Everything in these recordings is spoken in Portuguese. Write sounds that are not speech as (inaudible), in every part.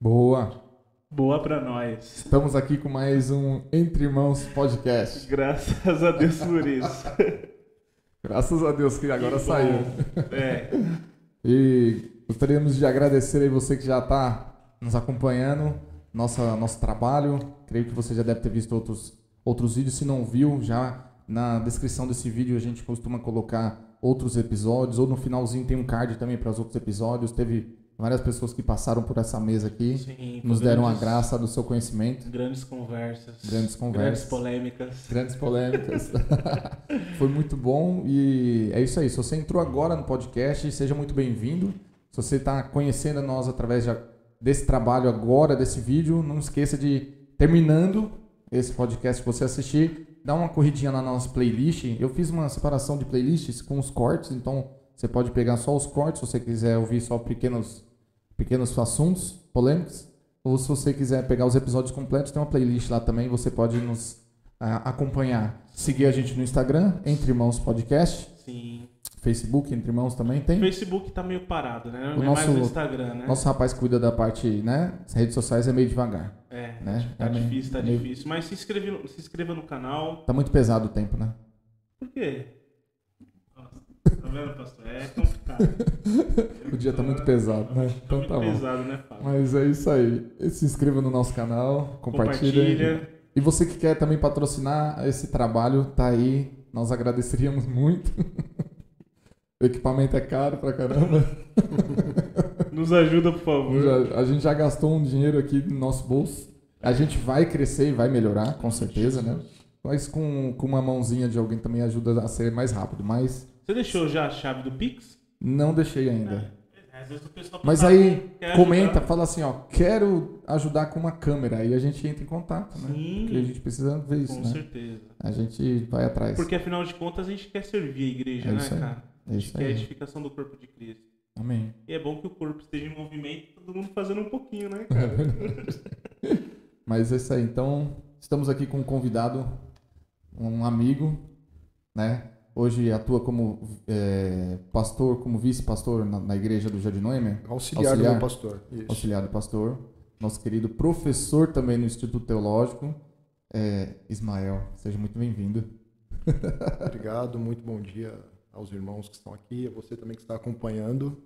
Boa! Boa pra nós. Estamos aqui com mais um Entre Irmãos Podcast. Graças a Deus por isso. (laughs) Graças a Deus que agora Que saiu. É. (laughs) E gostaríamos de agradecer aí você que já está nos acompanhando, nossa, nosso trabalho. Creio que você já deve ter visto outros, outros vídeos. Se não viu, já na descrição desse vídeo a gente costuma colocar outros episódios, ou no finalzinho tem um card também para os outros episódios. Teve várias pessoas que passaram por essa mesa aqui, Sim, nos deram a grandes- graça do seu conhecimento. Grandes conversas. Grandes conversas. Grandes polêmicas. Grandes polêmicas. (laughs) Foi muito bom e é isso aí. Se você entrou agora no podcast, seja muito bem-vindo. Se você está conhecendo nós através de- desse trabalho agora, desse vídeo, não esqueça de, terminando esse podcast que você assistir, dá uma corridinha na nossa playlist. Eu fiz uma separação de playlists com os cortes, então você pode pegar só os cortes se você quiser ouvir só pequenos, pequenos assuntos polêmicos. Ou se você quiser pegar os episódios completos, tem uma playlist lá também, você pode nos ah, acompanhar. Seguir a gente no Instagram, Entre Irmãos Podcast. Sim. Facebook, Entre Irmãos também O tem. Facebook tá meio parado, né? O Não é mais no nosso- Instagram, né? Nosso rapaz cuida da parte, né? As redes sociais é meio devagar. É, né? tá É meio- difícil, tá meio- difícil. Mas se inscreve, se inscreva no canal. Tá muito pesado o tempo, né? Por quê? Nossa, tá vendo, pastor? É complicado. (laughs) O dia tá muito pesado, né? Tá Então muito tá bom. pesado, né, Fábio? Mas é isso aí. Se inscreva no nosso canal, compartilha. Compartilha. E você que quer também patrocinar esse trabalho, tá aí. Nós agradeceríamos muito. (laughs) o equipamento é caro pra caramba. (laughs) Nos ajuda, por favor. A gente já gastou um dinheiro aqui no nosso bolso. A gente vai crescer e vai melhorar, com certeza, né? Mas com, com uma mãozinha de alguém também ajuda a ser mais rápido. Mas Você deixou já a chave do Pix? não deixei ainda. É, às vezes o pessoal Mas aí, quer comenta, ajudar. fala assim, ó, quero ajudar com uma câmera. Aí a gente entra em contato, né? Sim. Porque a gente precisa ver isso, Com né? certeza. A gente vai atrás. Porque afinal de contas a gente quer servir a igreja, É né, isso aí. cara? É A isso quer a aí. edificação do corpo de Cristo. Amém. E é bom que o corpo esteja em movimento e todo mundo fazendo um pouquinho, né, É (laughs) cara? Mas é isso aí. Então, estamos aqui com um convidado, um amigo, né? Hoje atua como é, pastor, como vice-pastor na, na igreja do Jardim Noêmia, Auxiliar, Auxiliar. do meu pastor. Isso. auxiliar do pastor. Nosso querido professor também no Instituto Teológico, é, Ismael. Seja muito bem-vindo. (laughs) Obrigado, muito bom dia aos irmãos que estão aqui, a você também que está acompanhando.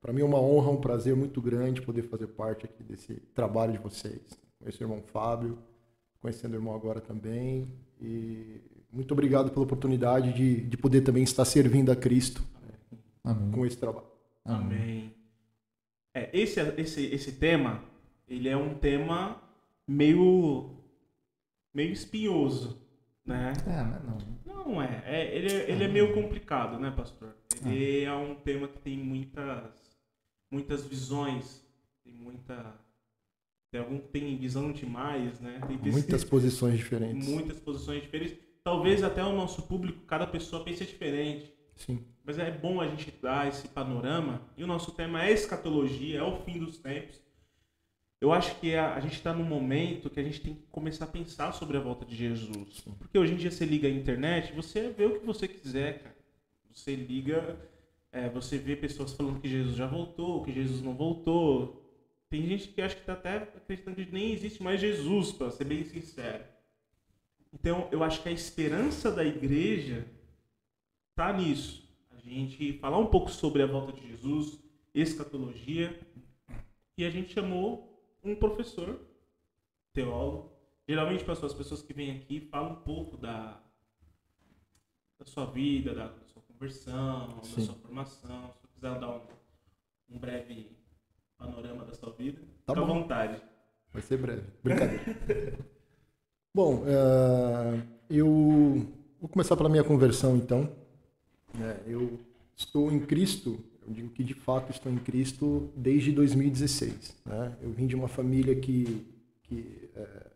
Para mim é uma honra, um prazer muito grande poder fazer parte aqui desse trabalho de vocês. Conheço o irmão Fábio, conhecendo o irmão agora também. E muito obrigado pela oportunidade de, de poder também estar servindo a Cristo Amém. com esse trabalho. Amém. É, esse, esse, esse tema, ele é um tema meio, meio espinhoso, né? É, né, não. Não é. é ele, é ele é meio complicado, né, pastor? Ele é um tema que tem muitas, muitas visões, tem muita. Tem algum que tem visão demais, né? Tem Muitas posições diferentes. muitas posições diferentes. Talvez até o nosso público, cada pessoa pense diferente. Sim. Mas é bom a gente dar esse panorama. E o nosso tema é escatologia, é o fim dos tempos. Eu acho que a, a gente está num momento que a gente tem que começar a pensar sobre a volta de Jesus. Porque hoje em dia você liga a internet, você vê o que você quiser, cara. Você liga, é, você vê pessoas falando que Jesus já voltou, que Jesus não voltou. Tem gente que acha que está até acreditando que nem existe mais Jesus, para ser bem sincero. Então, eu acho que a esperança da igreja tá nisso. A gente falar um pouco sobre a volta de Jesus, escatologia, e a gente chamou um professor, teólogo. Geralmente, pessoas, as pessoas que vêm aqui falam um pouco da, da sua vida, da, da sua conversão, Sim. da sua formação. Se você quiser dar um, um breve panorama da sua vida, Tá fica à vontade. Vai ser breve. Brincadeira. (laughs) Bom, eh, eu vou começar pela minha conversão, então. É, eu estou em Cristo, eu digo que de fato estou em Cristo desde 2016. né? Eu vim de uma família que, que eh,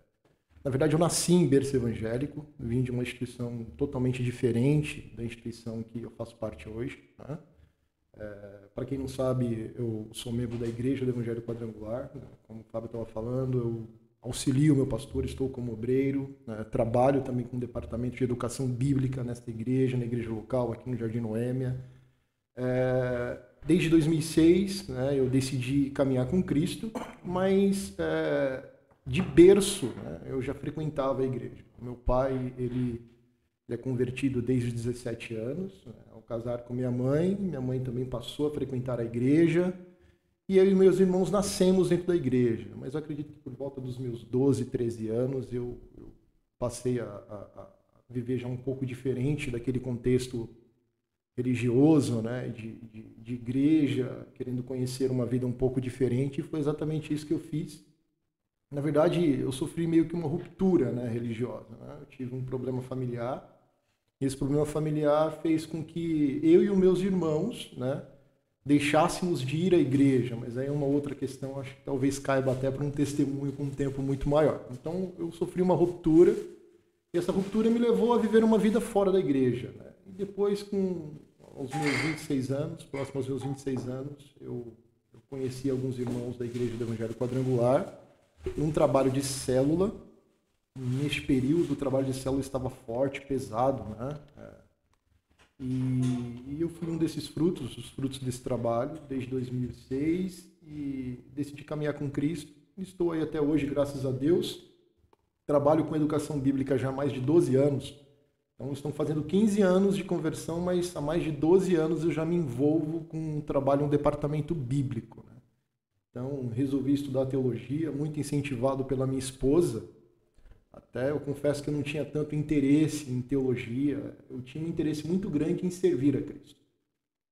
na verdade, eu nasci em berço evangélico, vim de uma instituição totalmente diferente da instituição que eu faço parte hoje. né? Para quem não sabe, eu sou membro da Igreja do Evangelho Quadrangular. né? Como o Fábio estava falando, eu auxilio meu pastor, estou como obreiro, né, trabalho também com o departamento de educação bíblica nesta igreja, na igreja local aqui no Jardim Noêmia. É, desde 2006, né, eu decidi caminhar com Cristo, mas é, de berço né, eu já frequentava a igreja. Meu pai, ele, ele é convertido desde 17 anos, né, ao casar com minha mãe, minha mãe também passou a frequentar a igreja, e eu e meus irmãos nascemos dentro da igreja, mas eu acredito que por volta dos meus 12, 13 anos eu, eu passei a, a, a, viver já um pouco diferente daquele contexto religioso, né, de, de, de, igreja, querendo conhecer uma vida um pouco diferente, e foi exatamente isso que eu fiz. Na verdade, eu sofri meio que uma ruptura né, religiosa. Né? Eu tive um problema familiar, e esse problema familiar fez com que eu e os meus irmãos, né, deixássemos de ir à igreja, mas aí é uma outra questão, acho que talvez caiba até para um testemunho com um tempo muito maior. Então eu sofri uma ruptura e essa ruptura me levou a viver uma vida fora da igreja. Né? E depois, com aos meus 26 anos, próximo aos meus 26 anos, eu, eu conheci alguns irmãos da igreja do Evangelho Quadrangular num trabalho de célula. Neste período, o trabalho de célula estava forte, pesado, né? É e, e, eu fui um desses frutos, os frutos desse trabalho, desde 2006, e decidi caminhar com Cristo. Estou aí até hoje, graças a Deus. Trabalho com educação bíblica já há mais de 12 anos. Então, estão fazendo 15 anos de conversão, mas há mais de 12 anos eu já me envolvo com um trabalho no departamento bíblico. Né? Então, resolvi estudar teologia, muito incentivado pela minha esposa até eu confesso que eu não tinha tanto interesse em teologia, eu tinha um interesse muito grande em servir a Cristo.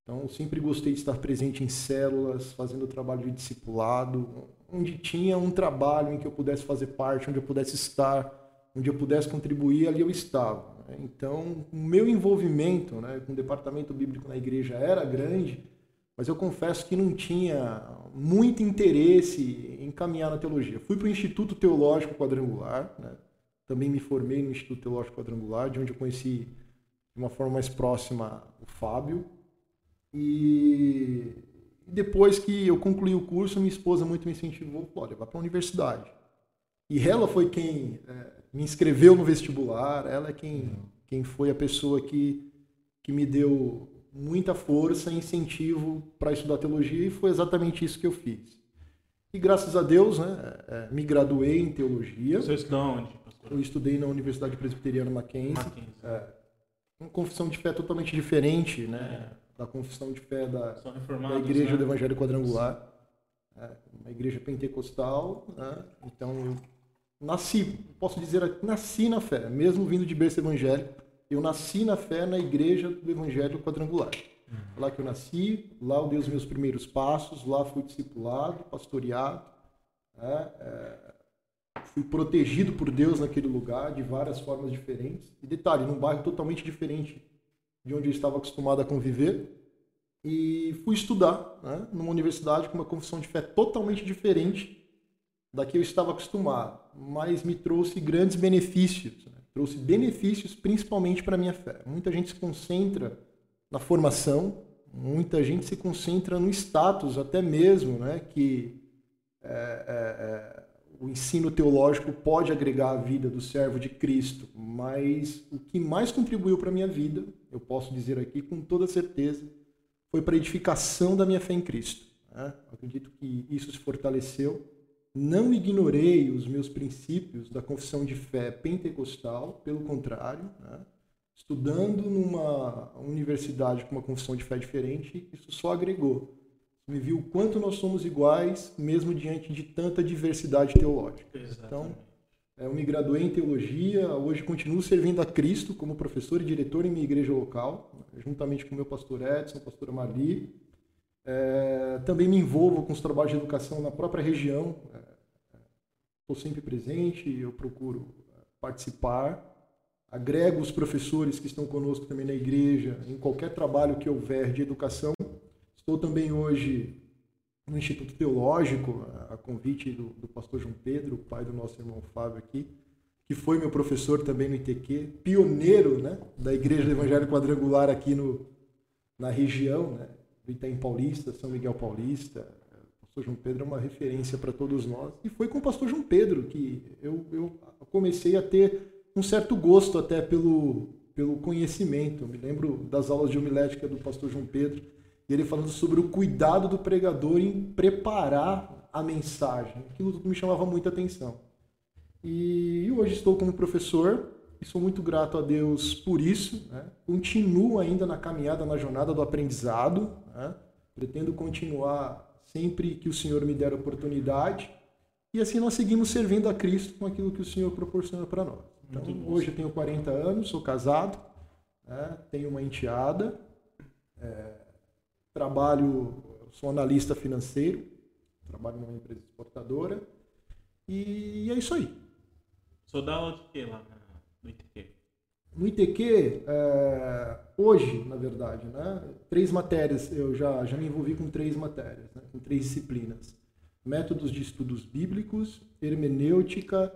Então, eu sempre gostei de estar presente em células, fazendo trabalho de discipulado, onde tinha um trabalho em que eu pudesse fazer parte, onde eu pudesse estar, onde eu pudesse contribuir, ali eu estava. Então, o meu envolvimento né, com o departamento bíblico na igreja era grande, mas eu confesso que não tinha muito interesse em caminhar na teologia. Fui para o Instituto Teológico Quadrangular, né, também me formei no Instituto Teológico Quadrangular, de onde eu conheci de uma forma mais próxima o Fábio. E depois que eu concluí o curso, minha esposa muito me incentivou, olha, vá para a universidade. E ela foi quem é, me inscreveu no vestibular, ela é quem, quem foi a pessoa que, que me deu muita força e incentivo para estudar teologia, e foi exatamente isso que eu fiz. E graças a Deus, né, é, me graduei em teologia. Você estudou onde? Eu estudei na Universidade Presbiteriana Mackenzie. Mackenzie. É, uma confissão de fé totalmente diferente, né? É. Da confissão de fé da, da Igreja né? do Evangelho Quadrangular. É, uma igreja pentecostal. Né? Então, eu nasci, posso dizer, nasci na fé, mesmo vindo de berço evangélico. Eu nasci na fé na Igreja do Evangelho Quadrangular. Uhum. Lá que eu nasci, lá eu dei os meus primeiros passos, lá fui discipulado, pastoreado. Né? É, fui protegido por Deus naquele lugar de várias formas diferentes. E detalhe, num bairro totalmente diferente de onde eu estava acostumado a conviver. E fui estudar né, numa universidade com uma confissão de fé totalmente diferente da que eu estava acostumado, mas me trouxe grandes benefícios. Né? Trouxe benefícios principalmente para a minha fé. Muita gente se concentra na formação, muita gente se concentra no status, até mesmo, né, que é, é, é o ensino teológico pode agregar a vida do servo de Cristo, mas o que mais contribuiu para a minha vida, eu posso dizer aqui com toda certeza, foi para a edificação da minha fé em Cristo. Né? Acredito que isso se fortaleceu. Não ignorei os meus princípios da confissão de fé pentecostal, pelo contrário, né? estudando numa universidade com uma confissão de fé diferente, isso só agregou me viu o quanto nós somos iguais, mesmo diante de tanta diversidade teológica. Exatamente. Então, é, eu me graduei em teologia, hoje continuo servindo a Cristo como professor e diretor em minha igreja local, juntamente com meu pastor Edson, pastora Marli. É, também me envolvo com os trabalhos de educação na própria região. Estou sempre presente, eu procuro é, participar. Agrego os professores que estão conosco também na igreja, em qualquer trabalho que houver de educação Estou também hoje no Instituto Teológico, a convite do, do pastor João Pedro, pai do nosso irmão Fábio aqui, que foi meu professor também no ITQ, pioneiro né, da Igreja do Evangelho Quadrangular aqui no, na região, né, do Itaim Paulista, São Miguel Paulista, pastor João Pedro é uma referência para todos nós. E foi com o pastor João Pedro que eu, eu comecei a ter um certo gosto até pelo, pelo conhecimento. Eu me lembro das aulas de homilética do pastor João Pedro, e ele falando sobre o cuidado do pregador em preparar a mensagem. Aquilo me chamava muita atenção. E hoje estou como professor e sou muito grato a Deus por isso. Né? Continuo ainda na caminhada, na jornada do aprendizado. Né? Pretendo continuar sempre que o Senhor me der oportunidade. E assim nós seguimos servindo a Cristo com aquilo que o Senhor proporciona para nós. Então, hoje eu tenho 40 anos, sou casado, né? tenho uma enteada, é, trabalho, sou analista financeiro, trabalho numa empresa exportadora e é isso aí. Sou da aula de quê lá no ITQ? No ITQ, é, hoje, na verdade, né, três matérias, eu já, já me envolvi com três matérias, né, com três disciplinas. Métodos de estudos bíblicos, hermenêutica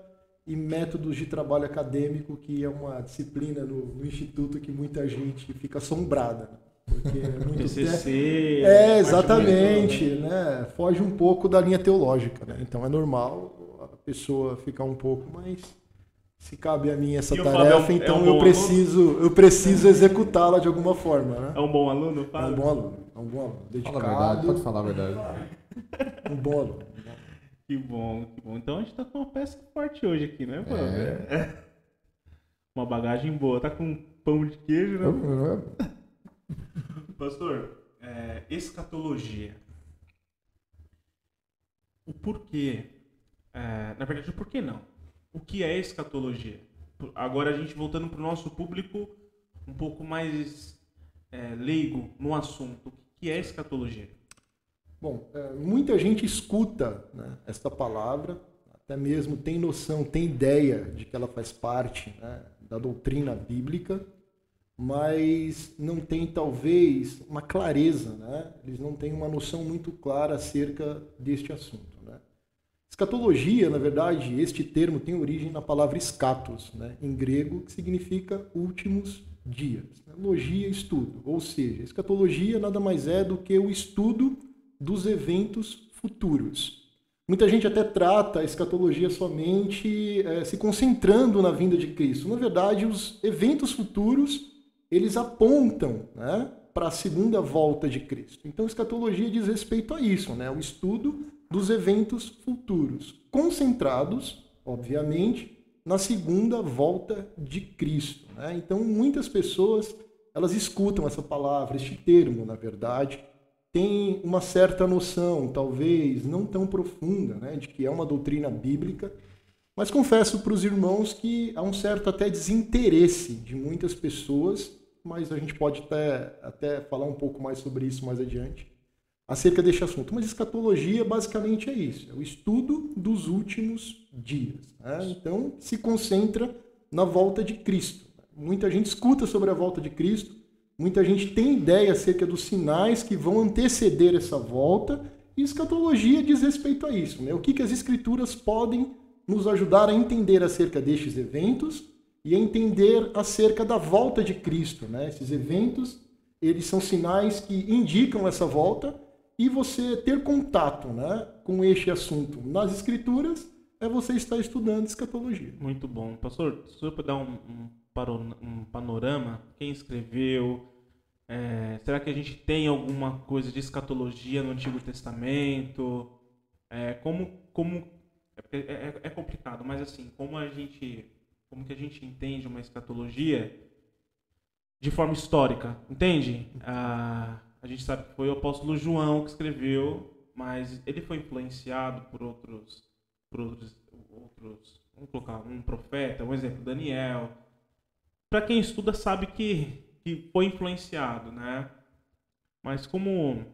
e métodos de trabalho acadêmico, que é uma disciplina no, no Instituto que muita gente fica assombrada. Né? Porque é (laughs) muito TCC, É, exatamente, né? Foge um pouco da linha teológica, né? Então é normal a pessoa ficar um pouco mais se cabe a mim essa e tarefa, é um, então é um eu preciso eu preciso executá-la de alguma forma, né? É um bom aluno, Fábio? É um bom aluno, é um bom aluno, dedicado. Fala a verdade, pode falar a verdade. Um bom aluno. Que bom, que bom. Então a gente tá com uma peça forte hoje aqui, né, É. é. (laughs) Uma bagagem boa. Tá com pão de queijo, né? (laughs) Pastor, é, escatologia. O porquê. É, na verdade, o porquê não. O que é escatologia? Agora a gente voltando para o nosso público um pouco mais é, leigo no assunto. O que é escatologia? Bom, é, muita gente escuta né, esta palavra, até mesmo tem noção, tem ideia de que ela faz parte né, da doutrina bíblica, mas não tem talvez uma clareza, né? Eles não têm uma noção muito clara acerca deste assunto? Escatologia, na verdade, este termo tem origem na palavra escatos, né? Em grego, que significa últimos dias. Né? Logia, estudo, ou seja, escatologia nada mais é do que o estudo dos eventos futuros. Muita gente até trata a escatologia somente é, se concentrando na vinda de Cristo. Na verdade, os eventos futuros eles apontam né, para a segunda volta de Cristo. Então, escatologia diz respeito a isso, né, o estudo dos eventos futuros, concentrados, obviamente, na segunda volta de Cristo. Né? Então, muitas pessoas elas escutam essa palavra, este termo, na verdade, tem uma certa noção, talvez não tão profunda, né, de que é uma doutrina bíblica, mas confesso para os irmãos que há um certo até desinteresse de muitas pessoas mas a gente pode até, até falar um pouco mais sobre isso mais adiante, acerca deste assunto. Mas escatologia basicamente é isso, é o estudo dos últimos dias. Né? Então, se concentra na volta de Cristo. Muita gente escuta sobre a volta de Cristo, muita gente tem ideia acerca dos sinais que vão anteceder essa volta, e escatologia diz respeito a isso. Né? O que, que as escrituras podem nos ajudar a entender acerca destes eventos e entender acerca da volta de Cristo. Né? Esses eventos, eles são sinais que indicam essa volta e você ter contato né, com este assunto nas Escrituras é você estar estudando escatologia. Muito bom. Pastor, se eu dar um, um, panorama, quem escreveu, é, será que a gente tem alguma coisa de escatologia no Antigo Testamento? É, como, como é, é, é complicado, mas assim, como a gente como que a gente entende uma escatologia de forma histórica, entende? Ah, a gente sabe que foi o apóstolo João que escreveu, mas ele foi influenciado por outros, por outros, outros vamos colocar um profeta, um exemplo, Daniel. Para quem estuda sabe que, que foi influenciado, né? Mas como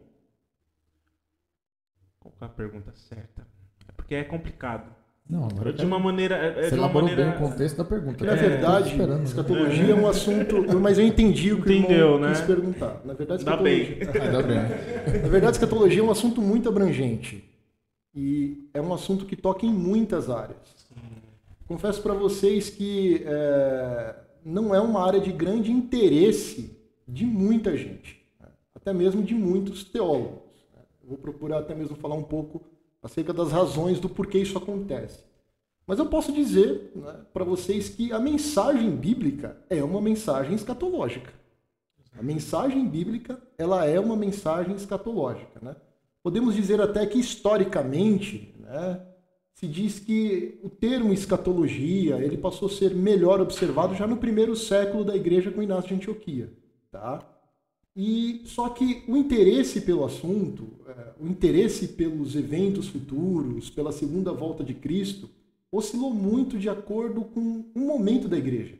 qual é a pergunta certa? É porque é complicado. Não, agora de uma maneira. É, é Você elaborou maneira... bem o contexto da pergunta. Na verdade, né? escatologia é um assunto. (laughs) Mas eu entendi o que Entendeu, o né? quis perguntar. Na verdade, escatologia... Ainda bem. (laughs) Na verdade, escatologia é um assunto muito abrangente. E é um assunto que toca em muitas áreas. Confesso para vocês que é, não é uma área de grande interesse de muita gente, né? até mesmo de muitos teólogos. Vou procurar até mesmo falar um pouco acerca das razões do porquê isso acontece. Mas eu posso dizer né, para vocês que a mensagem bíblica é uma mensagem escatológica. A mensagem bíblica ela é uma mensagem escatológica. Né? Podemos dizer até que historicamente né, se diz que o termo escatologia ele passou a ser melhor observado já no primeiro século da igreja com Inácio de Antioquia. Tá? E só que o interesse pelo assunto, é, o interesse pelos eventos futuros, pela segunda volta de Cristo, oscilou muito de acordo com o momento da igreja.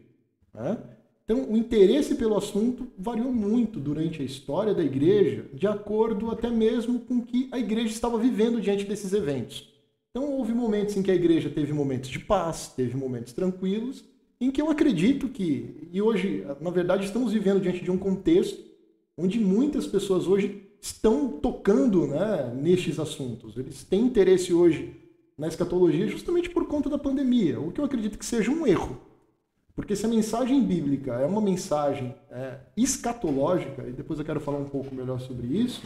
Né? Então, o interesse pelo assunto variou muito durante a história da igreja, de acordo até mesmo com o que a igreja estava vivendo diante desses eventos. Então, houve momentos em que a igreja teve momentos de paz, teve momentos tranquilos, em que eu acredito que, e hoje, na verdade, estamos vivendo diante de um contexto onde muitas pessoas hoje estão tocando né, nestes assuntos. Eles têm interesse hoje na escatologia justamente por conta da pandemia, o que eu acredito que seja um erro. Porque se a mensagem bíblica é uma mensagem é, escatológica, e depois eu quero falar um pouco melhor sobre isso,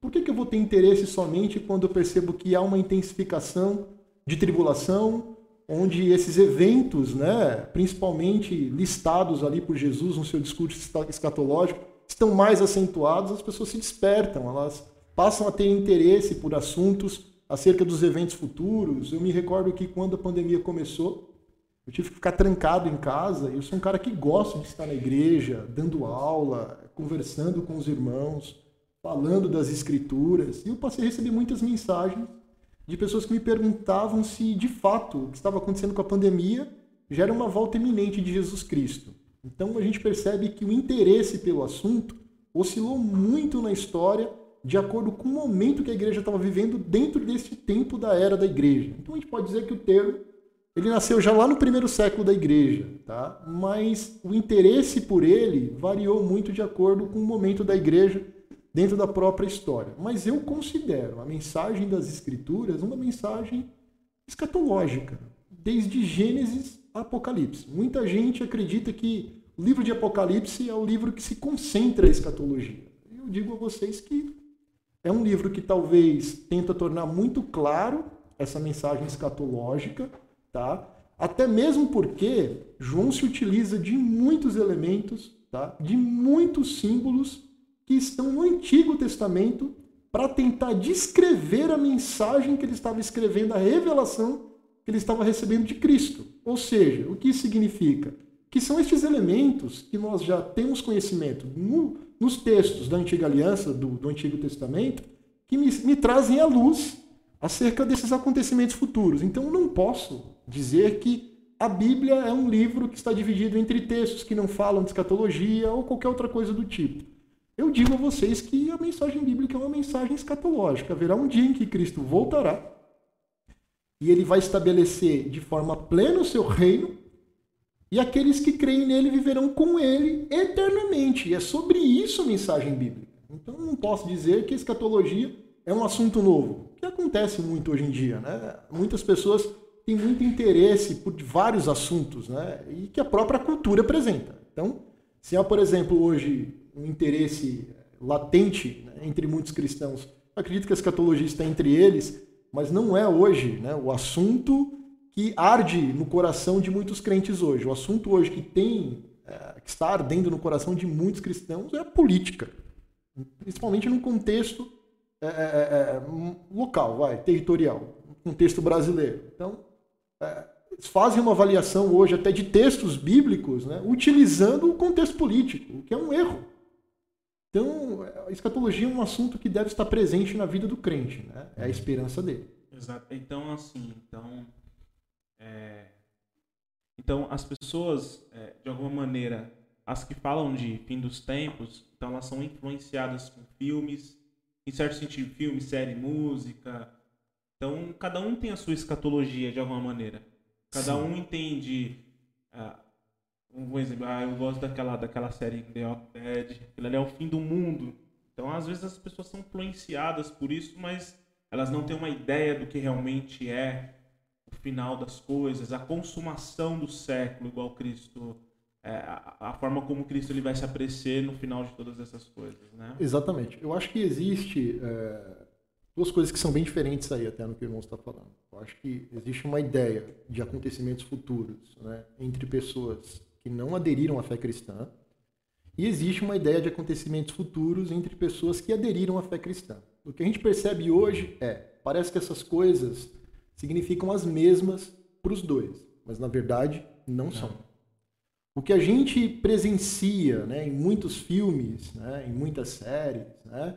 por que, que eu vou ter interesse somente quando eu percebo que há uma intensificação de tribulação, onde esses eventos, né, principalmente listados ali por Jesus no seu discurso escatológico, estão mais acentuados, as pessoas se despertam, elas passam a ter interesse por assuntos acerca dos eventos futuros. Eu me recordo que quando a pandemia começou, eu tive que ficar trancado em casa. Eu sou um cara que gosta de estar na igreja, dando aula, conversando com os irmãos, falando das escrituras. E eu passei a receber muitas mensagens de pessoas que me perguntavam se, de fato, o que estava acontecendo com a pandemia já era uma volta iminente de Jesus Cristo. Então a gente percebe que o interesse pelo assunto oscilou muito na história de acordo com o momento que a igreja estava vivendo dentro desse tempo da era da igreja. Então a gente pode dizer que o termo ele nasceu já lá no primeiro século da igreja, tá? Mas o interesse por ele variou muito de acordo com o momento da igreja dentro da própria história. Mas eu considero a mensagem das escrituras uma mensagem escatológica, desde Gênesis Apocalipse. Muita gente acredita que o livro de Apocalipse é o livro que se concentra a escatologia. Eu digo a vocês que é um livro que talvez tenta tornar muito claro essa mensagem escatológica, tá? Até mesmo porque João se utiliza de muitos elementos, tá? De muitos símbolos que estão no Antigo Testamento para tentar descrever a mensagem que ele estava escrevendo, a revelação que ele estava recebendo de Cristo. Ou seja, o que isso significa? Que são estes elementos que nós já temos conhecimento no, nos textos da Antiga Aliança, do, do Antigo Testamento, que me, me trazem a luz acerca desses acontecimentos futuros. Então, não posso dizer que a Bíblia é um livro que está dividido entre textos que não falam de escatologia ou qualquer outra coisa do tipo. Eu digo a vocês que a mensagem bíblica é uma mensagem escatológica. Haverá um dia em que Cristo voltará e ele vai estabelecer de forma plena o seu reino e aqueles que creem nele viverão com ele eternamente. E é sobre isso a mensagem bíblica. Então não posso dizer que a escatologia é um assunto novo, que acontece muito hoje em dia. Né? Muitas pessoas têm muito interesse por vários assuntos né? e que a própria cultura apresenta. Então, se há, por exemplo, hoje um interesse latente né, entre muitos cristãos, acredito que a escatologia está entre eles, mas não é hoje né, o assunto que arde no coração de muitos crentes hoje. O assunto hoje que tem, é, que está ardendo no coração de muitos cristãos é a política, principalmente num contexto é, é, é, é local, vai, territorial, contexto brasileiro. Então, é, fazem uma avaliação hoje até de textos bíblicos, né, utilizando o contexto político, o que é um erro. Então, a escatologia é um assunto que deve estar presente na vida do crente, né? É a esperança dele. Exato. Então, assim, então é... Então, as pessoas, é, de alguma maneira, as que falam de fim dos tempos, então elas são influenciadas com filmes, em certo sentido, filme, série, música. Então, cada um tem a sua escatologia de alguma maneira. Cada Sim. um entende. Uh, um exemplo, ah, eu gosto daquela, daquela série The Walking Dead, aquilo ali é o fim do mundo. Então, às vezes, as pessoas são influenciadas por isso, mas elas não têm uma ideia do que realmente é o final das coisas, a consumação do século, igual Cristo, é, a, a, forma como Cristo ele vai se aparecer no final de todas essas coisas, né? Exatamente. Eu acho que existe é, duas coisas que são bem diferentes aí até no que o irmão está falando. Eu acho que existe uma ideia de acontecimentos futuros né, entre pessoas que não aderiram à fé cristã e existe uma ideia de acontecimentos futuros entre pessoas que aderiram à fé cristã. O que a gente percebe hoje é, parece que essas coisas significam as mesmas para os dois, mas na verdade não, não. são. O que a gente presencia né, em muitos filmes, né, em muitas séries, né,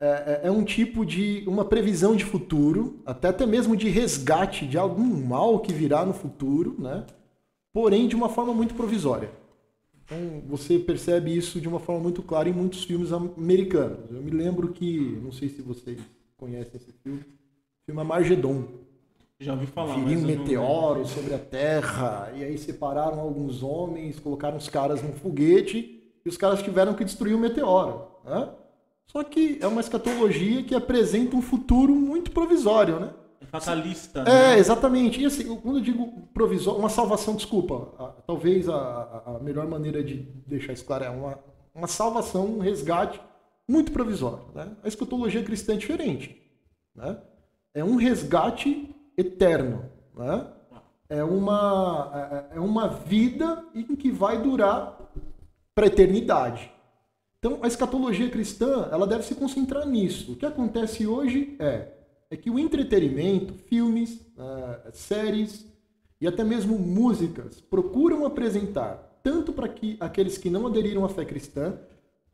é, é, é, um tipo de uma previsão de futuro, até até mesmo de resgate de algum mal que virá no futuro, né? Porém de uma forma muito provisória. Então você percebe isso de uma forma muito clara em muitos filmes americanos. Eu me lembro que, não sei se vocês conhecem esse filme, o filme Margedon. Já ouvi falar. Viria um meteoro sobre a Terra, e aí separaram alguns homens, colocaram os caras num foguete, e os caras tiveram que destruir o meteoro. Né? Só que é uma escatologia que apresenta um futuro muito provisório, né? Fatalista. É, né? exatamente. E assim, quando eu digo provisório, uma salvação, desculpa, a, talvez a, a, melhor maneira de deixar isso claro é uma, uma salvação, um resgate muito provisório. Né? A escatologia cristã é diferente. Né? É um resgate eterno. Né? É, uma, é, é uma vida em que vai durar para a eternidade. Então, a escatologia cristã, ela deve se concentrar nisso. O que acontece hoje é, é que o entretenimento, filmes, uh, séries e até mesmo músicas procuram apresentar tanto para que aqueles que não aderiram à fé cristã,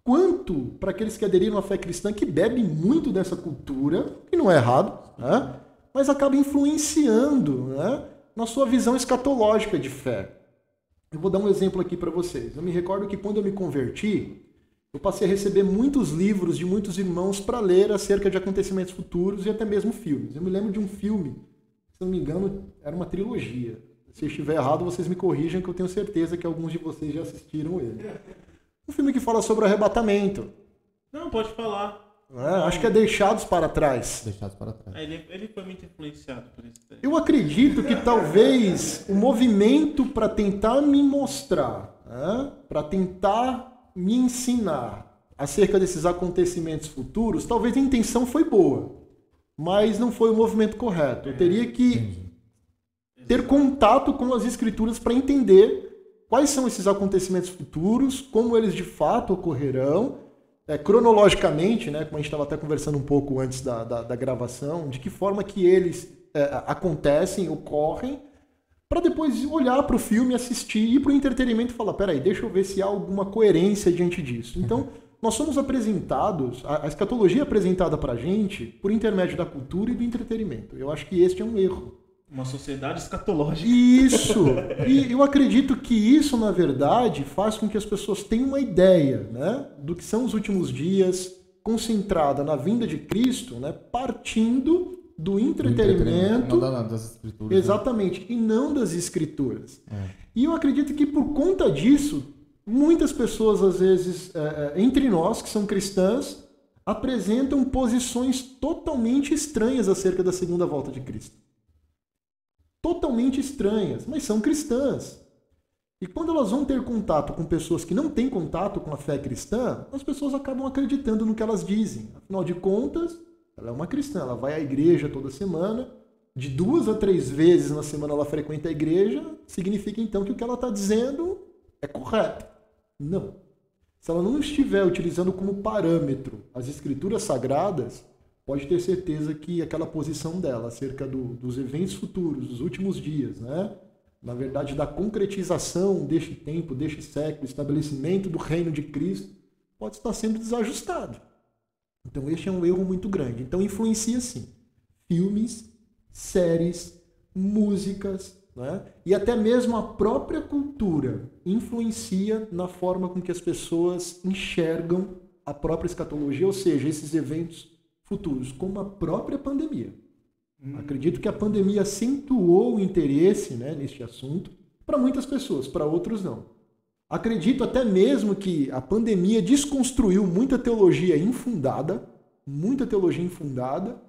quanto para aqueles que aderiram à fé cristã que bebem muito dessa cultura, que não é errado, né? mas acaba influenciando né? na sua visão escatológica de fé. Eu vou dar um exemplo aqui para vocês. Eu me recordo que quando eu me converti, eu passei a receber muitos livros de muitos irmãos para ler acerca de acontecimentos futuros e até mesmo filmes. Eu me lembro de um filme, se não me engano, era uma trilogia. Se eu estiver errado, vocês me corrijam, que eu tenho certeza que alguns de vocês já assistiram ele. Um filme que fala sobre o arrebatamento. Não, pode falar. É, acho que é Deixados para Trás. Deixados para Trás. É, ele, ele foi muito influenciado por isso. Eu acredito que talvez o movimento para tentar me mostrar, né, para tentar me ensinar acerca desses acontecimentos futuros, talvez a intenção foi boa, mas não foi o movimento correto. Eu teria que ter contato com as escrituras para entender quais são esses acontecimentos futuros, como eles de fato ocorrerão, é, cronologicamente, né, como a gente estava até conversando um pouco antes da, da, da gravação, de que forma que eles é, acontecem, ocorrem, para depois olhar para o filme, assistir, ir para o entretenimento e falar, peraí, deixa eu ver se há alguma coerência diante disso. Então, uhum. nós somos apresentados, a, a escatologia é apresentada para a gente por intermédio da cultura e do entretenimento. Eu acho que este é um erro. Uma sociedade escatológica. Isso! (laughs) E eu acredito que isso, na verdade, faz com que as pessoas tenham uma ideia né, do que são os últimos dias, concentrada na vinda de Cristo, né, partindo do entretenimento. Não das escrituras. Né? Exatamente, né? e não das escrituras. É. E eu acredito que por conta disso, muitas pessoas, às vezes, é, é, entre nós que são cristãs, apresentam posições totalmente estranhas acerca da segunda volta de Cristo. Totalmente estranhas, mas são cristãs. E quando elas vão ter contato com pessoas que não têm contato com a fé cristã, as pessoas acabam acreditando no que elas dizem. Afinal de contas, ela é uma cristã, ela vai à igreja toda semana, de duas a três vezes na semana ela frequenta a igreja, significa então que o que ela está dizendo é correto. Não. Se ela não estiver utilizando como parâmetro as escrituras sagradas, pode ter certeza que aquela posição dela acerca do, dos eventos futuros, dos últimos dias, né? na verdade, da concretização deste tempo, deste século, estabelecimento do reino de Cristo, pode estar sendo desajustado. Então, este é um erro muito grande. Então, influencia sim. Filmes, séries, músicas, né? e até mesmo a própria cultura influencia na forma com que as pessoas enxergam a própria escatologia, ou seja, esses eventos futuros, como a própria pandemia. Hum. Acredito que a pandemia acentuou o interesse né, neste assunto para muitas pessoas, para outros não. Acredito até mesmo que a pandemia desconstruiu muita teologia infundada, muita teologia infundada,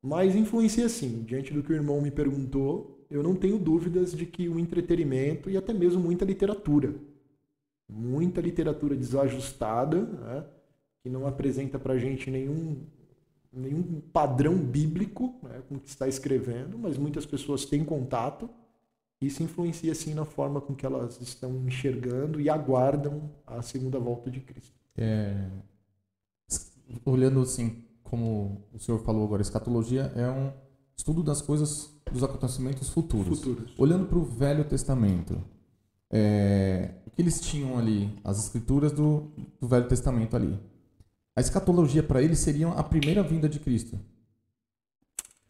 mas influencia sim. Diante do que o irmão me perguntou, eu não tenho dúvidas de que o entretenimento e até mesmo muita literatura, muita literatura desajustada, né, que não apresenta para gente nenhum nenhum padrão bíblico né, com o que está escrevendo, mas muitas pessoas têm contato. Isso influencia, sim, na forma com que elas estão enxergando e aguardam a segunda volta de Cristo. É, olhando assim, como o senhor falou agora, escatologia é um estudo das coisas, dos acontecimentos futuros. Futuros. Olhando para o Velho Testamento, é, o que eles tinham ali? As escrituras do, do Velho Testamento ali. A escatologia para eles seria a primeira vinda de Cristo.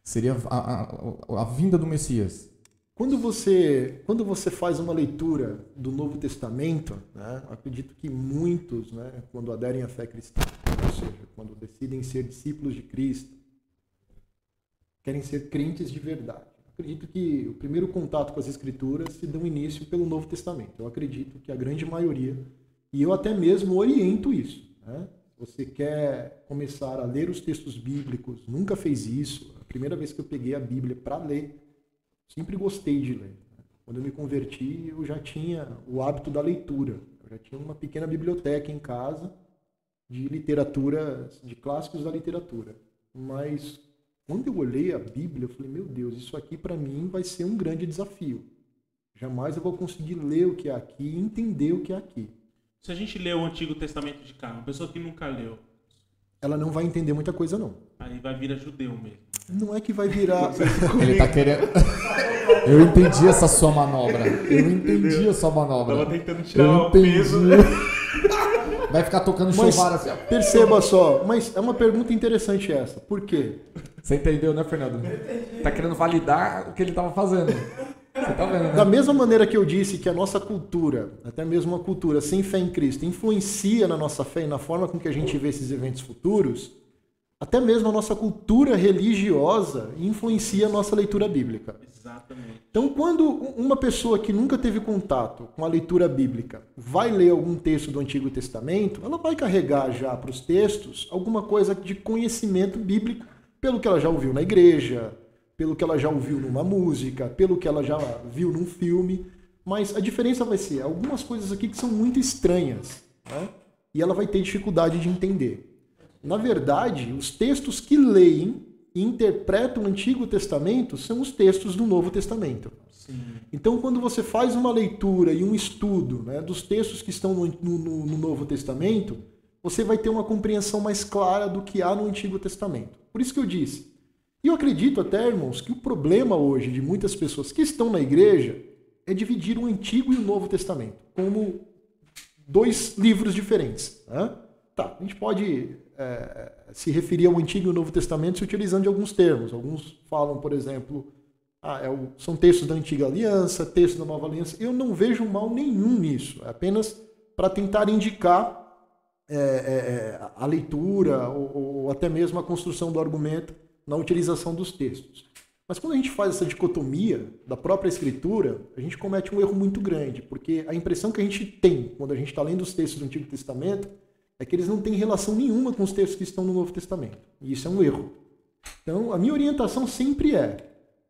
Seria a, a, a vinda do Messias. Quando você, quando você faz uma leitura do Novo Testamento, né, acredito que muitos, né, quando aderem à fé cristã, ou seja, quando decidem ser discípulos de Cristo, querem ser crentes de verdade. Acredito que o primeiro contato com as Escrituras se dão início pelo Novo Testamento. Eu acredito que a grande maioria, e eu até mesmo oriento isso. Né? Você quer começar a ler os textos bíblicos, nunca fez isso. A primeira vez que eu peguei a Bíblia para ler, sempre gostei de ler. Quando eu me converti, eu já tinha o hábito da leitura. Eu já tinha uma pequena biblioteca em casa de literatura, de clássicos da literatura. Mas quando eu olhei a Bíblia, eu falei: meu Deus, isso aqui para mim vai ser um grande desafio. Jamais eu vou conseguir ler o que é aqui e entender o que é aqui. Se a gente lê o Antigo Testamento de cá, uma pessoa que nunca leu, Ela não vai entender muita coisa, não. aí vai virar judeu mesmo. Não é que vai virar. Ele tá querendo. (laughs) Eu entendi essa sua manobra. Eu entendi a sua manobra. Tava tentando tirar Eu o entendi. peso. (laughs) Vai ficar tocando Mas chuvar assim. ó. perceba só, mas é uma pergunta interessante essa. Por quê? Você entendeu, né, Fernando? Tá querendo validar o que ele tava fazendo. Você tá vendo, Da né? mesma maneira que eu disse que a nossa cultura, até mesmo uma cultura sem fé em Cristo, influencia na nossa fé e na forma com que a gente vê esses eventos futuros, até mesmo a nossa cultura religiosa influencia a nossa leitura bíblica. Exatamente. Então, quando uma pessoa que nunca teve contato com a leitura bíblica vai ler algum texto do Antigo Testamento, ela vai carregar já para os textos alguma coisa de conhecimento bíblico, pelo que ela já ouviu na igreja, pelo que ela já ouviu numa música, pelo que ela já viu num filme. Mas a diferença vai ser algumas coisas aqui que são muito estranhas, né? e ela vai ter dificuldade de entender. Na verdade, os textos que leem e interpretam o Antigo Testamento são os textos do Novo Testamento. Sim. Então, quando você faz uma leitura e um estudo né, dos textos que estão no, no- no Novo Testamento, você vai ter uma compreensão mais clara do que há no Antigo Testamento. Por isso que eu disse. E eu acredito até, irmãos, que o problema hoje de muitas pessoas que estão na igreja é dividir o Antigo e o Novo Testamento como dois livros diferentes. né? Tá, a gente pode é, se referir ao Antigo e ao Novo Testamento se utilizando de alguns termos. Alguns falam, por exemplo, ah, é o- são textos da Antiga Aliança, textos da Nova Aliança. Eu não vejo mal nenhum nisso. É apenas para tentar indicar é, é, é, a leitura ou, ou até mesmo a construção do argumento na utilização dos textos. Mas quando a gente faz essa dicotomia da própria escritura, a gente comete um erro muito grande, porque a impressão que a gente tem quando a gente está lendo os textos do Antigo Testamento é que eles não têm relação nenhuma com os textos que estão no Novo Testamento. E isso é um erro. Então, a minha orientação sempre é: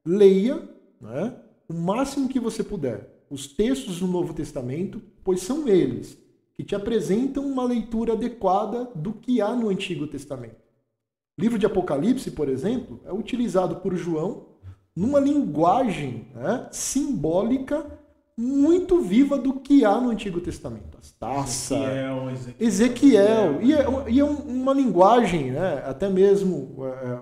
leia né, o máximo que você puder os textos do Novo Testamento, pois são eles que te apresentam uma leitura adequada do que há no Antigo Testamento. O livro de Apocalipse, por exemplo, é utilizado por João numa linguagem né, simbólica muito viva do que há no Antigo Testamento. As taças, Ezequiel, Ezequiel. Ezequiel. E é, e é um- uma linguagem, né, até mesmo é,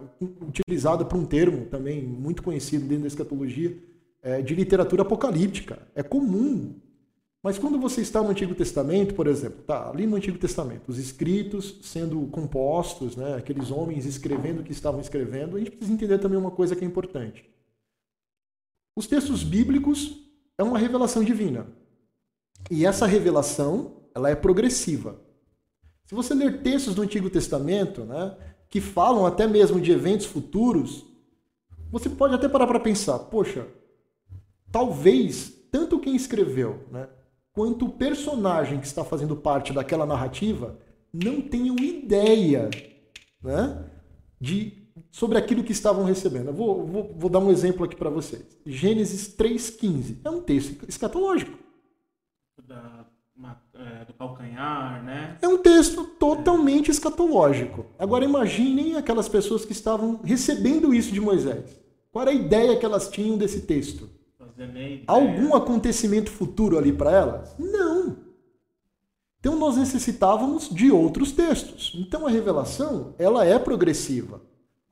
utilizada para um termo também muito conhecido dentro da escatologia, é, de literatura apocalíptica. É comum. Mas quando você está no Antigo Testamento, por exemplo, tá ali no Antigo Testamento, os escritos sendo compostos, né, aqueles homens escrevendo o que estavam escrevendo, a gente precisa entender também uma coisa que é importante. Os textos bíblicos é uma revelação divina. E essa revelação, ela é progressiva. Se você ler textos do Antigo Testamento, né, que falam até mesmo de eventos futuros, você pode até parar para pensar, poxa, talvez tanto quem escreveu, né, quanto o personagem que está fazendo parte daquela narrativa não tenham ideia, né, de sobre aquilo que estavam recebendo. Eu vou, vou, vou dar um exemplo aqui para vocês. Gênesis 3,15 é um texto escatológico. Da é, do calcanhar, né? É um texto totalmente escatológico. Agora imaginem aquelas pessoas que estavam recebendo isso de Moisés. Qual era a ideia que elas tinham desse texto? Algum acontecimento futuro ali para elas? Não. Então nós necessitávamos de outros textos. Então a revelação, ela é progressiva.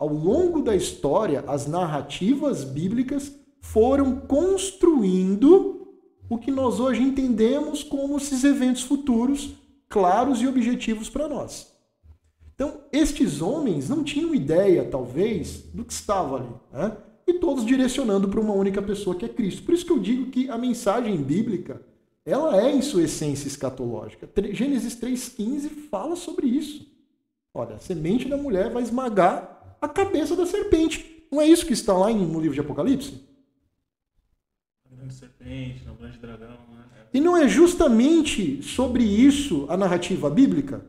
Ao longo da história, as narrativas bíblicas foram construindo o que nós hoje entendemos como esses eventos futuros claros e objetivos para nós. Então, estes homens não tinham ideia, talvez, do que estava ali. Né? E todos direcionando para uma única pessoa, que é Cristo. Por isso que eu digo que a mensagem bíblica, ela é em sua essência escatológica. Gênesis 3,15 fala sobre isso. Olha, a semente da mulher vai esmagar a cabeça da serpente. Não é isso que está lá no livro de Apocalipse? grande serpente, no grande dragão. Né? E não é justamente sobre isso a narrativa bíblica?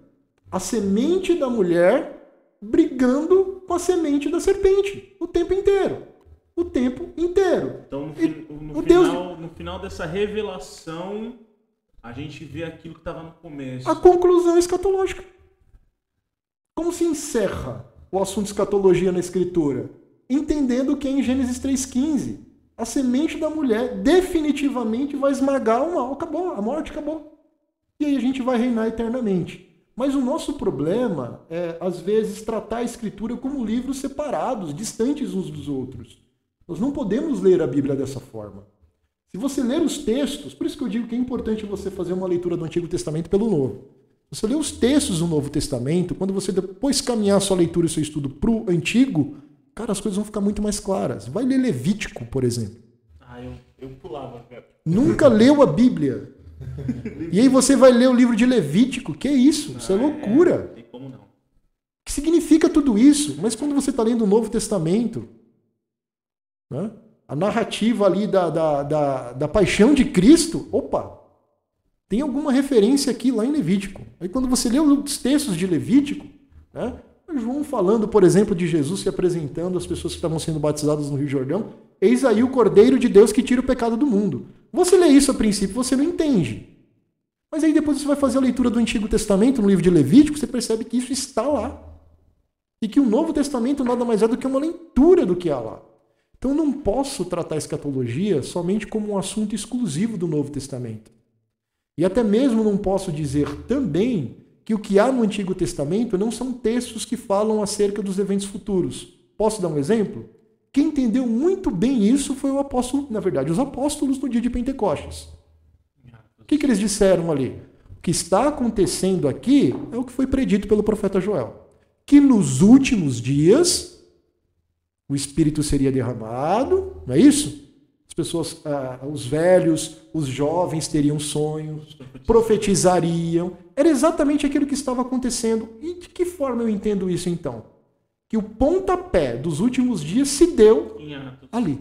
A semente da mulher brigando com a semente da serpente o tempo inteiro. O tempo inteiro. Então, no, e, no, o final, Deus... no final dessa revelação, a gente vê aquilo que estava no começo. A conclusão escatológica. Como se encerra o assunto escatologia na Escritura? Entendendo que é em Gênesis 3,15 a semente da mulher definitivamente vai esmagar o mal. Acabou, a morte acabou. E aí a gente vai reinar eternamente. Mas o nosso problema é, às vezes, tratar a Escritura como livros separados, distantes uns dos outros. Nós não podemos ler a Bíblia dessa forma. Se você ler os textos, por isso que eu digo que é importante você fazer uma leitura do Antigo Testamento pelo Novo. Você lê os textos do Novo Testamento, quando você depois caminhar sua leitura e seu estudo para o Antigo, cara, as coisas vão ficar muito mais claras. Vai ler Levítico, por exemplo. Ah, eu, eu pulava. Nunca (laughs) leu a Bíblia. e aí você vai ler o livro de Levítico. Que é isso? Isso é ah, é loucura. É, tem como não. O que significa tudo isso? Mas quando você está lendo o Novo Testamento, né? a narrativa ali da, da, da, da paixão de Cristo, opa, tem alguma referência aqui lá em Levítico. Aí quando você lê os textos de Levítico, né? João falando, por exemplo, de Jesus se apresentando às pessoas que estavam sendo batizadas no Rio Jordão. Eis aí o Cordeiro de Deus que tira o pecado do mundo. Você lê isso a princípio, você não entende. Mas aí depois você vai fazer a leitura do Antigo Testamento, no livro de Levítico, você percebe que isso está lá. E que o Novo Testamento nada mais é do que uma leitura do que há lá. Então eu não posso tratar a escatologia somente como um assunto exclusivo do Novo Testamento. E até mesmo não posso dizer também que o que há no Antigo Testamento não são textos que falam acerca dos eventos futuros. Posso dar um exemplo? Quem entendeu muito bem isso foi o apóstolo, na verdade, os apóstolos no dia de Pentecostes. O que, que eles disseram ali? O que está acontecendo aqui é o que foi predito pelo profeta Joel. Que nos últimos dias o Espírito seria derramado, não é isso? As pessoas, ah, os velhos, os jovens teriam sonhos, profetizariam. Era exatamente aquilo que estava acontecendo. E de que forma eu entendo isso então? Que o pontapé dos últimos dias se deu ali.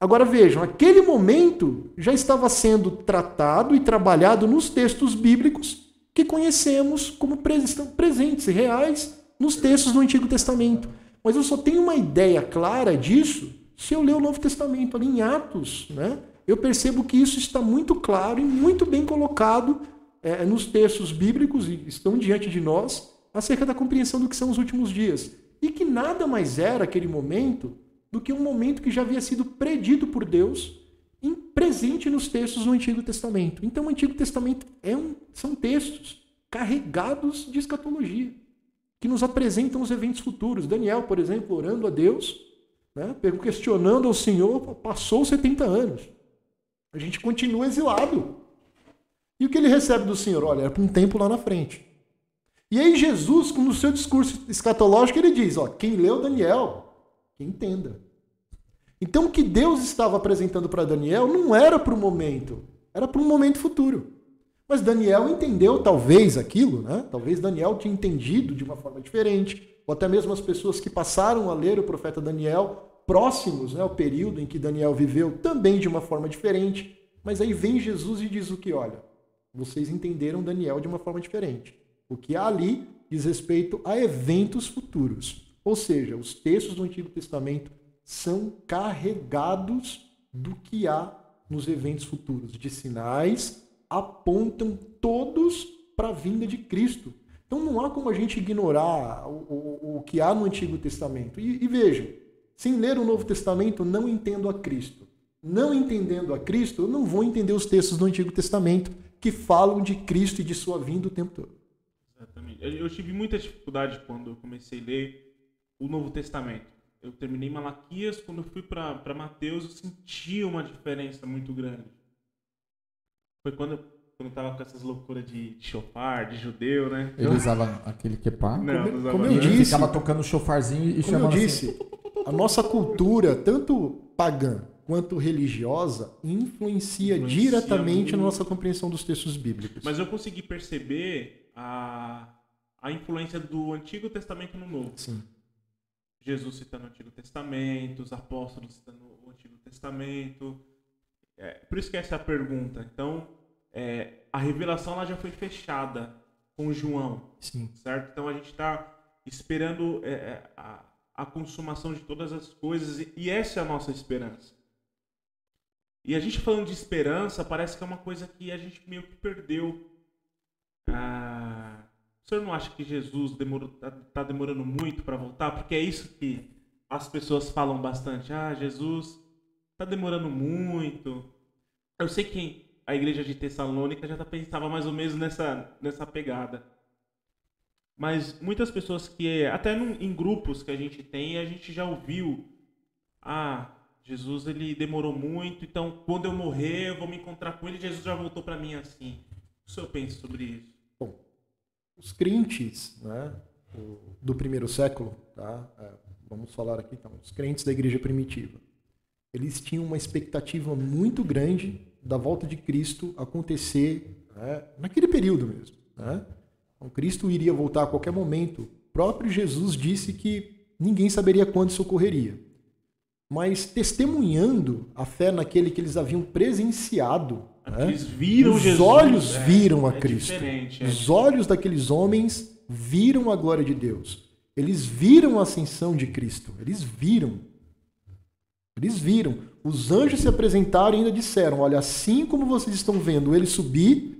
Agora vejam, aquele momento já estava sendo tratado e trabalhado nos textos bíblicos que conhecemos como presentes e reais nos textos do Antigo Testamento. Mas eu só tenho uma ideia clara disso se eu ler o Novo Testamento ali em Atos, né, eu percebo que isso está muito claro e muito bem colocado é, nos textos bíblicos e estão diante de nós acerca da compreensão do que são os últimos dias. E que nada mais era aquele momento do que um momento que já havia sido predito por Deus em, presente nos textos do Antigo Testamento. Então, o Antigo Testamento é um, são textos carregados de escatologia, que nos apresentam os eventos futuros. Daniel, por exemplo, orando a Deus, né? questionando ao Senhor, passou 70 anos. A gente continua exilado. E o que ele recebe do Senhor? Olha, é para um tempo lá na frente. E aí Jesus, no seu discurso escatológico, ele diz, ó, quem leu Daniel, que entenda. Então o que Deus estava apresentando para Daniel não era para o momento, era para um momento futuro. Mas Daniel entendeu talvez aquilo, né? Talvez Daniel tinha entendido de uma forma diferente, ou até mesmo as pessoas que passaram a ler o profeta Daniel próximos né, ao período em que Daniel viveu, também de uma forma diferente. Mas aí vem Jesus e diz o que? Olha, vocês entenderam Daniel de uma forma diferente. O que há ali diz respeito a eventos futuros. Ou seja, os textos do Antigo Testamento são carregados do que há nos eventos futuros, de sinais, apontam todos para a vinda de Cristo. Então não há como a gente ignorar o, o, o que há no Antigo Testamento. E, e vejam, sem ler o Novo Testamento, não entendo a Cristo. Não entendendo a Cristo, eu não vou entender os textos do Antigo Testamento que falam de Cristo e de sua vinda o tempo todo. Exatamente. Eu tive muita dificuldade quando eu comecei a ler o Novo Testamento. Eu terminei Malaquias, quando eu fui para Mateus, eu senti uma diferença muito grande. Foi quando quando tava com essas loucuras de chofar, de judeu, né? Ele usava aquele quepá. Não, como, não como eu disse, ficava tocando chofarzinho e como chamando eu disse, assim. A nossa cultura, tanto pagã quanto religiosa, influencia, influencia diretamente muito. na nossa compreensão dos textos bíblicos. Mas eu consegui perceber a, a influência do Antigo Testamento no Novo. Sim. Jesus citando o Antigo Testamento, os apóstolos citando o Antigo Testamento. É, por isso que essa é a pergunta. Então, é, a revelação ela já foi fechada com João. Sim. Certo? Então a gente está esperando é, é, a, a consumação de todas as coisas e, essa é a nossa esperança. E a gente falando de esperança, parece que é uma coisa que a gente meio que perdeu. Ah, o senhor não acha que Jesus está tá demorando muito para voltar? Porque é isso que as pessoas falam bastante. Ah, Jesus está demorando muito. Eu sei que a igreja de Tessalônica já tá, pensava mais ou menos nessa, nessa pegada. Mas muitas pessoas que, até em grupos que a gente tem, a gente já ouviu: ah, Jesus ele demorou muito, então quando eu morrer eu vou me encontrar com ele. Jesus já voltou para mim assim. O senhor pensa sobre isso? Bom, os crentes né, do primeiro século, tá? É, vamos falar aqui então, os crentes da igreja primitiva, eles tinham uma expectativa muito grande da volta de Cristo acontecer né, naquele período mesmo. Né? Então, Cristo iria voltar a qualquer momento. O próprio Jesus disse que ninguém saberia quando isso ocorreria. Mas testemunhando a fé naquele que eles haviam presenciado, né, eles viram os Jesus, olhos é, viram a é Cristo. É. Os olhos daqueles homens viram a glória de Deus. Eles viram a ascensão de Cristo. Eles viram. Eles viram. Os anjos se apresentaram e ainda disseram: Olha, assim como vocês estão vendo ele subir,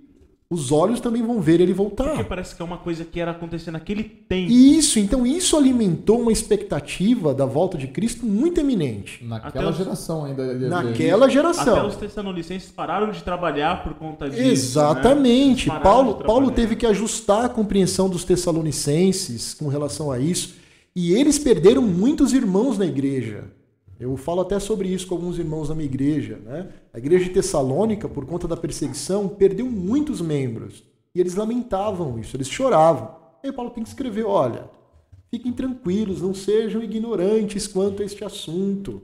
os olhos também vão ver ele voltar. Porque parece que é uma coisa que era acontecer naquele tempo. Isso, então isso alimentou uma expectativa da volta de Cristo muito eminente. Naquela geração ainda. Naquela geração. Até os tessalonicenses pararam de trabalhar por conta disso. Né? Exatamente. Né? Paulo, Paulo teve que ajustar a compreensão dos tessalonicenses com relação a isso. E eles perderam muitos irmãos na igreja. Eu falo até sobre isso com alguns irmãos da minha igreja. Né? A igreja de Tessalônica, por conta da perseguição, perdeu muitos membros. E eles lamentavam isso, eles choravam. E aí Paulo tem que escrever: olha, fiquem tranquilos, não sejam ignorantes quanto a este assunto.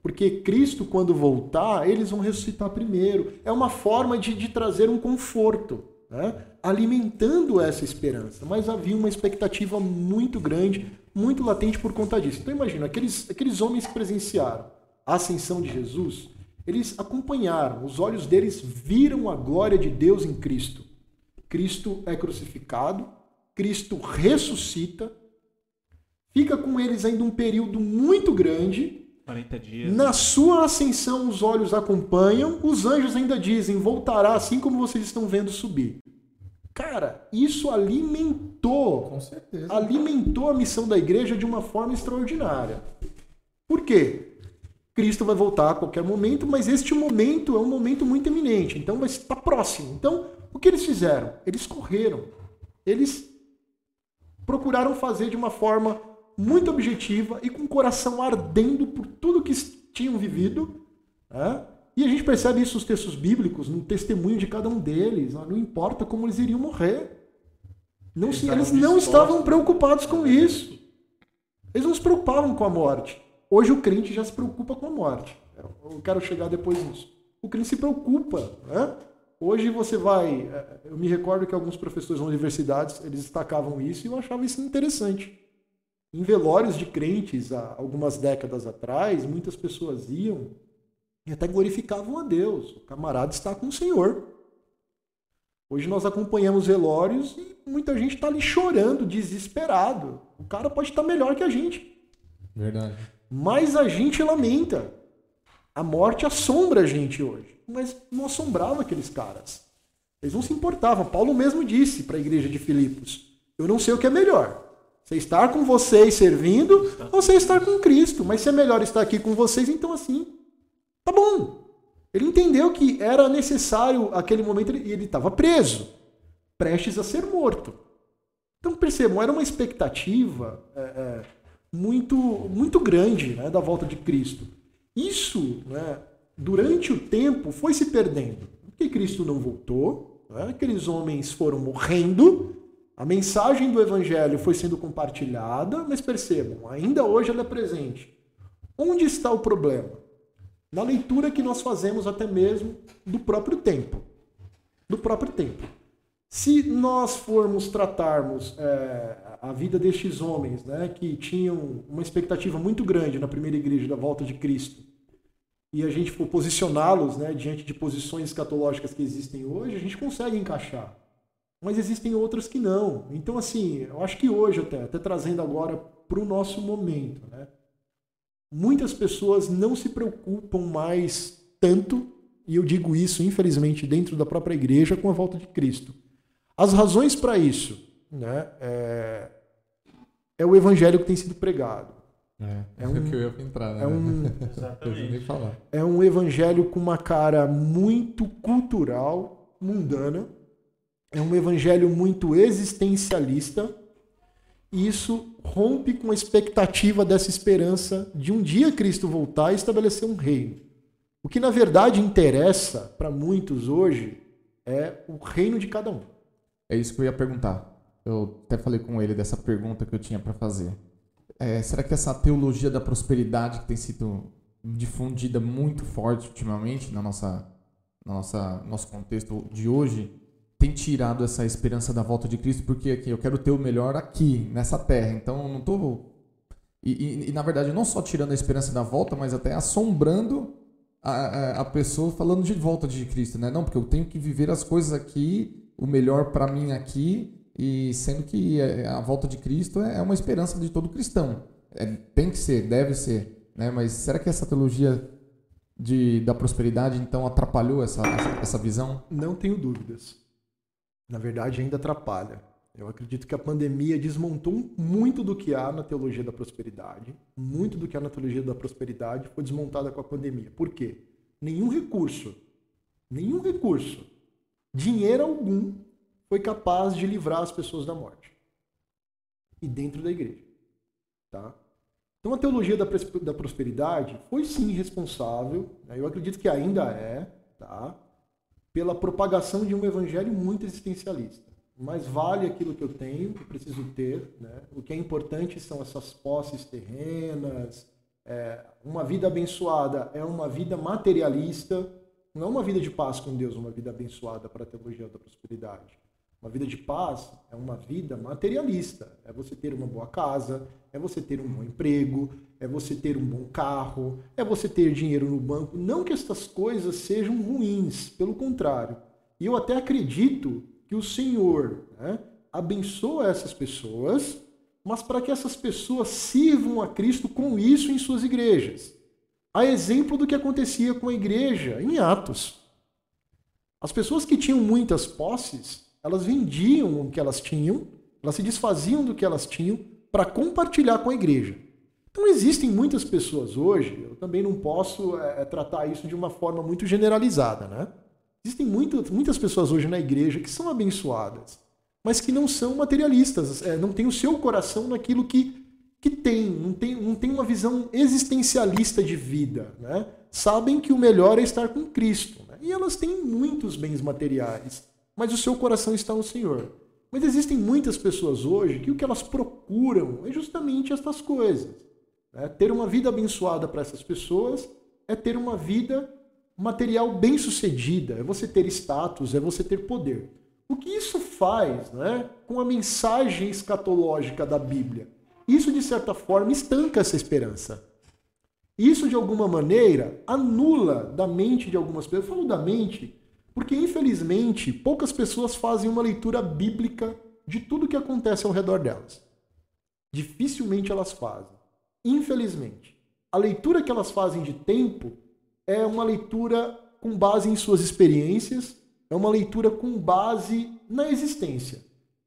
Porque Cristo, quando voltar, eles vão ressuscitar primeiro. É uma forma de, de trazer um conforto, né? alimentando essa esperança. Mas havia uma expectativa muito grande muito latente por conta disso. Então imagina, aqueles, aqueles homens que presenciaram a ascensão de Jesus, eles acompanharam, os olhos deles viram a glória de Deus em Cristo. Cristo é crucificado, Cristo ressuscita, fica com eles ainda um período muito grande. 40 dias. Na sua ascensão, os olhos acompanham, os anjos ainda dizem: voltará assim como vocês estão vendo subir. Cara, isso alimentou, com certeza, alimentou a missão da igreja de uma forma extraordinária. Por quê? Cristo vai voltar a qualquer momento, mas este momento é um momento muito eminente, então vai estar próximo. Então, o que eles fizeram? Eles correram. Eles procuraram fazer de uma forma muito objetiva e com o coração ardendo por tudo que tinham vivido, né? E a gente percebe isso nos textos bíblicos, no testemunho de cada um deles. Não importa como eles iriam morrer. Não eles, se, eles não estavam preocupados com isso. Eles não se preocupavam com a morte. Hoje o crente já se preocupa com a morte. Eu quero chegar depois nisso. O crente se preocupa. Né? Hoje você vai. É, eu me recordo que alguns professores nas universidades eles destacavam isso e eu achava isso interessante. Em velórios de crentes, há algumas décadas atrás, muitas pessoas iam e até glorificavam a Deus. O camarada está com o Senhor. Hoje nós acompanhamos velórios e muita gente está ali chorando, desesperado. O cara pode estar melhor que a gente. Verdade. Mas a gente lamenta. A morte assombra a gente hoje. Mas não assombrava aqueles caras. Eles não se importavam. Paulo mesmo disse para a igreja de Filipos: Eu não sei o que é melhor. Você estar com vocês servindo ou você estar com Cristo. Mas se é melhor estar aqui com vocês, então assim, tá bom. Ele entendeu que era necessário aquele momento e ele estava preso, prestes a ser morto. Então percebam, era uma expectativa é, é, muito, muito grande né, da volta de Cristo. Isso, né, durante o tempo, foi se perdendo. Porque Cristo não voltou, né, aqueles homens foram morrendo, a mensagem do Evangelho foi sendo compartilhada, mas percebam, ainda hoje ela é presente. Onde está o problema? Na leitura que nós fazemos até mesmo do próprio tempo. Do próprio tempo. Se nós formos tratarmos é, a vida destes homens, né, que tinham uma expectativa muito grande na primeira igreja da volta de Cristo, e a gente for posicioná-los né, diante de posições escatológicas que existem hoje, a gente consegue encaixar. Mas existem outras que não. Então, assim, eu acho que hoje, até, até trazendo agora para o nosso momento, né, muitas pessoas não se preocupam mais tanto, e eu digo isso, infelizmente, dentro da própria igreja, com a volta de Cristo. As razões para isso né, é, é, o evangelho que tem sido pregado. É, é um, que eu ia entrar, né? É um, (laughs) Exatamente. falar. é um evangelho com uma cara muito cultural, mundana. É um evangelho muito existencialista. Isso rompe com a expectativa dessa esperança de um dia Cristo voltar e estabelecer um reino. O que na verdade interessa para muitos hoje é o reino de cada um. É isso que eu ia perguntar. Eu até falei com ele dessa pergunta que eu tinha para fazer. É, será que essa teologia da prosperidade que tem sido difundida muito forte ultimamente na nossa, nossa nosso contexto de hoje tem tirado essa esperança da volta de Cristo porque aqui eu quero ter o melhor aqui nessa terra. Então eu não estou e, e, e, na verdade não só tirando a esperança da volta, mas até assombrando a, a, a pessoa falando de volta de Cristo, né? Não, porque eu tenho que viver as coisas aqui, o melhor para mim aqui e sendo que é, a volta de Cristo é uma esperança de todo cristão. É, tem que ser, deve ser. Né? Mas será que essa teologia de, da prosperidade então atrapalhou essa, essa visão? Não tenho dúvidas. Na verdade, ainda atrapalha. Eu acredito que a pandemia desmontou muito do que há na teologia da prosperidade. Muito do que há na teologia da prosperidade foi desmontada com a pandemia. Por quê? Nenhum recurso, nenhum recurso, dinheiro algum foi capaz de livrar as pessoas da morte. E dentro da igreja. Tá? Então a teologia da, da prosperidade foi sim responsável, né? eu acredito que ainda é, tá? Pela propagação de um evangelho muito existencialista. Mas vale aquilo que eu tenho, que preciso ter. Né? O que é importante são essas posses terrenas. É, uma vida abençoada é uma vida materialista, não é uma vida de paz com Deus, uma vida abençoada para a teologia da prosperidade. Uma vida de paz é uma vida materialista. É você ter uma boa casa, é você ter um bom emprego, é você ter um bom carro, é você ter dinheiro no banco. Não que estas coisas sejam ruins, pelo contrário. E eu até acredito que o Senhor né, abençoa essas pessoas, mas para que essas pessoas sirvam a Cristo com isso em suas igrejas. A exemplo do que acontecia com a igreja em Atos. As pessoas que tinham muitas posses elas vendiam o que elas tinham, elas se desfaziam do que elas tinham para compartilhar com a igreja. Então existem muitas pessoas hoje, eu também não posso é, tratar isso de uma forma muito generalizada, né? Existem muito, muitas pessoas hoje na igreja que são abençoadas, mas que não são materialistas, é, não têm o seu coração naquilo que, que tem, não tem, não tem uma visão existencialista de vida, né? Sabem que o melhor é estar com Cristo, né? e elas têm muitos bens materiais mas o seu coração está no Senhor. Mas existem muitas pessoas hoje que o que elas procuram é justamente estas coisas. Né? Ter uma vida abençoada para essas pessoas é ter uma vida material bem sucedida, é você ter status, é você ter poder. O que isso faz né, com a mensagem escatológica da Bíblia? Isso, de certa forma, estanca essa esperança. Isso, de alguma maneira, anula da mente de algumas pessoas. Eu falo da mente porque, infelizmente, poucas pessoas fazem uma leitura bíblica de tudo que acontece ao redor delas. Dificilmente elas fazem. Infelizmente. A leitura que elas fazem de tempo é uma leitura com base em suas experiências, é uma leitura com base na existência.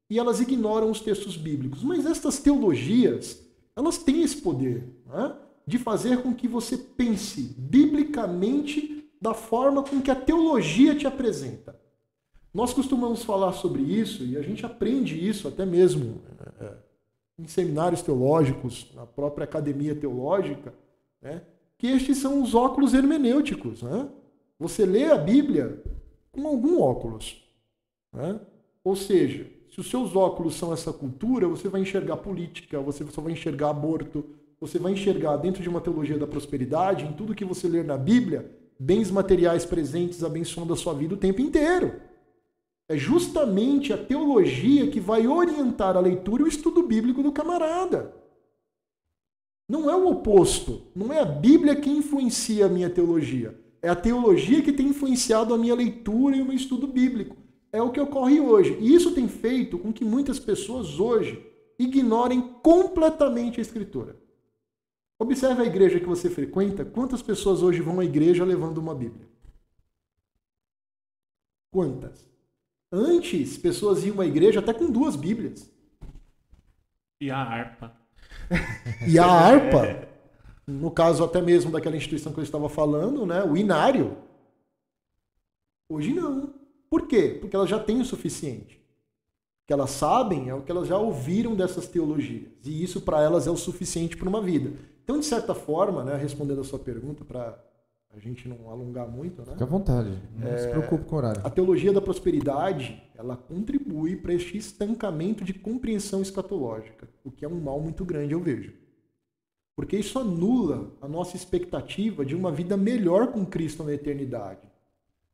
E elas ignoram os textos bíblicos. Mas estas teologias, elas têm esse poder né, de fazer com que você pense biblicamente da forma com que a teologia te apresenta. Nós costumamos falar sobre isso e a gente aprende isso até mesmo é, em seminários teológicos, na própria academia teológica, né, que estes são os óculos hermenêuticos. Né? Você lê a Bíblia com algum óculos. Né? Ou seja, se os seus óculos são essa cultura, você vai enxergar política, você só vai enxergar aborto, você vai enxergar dentro de uma teologia da prosperidade, em tudo que você ler na Bíblia, bens materiais presentes abençoando a sua vida o tempo inteiro. É justamente a teologia que vai orientar a leitura e o estudo bíblico do camarada. Não é o oposto. Não é a Bíblia que influencia a minha teologia. É a teologia que tem influenciado a minha leitura e o meu estudo bíblico. É o que ocorre hoje. E isso tem feito com que muitas pessoas hoje ignorem completamente a Escritura. Observe a igreja que você frequenta. Quantas pessoas hoje vão à igreja levando uma Bíblia? Quantas? Antes, pessoas iam à igreja até com duas Bíblias. E a harpa. E a (laughs) harpa, no caso até mesmo daquela instituição que eu estava falando, né, o inário. Hoje não. Por quê? Porque elas já têm o suficiente. O que elas sabem é o que elas já ouviram dessas teologias. E isso para elas é o suficiente para uma vida. Então, de certa forma, né, respondendo a sua pergunta para a gente não alongar muito, né? Fique à vontade, não é, se preocupe com o horário. A teologia da prosperidade, ela contribui para este estancamento de compreensão escatológica, o que é um mal muito grande, eu vejo. Porque isso anula a nossa expectativa de uma vida melhor com Cristo na eternidade.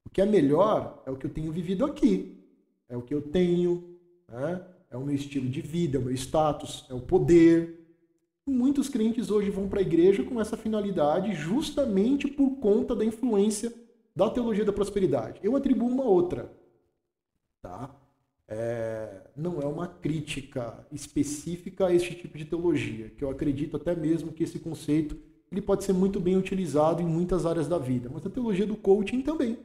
O que é melhor é o que eu tenho vivido aqui, é o que eu tenho, né? é o meu estilo de vida, é o meu status, é o poder, Muitos crentes hoje vão para a igreja com essa finalidade justamente por conta da influência da teologia da prosperidade. Eu atribuo uma outra. Tá? É, não é uma crítica específica a este tipo de teologia, que eu acredito até mesmo que esse conceito ele pode ser muito bem utilizado em muitas áreas da vida, mas a teologia do coaching também.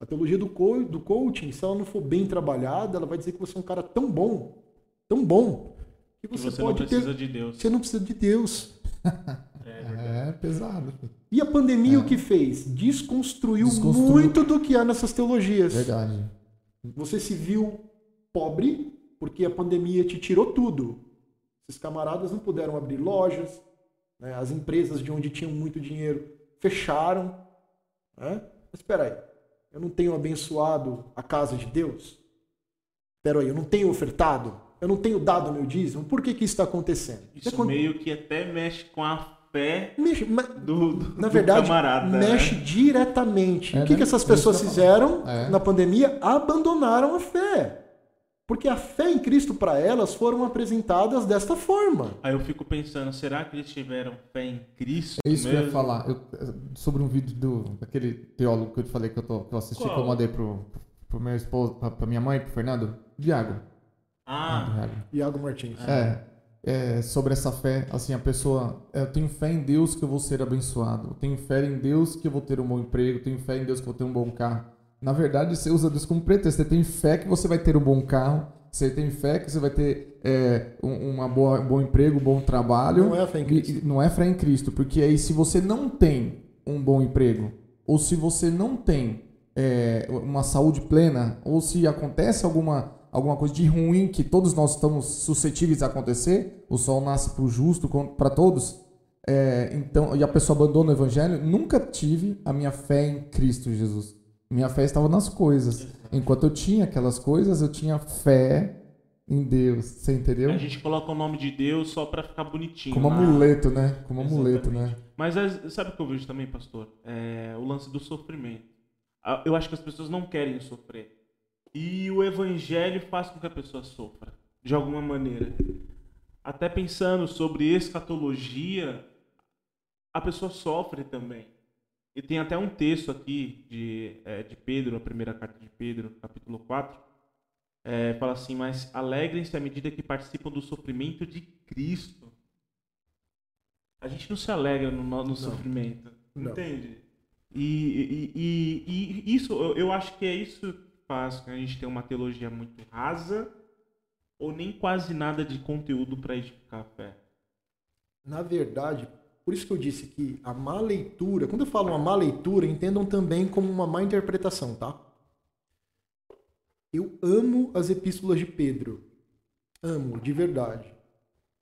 A teologia do, co do coaching, se ela não for bem trabalhada, ela vai dizer que você é um cara tão bom, tão bom, que você, você pode não precisa ter... de Deus. Você não precisa de Deus. (laughs) É, é pesado. E a pandemia é. o que fez? Desconstruiu, Desconstruiu, muito do que há nessas teologias. Verdade. Você se viu pobre porque a pandemia te tirou tudo. Esses camaradas não puderam abrir lojas, né? as empresas de onde tinham muito dinheiro fecharam. Né? Mas espera aí, eu não tenho abençoado a casa de Deus? Espera aí, eu não tenho ofertado? Eu não tenho dado meu dízimo, por que, que isso está acontecendo? Isso é quando... meio que até mexe com a fé mexe, do, do, na verdade, camarada, né? mexe né? diretamente. É, o que, né? que essas pessoas fizeram é. na pandemia? Abandonaram a fé. Porque a fé em Cristo para elas foram apresentadas desta forma. Aí eu fico pensando, será que eles tiveram fé em Cristo? É isso mesmo? que eu ia falar. Eu, sobre um vídeo do, daquele teólogo que eu te falei que eu, tô, que eu assisti, Qual? que eu mandei pro, pro meu esposo, pra, pra minha mãe, pro Fernando, Diago. Ah, Iago Martins. É, é, sobre essa fé, assim, a pessoa, eu tenho fé em Deus que eu vou ser abençoado, eu tenho fé em Deus que eu vou ter um bom emprego, eu tenho fé em Deus que eu vou ter um bom carro. Na verdade, você usa Deus como pretexto, você tem fé que você vai ter um bom carro, você tem fé que você vai ter é, uma boa, um bom emprego, um bom trabalho. Não é fé em Cristo. Não é fé em Cristo, porque aí se você não tem um bom emprego, ou se você não tem é, uma saúde plena, ou se acontece alguma alguma coisa de ruim que todos nós estamos suscetíveis a acontecer, o sol nasce para o justo, para todos, é, então, e a pessoa abandona o evangelho, nunca tive a minha fé em Cristo Jesus. Minha fé estava nas coisas. Enquanto eu tinha aquelas coisas, eu tinha fé em Deus. Você entendeu? A gente coloca o nome de Deus só para ficar bonitinho. Como amuleto, né? Como amuleto, né? Mas sabe o que eu vejo também, pastor? É o lance do sofrimento. Eu acho que as pessoas não querem sofrer. E o evangelho faz com que a pessoa sofra, de alguma maneira. Até pensando sobre escatologia, a pessoa sofre também. E tem até um texto aqui de, é, de Pedro, a primeira carta de Pedro, capítulo 4, é, fala assim: Mas alegrem-se à medida que participam do sofrimento de Cristo. A gente não se alegra no, no sofrimento, não. entende? E, e, e, e isso, eu, acho que é isso faz que a gente ter uma teologia muito rasa ou nem quase nada de conteúdo para edificar a fé. Na verdade, por isso que eu disse que a má leitura, quando eu falo uma má leitura, entendam também como uma má interpretação, tá? Eu amo as epístolas de Pedro. Amo, de verdade.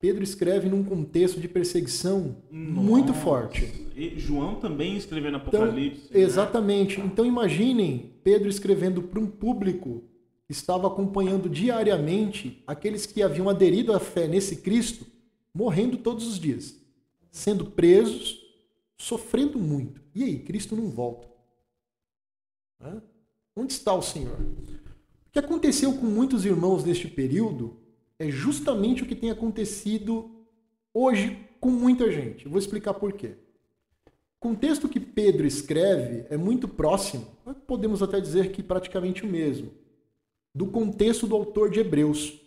Pedro escreve num contexto de perseguição Nossa. muito forte. E João também escreveu no então, Apocalipse. Então, né? Exatamente. Então imaginem Pedro escrevendo para um público que estava acompanhando diariamente aqueles que haviam aderido à fé nesse Cristo, morrendo todos os dias, sendo presos, sofrendo muito. E aí, Cristo não volta. Onde está o Senhor? O que aconteceu com muitos irmãos neste período é justamente o que tem acontecido hoje com muita gente. Vou explicar por quê. O contexto que Pedro escreve é muito próximo, podemos até dizer que praticamente o mesmo, do contexto do autor de Hebreus.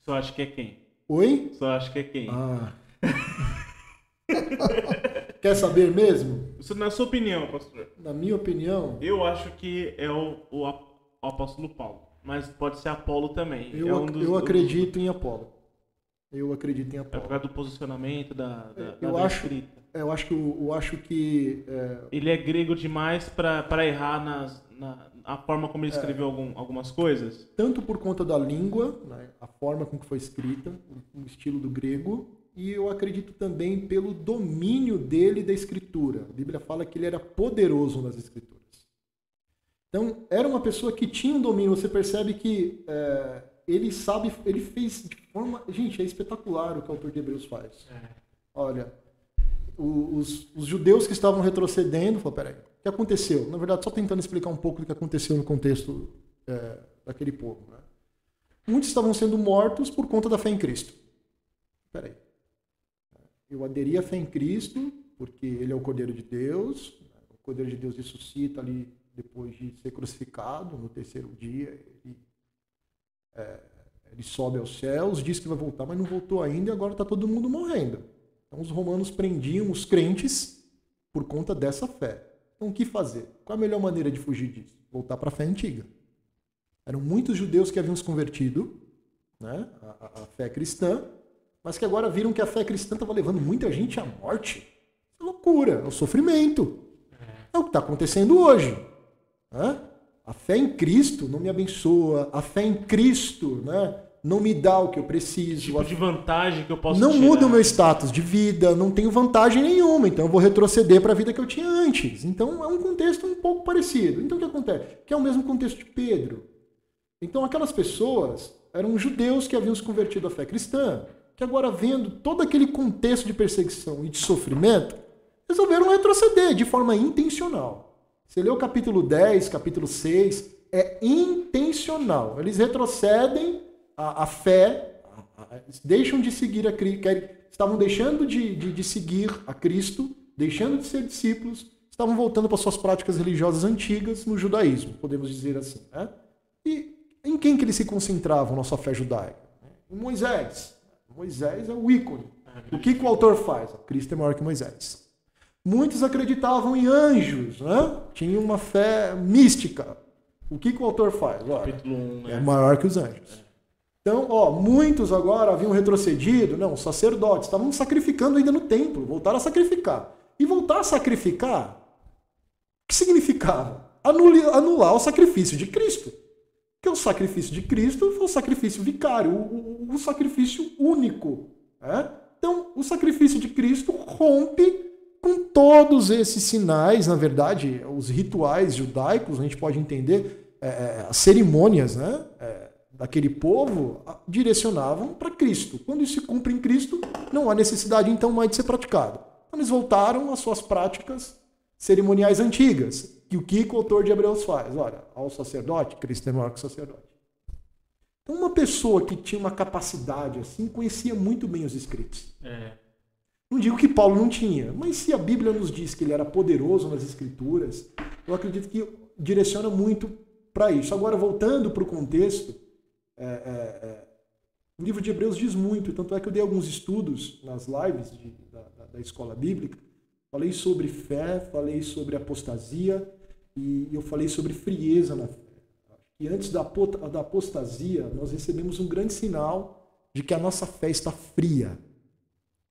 Só acho que é quem? Oi? Só acho que é quem? Ah. (laughs) Quer saber mesmo? Isso na sua opinião, pastor? Na minha opinião? Eu acho que é o, o o apóstolo Paulo. Mas pode ser Apolo também. Eu, é um dos, eu acredito dos... em Apolo. Eu acredito em Apolo. É por causa do posicionamento da, da, eu da acho, escrita. Eu acho que, eu acho que é... ele é grego demais para errar nas, na a forma como ele é. escreveu é, algum, algumas coisas. Tanto por conta da língua, né, a forma com que foi escrita, o estilo do grego, e eu acredito também pelo domínio dele da escritura. A Bíblia fala que ele era poderoso nas escrituras. Então, era uma pessoa que tinha um domínio. Você percebe que é, ele sabe, ele fez de forma. Gente, é espetacular o que o autor de Hebreus faz. É. Olha, os, os, judeus que estavam retrocedendo, falaram: peraí, o que aconteceu? Na verdade, só tentando explicar um pouco do que aconteceu no contexto é, daquele povo. Né? Muitos estavam sendo mortos por conta da fé em Cristo. Peraí. Eu aderi à fé em Cristo, porque ele é o Cordeiro de Deus, o Cordeiro de Deus ressuscita ali depois de ser crucificado, no terceiro dia, ele, é, ele sobe aos céus, diz que vai voltar, mas não voltou ainda e agora está todo mundo morrendo. Então os romanos prendiam os crentes por conta dessa fé. Então o que fazer? Qual a melhor maneira de fugir disso? Voltar para a fé antiga. Eram muitos judeus que haviam se convertido né, à, à fé cristã, mas que agora viram que a fé cristã estava levando muita gente à morte. É loucura, é o sofrimento. É o que está acontecendo hoje. Né? A fé em Cristo não me abençoa, a fé em Cristo né, não me dá o que eu preciso. Tipo de vantagem que eu posso Não tirar. muda o meu status de vida, não tenho vantagem nenhuma, então eu vou retroceder para a vida que eu tinha antes. Então é um contexto um pouco parecido. Então o que acontece? Que é o mesmo contexto de Pedro. Então aquelas pessoas eram judeus que haviam se convertido à fé cristã, que agora vendo todo aquele contexto de perseguição e de sofrimento, resolveram retroceder de forma intencional. Você lê o capítulo 10, capítulo 6, é intencional. Eles retrocedem a, a fé, a, a, deixam de seguir a Cristo, estavam deixando de, de, de, seguir a Cristo, deixando de ser discípulos, estavam voltando para suas práticas religiosas antigas no judaísmo, podemos dizer assim. Né? E em quem que eles se concentravam na sua fé judaica? Em Moisés. Moisés é o ícone. O que, que o autor faz? Cristo é maior que Moisés. Muitos acreditavam em anjos, né? tinham uma fé mística. O que, que o autor faz? Olha, né? É maior que os anjos. Então, ó, muitos agora haviam retrocedido, não, sacerdotes, estavam sacrificando ainda no templo, voltaram a sacrificar. E voltar a sacrificar, o que significava? Anular, anular o sacrifício de Cristo. Porque o sacrifício de Cristo foi o sacrifício vicário, o, o, o sacrifício único. Né? Então, o sacrifício de Cristo rompe com todos esses sinais, na verdade, os rituais judaicos, a gente pode entender, é, é as cerimônias né, é, daquele povo direcionavam para Cristo. Quando isso se cumpre em Cristo, não há necessidade então mais de ser praticado. Então, eles voltaram às suas práticas cerimoniais antigas. E o que o autor de Hebreus faz? Olha, ao sacerdote, Cristo é maior que o sacerdote. Então, uma pessoa que tinha uma capacidade assim, conhecia muito bem os escritos. É. Não digo que Paulo não tinha, mas se a Bíblia nos diz que ele era poderoso nas Escrituras, eu acredito que direciona muito para isso. Agora, voltando para o contexto, é, é, é, o livro de Hebreus diz muito, tanto é que eu dei alguns estudos nas lives de, da, da, escola bíblica, Falei sobre fé, falei sobre apostasia e eu falei sobre frieza na fé. E antes da apostasia, nós recebemos um grande sinal de que a nossa fé está fria.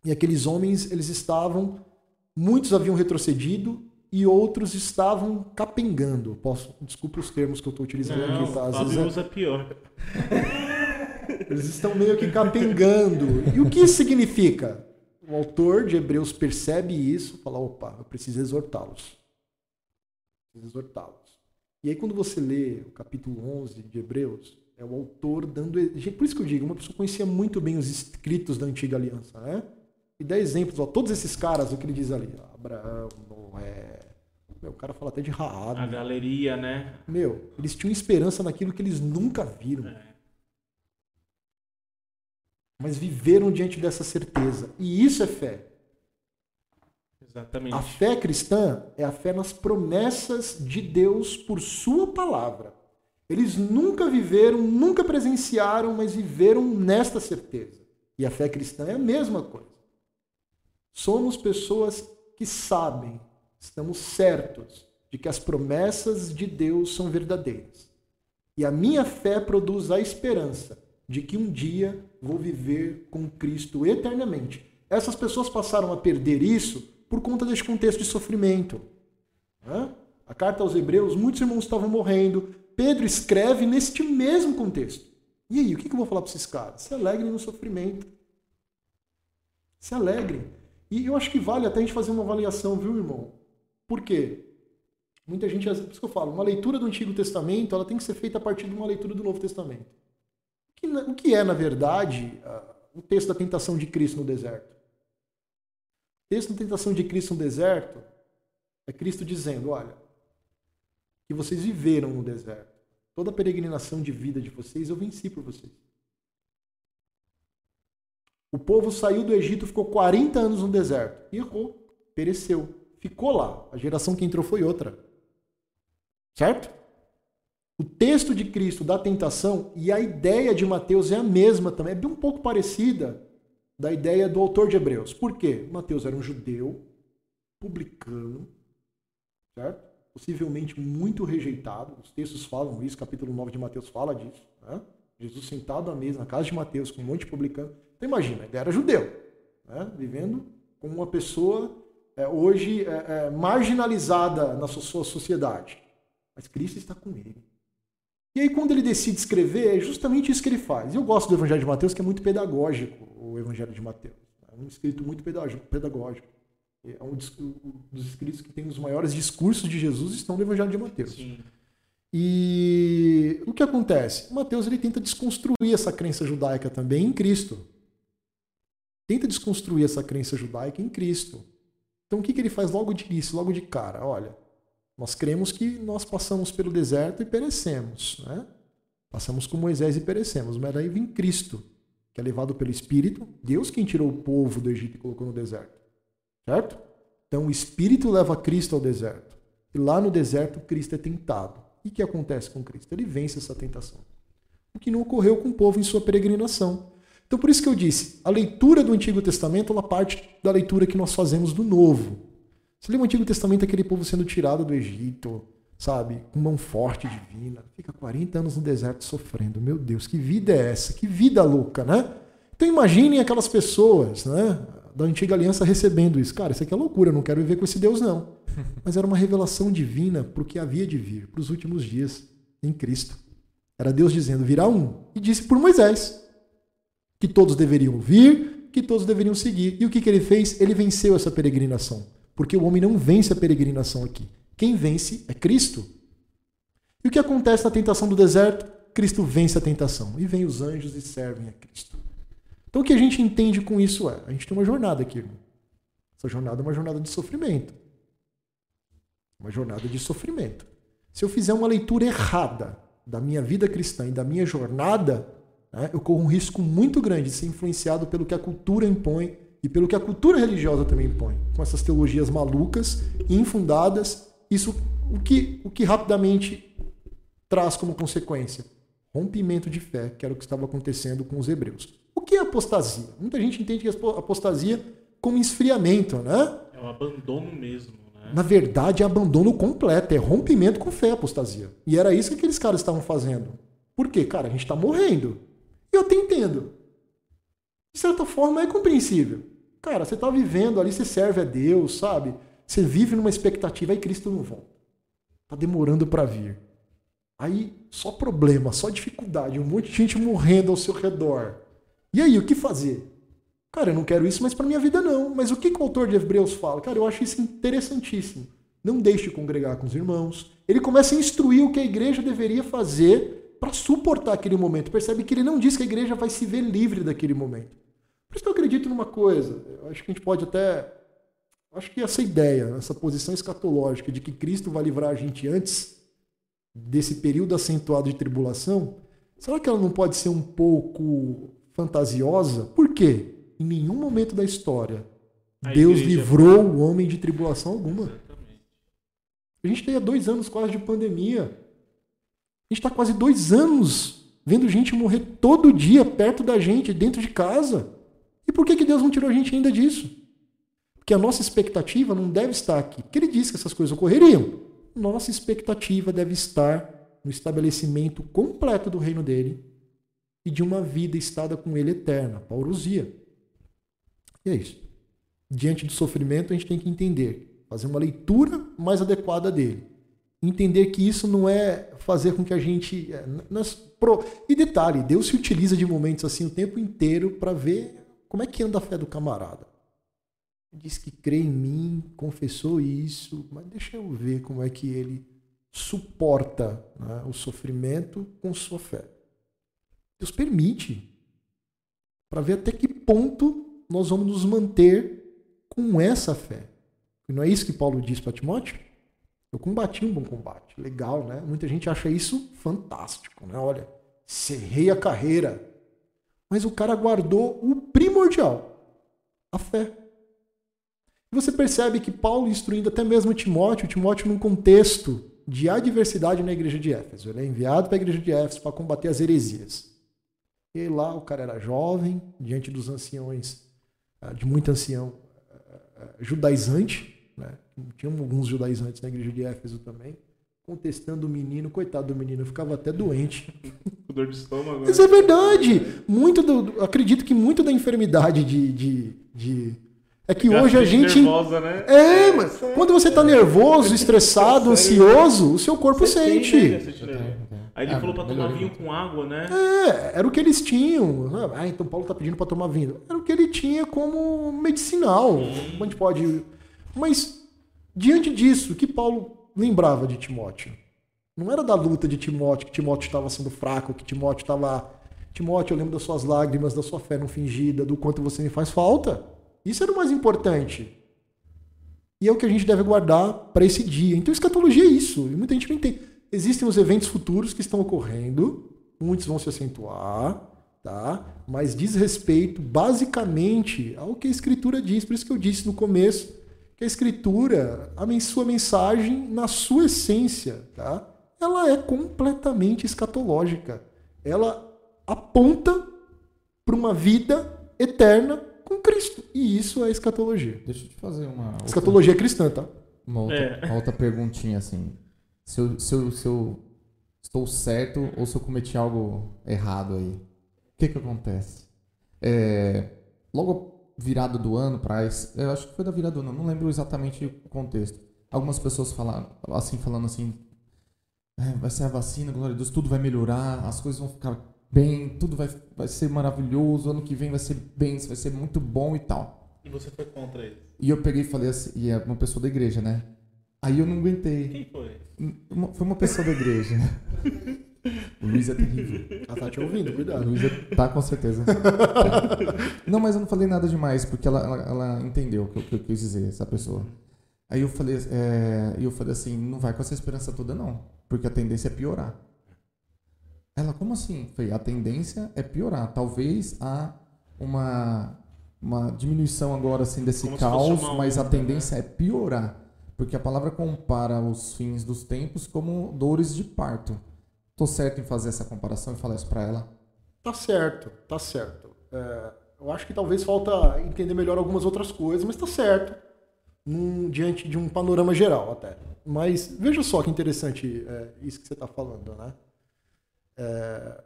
E aqueles homens, eles estavam, muitos haviam retrocedido e outros estavam capengando. Posso, desculpa os termos que eu estou utilizando Não, aqui, tá? Às vezes é- usa pior. (laughs) eles estão meio que capengando. E o que isso significa? O autor de Hebreus percebe isso, fala: opa, eu preciso exortá-los. Preciso exortá-los. E aí, quando você lê o capítulo 11 de Hebreus, é o autor dando. Por isso que eu digo, uma pessoa conhecia muito bem os escritos da antiga aliança, né? E dá exemplos, ó, todos esses caras, o que ele diz ali: Abraão, Noé. Meu, o cara fala até de Raab. A galeria, né? Meu, eles tinham esperança naquilo que eles nunca viram. É. Mas viveram diante dessa certeza. E isso é fé. Exatamente. A fé cristã é a fé nas promessas de Deus por sua palavra. Eles nunca viveram, nunca presenciaram, mas viveram nesta certeza. E a fé cristã é a mesma coisa. Somos pessoas que sabem, estamos certos de que as promessas de Deus são verdadeiras. E a minha fé produz a esperança de que um dia vou viver com Cristo eternamente. Essas pessoas passaram a perder isso por conta deste contexto de sofrimento. A carta aos Hebreus, muitos irmãos estavam morrendo. Pedro escreve neste mesmo contexto. E aí, o que eu vou falar para esses caras? Se alegrem no sofrimento. Se alegrem. E eu acho que vale até a gente fazer uma avaliação, viu, irmão? Por quê? Muita gente, por isso que eu falo, uma leitura do Antigo Testamento ela tem que ser feita a partir de uma leitura do Novo Testamento. O que é, na verdade, o texto da tentação de Cristo no deserto? O texto da tentação de Cristo no deserto é Cristo dizendo: olha, que vocês viveram no deserto. Toda a peregrinação de vida de vocês eu venci por vocês. O povo saiu do Egito, ficou 40 anos no deserto. E errou, pereceu. Ficou lá. A geração que entrou foi outra. Certo? O texto de Cristo da tentação e a ideia de Mateus é a mesma também, é bem um pouco parecida da ideia do autor de Hebreus. Por quê? Mateus era um judeu, publicano, certo? Possivelmente muito rejeitado. Os textos falam isso, capítulo 9 de Mateus fala disso. Né? Jesus sentado à mesa na casa de Mateus com um monte de publicano. Então imagina, ele era judeu, né? vivendo como uma pessoa é, hoje é, é, marginalizada na sua sociedade. Mas Cristo está com ele. E aí, quando ele decide escrever, é justamente isso que ele faz. Eu gosto do Evangelho de Mateus, que é muito pedagógico, o Evangelho de Mateus. É um escrito muito pedagógico. É um dos escritos que tem os maiores discursos de Jesus estão no Evangelho de Mateus. Sim. E o que acontece? Mateus ele tenta desconstruir essa crença judaica também em Cristo. Tenta desconstruir essa crença judaica em Cristo. Então o que, que ele faz logo de início, logo de cara? Olha, nós cremos que nós passamos pelo deserto e perecemos. Né? Passamos com Moisés e perecemos. Mas daí vem Cristo, que é levado pelo Espírito. Deus quem tirou o povo do Egito e colocou no deserto. Certo? Então o Espírito leva Cristo ao deserto. E lá no deserto Cristo é tentado. E o que acontece com Cristo? Ele vence essa tentação. O que não ocorreu com o povo em sua peregrinação. Então por isso que eu disse, a leitura do Antigo Testamento ela parte da leitura que nós fazemos do Novo. Você lê o Antigo Testamento, aquele povo sendo tirado do Egito, sabe? Com mão forte divina. Fica 40 anos no deserto sofrendo. Meu Deus, que vida é essa? Que vida louca, né? Então imaginem aquelas pessoas, né? Da antiga aliança recebendo isso. Cara, isso aqui é loucura, eu não quero viver com esse Deus, não. (laughs) Mas era uma revelação divina para o que havia de vir, para os últimos dias em Cristo. Era Deus dizendo: virá um. E disse por Moisés que todos deveriam vir, que todos deveriam seguir. E o que, que ele fez? Ele venceu essa peregrinação. Porque o homem não vence a peregrinação aqui. Quem vence é Cristo. E o que acontece na tentação do deserto? Cristo vence a tentação. E vem os anjos e servem a Cristo. Então o que a gente entende com isso é: a gente tem uma jornada aqui, irmão. Essa jornada é uma jornada de sofrimento. Uma jornada de sofrimento. Se eu fizer uma leitura errada da minha vida cristã e da minha jornada, né, eu corro um risco muito grande de ser influenciado pelo que a cultura impõe e pelo que a cultura religiosa também impõe, com essas teologias malucas, infundadas, isso o que, o que rapidamente traz como consequência rompimento de fé, que era o que estava acontecendo com os hebreus. O que é apostasia? Muita gente entende que apostasia como esfriamento, né? É o abandono mesmo. Né? Na verdade, é abandono completo, é rompimento com fé, apostasia. E era isso que aqueles caras estavam fazendo. Por quê? Cara, a gente está morrendo. E eu te entendo. De certa forma, é compreensível. Cara, você está vivendo ali, você serve a Deus, sabe? Você vive numa expectativa, aí Cristo não volta. Está demorando para vir. Aí só problema, só dificuldade, um monte de gente morrendo ao seu redor. E aí, o que fazer? Cara, eu não quero isso, mas para minha vida não. Mas o que, que o autor de Hebreus fala? Cara, eu acho isso interessantíssimo. Não deixe de congregar com os irmãos. Ele começa a instruir o que a igreja deveria fazer para suportar aquele momento. Percebe que ele não diz que a igreja vai se ver livre daquele momento. Por isso que eu acredito numa coisa. Eu acho que a gente pode até. Acho que essa ideia, essa posição escatológica de que Cristo vai livrar a gente antes desse período acentuado de tribulação, será que ela não pode ser um pouco fantasiosa? Por quê? Em nenhum momento da história a Deus livrou o homem de tribulação alguma. Exatamente. A gente tem há dois anos quase de pandemia. A gente está quase dois anos vendo gente morrer todo dia perto da gente, dentro de casa. E por que, que Deus não tirou a gente ainda disso? Porque a nossa expectativa não deve estar aqui. Porque ele disse que essas coisas ocorreriam nossa expectativa deve estar no estabelecimento completo do reino dele e de uma vida estada com ele eterna, paurosia. E é isso. Diante do sofrimento, a gente tem que entender, fazer uma leitura mais adequada dele. Entender que isso não é fazer com que a gente. É, nas, pro... E detalhe, Deus se utiliza de momentos assim o tempo inteiro para ver como é que anda a fé do camarada diz que crê em mim, confessou isso, mas deixa eu ver como é que ele suporta né, o sofrimento com sua fé. Deus permite para ver até que ponto nós vamos nos manter com essa fé. E não é isso que Paulo diz para Timóteo? Eu combati um bom combate. Legal, né? Muita gente acha isso fantástico, né? Olha, cerrei a carreira. Mas o cara guardou o primordial, a fé. Você percebe que Paulo instruindo até mesmo Timóteo, Timóteo num contexto de adversidade na igreja de Éfeso. Ele é enviado para a igreja de Éfeso para combater as heresias. E lá o cara era jovem, diante dos anciões, ah, de muito ancião ah, ah, judaizante? Tinha alguns judaizantes na igreja de Éfeso também, contestando o menino, coitado do menino, ficava até doente. (laughs) Com dor de estômago. Isso é verdade. Muito do, acredito que muito da enfermidade de, de, de é que hoje a gente. Nervosa, né? É, é mas quando você tá nervoso, estressado, (laughs) ansioso, o seu corpo você sente. Né? Aí ele ah, falou pra tomar vinho com água, né? É, era o que eles tinham. Ah, então Paulo tá pedindo pra tomar vinho. Era o que ele tinha como medicinal. Sim. A gente pode. Mas, diante disso, o que Paulo lembrava de Timóteo? Não era da luta de Timóteo, que Timóteo estava sendo fraco, que Timóteo estava. Timóteo, eu lembro das suas lágrimas, da sua fé não fingida, do quanto você me faz falta. Isso era o mais importante. E é o que a gente deve guardar para esse dia. Então, escatologia é isso. E muita gente não entende. Existem os eventos futuros que estão ocorrendo, muitos vão se acentuar, tá? mas diz respeito basicamente ao que a Escritura diz. Por isso que eu disse no começo que a Escritura, a sua mensagem, na sua essência, tá? ela é completamente escatológica. Ela aponta para uma vida eterna com Cristo. E isso é escatologia. Deixa eu te fazer uma. Escatologia outra, cristã, tá? Uma outra, é. uma outra perguntinha assim. Se eu, se, eu, se eu estou certo ou se eu cometi algo errado aí. O que que acontece? É, logo virado do ano para eu acho que foi da virada do ano, não lembro exatamente o contexto. Algumas pessoas falaram assim, falando assim, é, vai ser a vacina, glória a Deus, tudo vai melhorar, as coisas vão ficar bem, tudo vai, vai ser maravilhoso, ano que vem vai ser bem, vai ser muito bom e tal. E você foi contra ele? E eu peguei e falei assim, e é uma pessoa da igreja, né? Aí eu não aguentei. Quem foi? Uma, foi uma pessoa da igreja. (laughs) o Luiz é terrível. Ela tá te ouvindo, cuidado. O Luiz é, tá com certeza. Tá. (laughs) Não, mas eu não falei nada demais, porque ela, ela, ela entendeu o que, que eu quis dizer, essa pessoa. Aí eu falei, é, eu falei assim, não vai com essa esperança toda não, porque a tendência é piorar. Ela, como assim? Falei, a tendência é piorar. Talvez há uma, uma diminuição agora assim desse como caos, mas a né? tendência né? é piorar. Porque a palavra compara os fins dos tempos como dores de parto. Tô certo em fazer essa comparação e falar isso para ela? Tá certo, tá certo. É, eu acho que talvez falta entender melhor algumas outras coisas, mas tá certo. num, diante de um panorama geral até. Mas veja só que interessante é, isso que você está falando, né? É,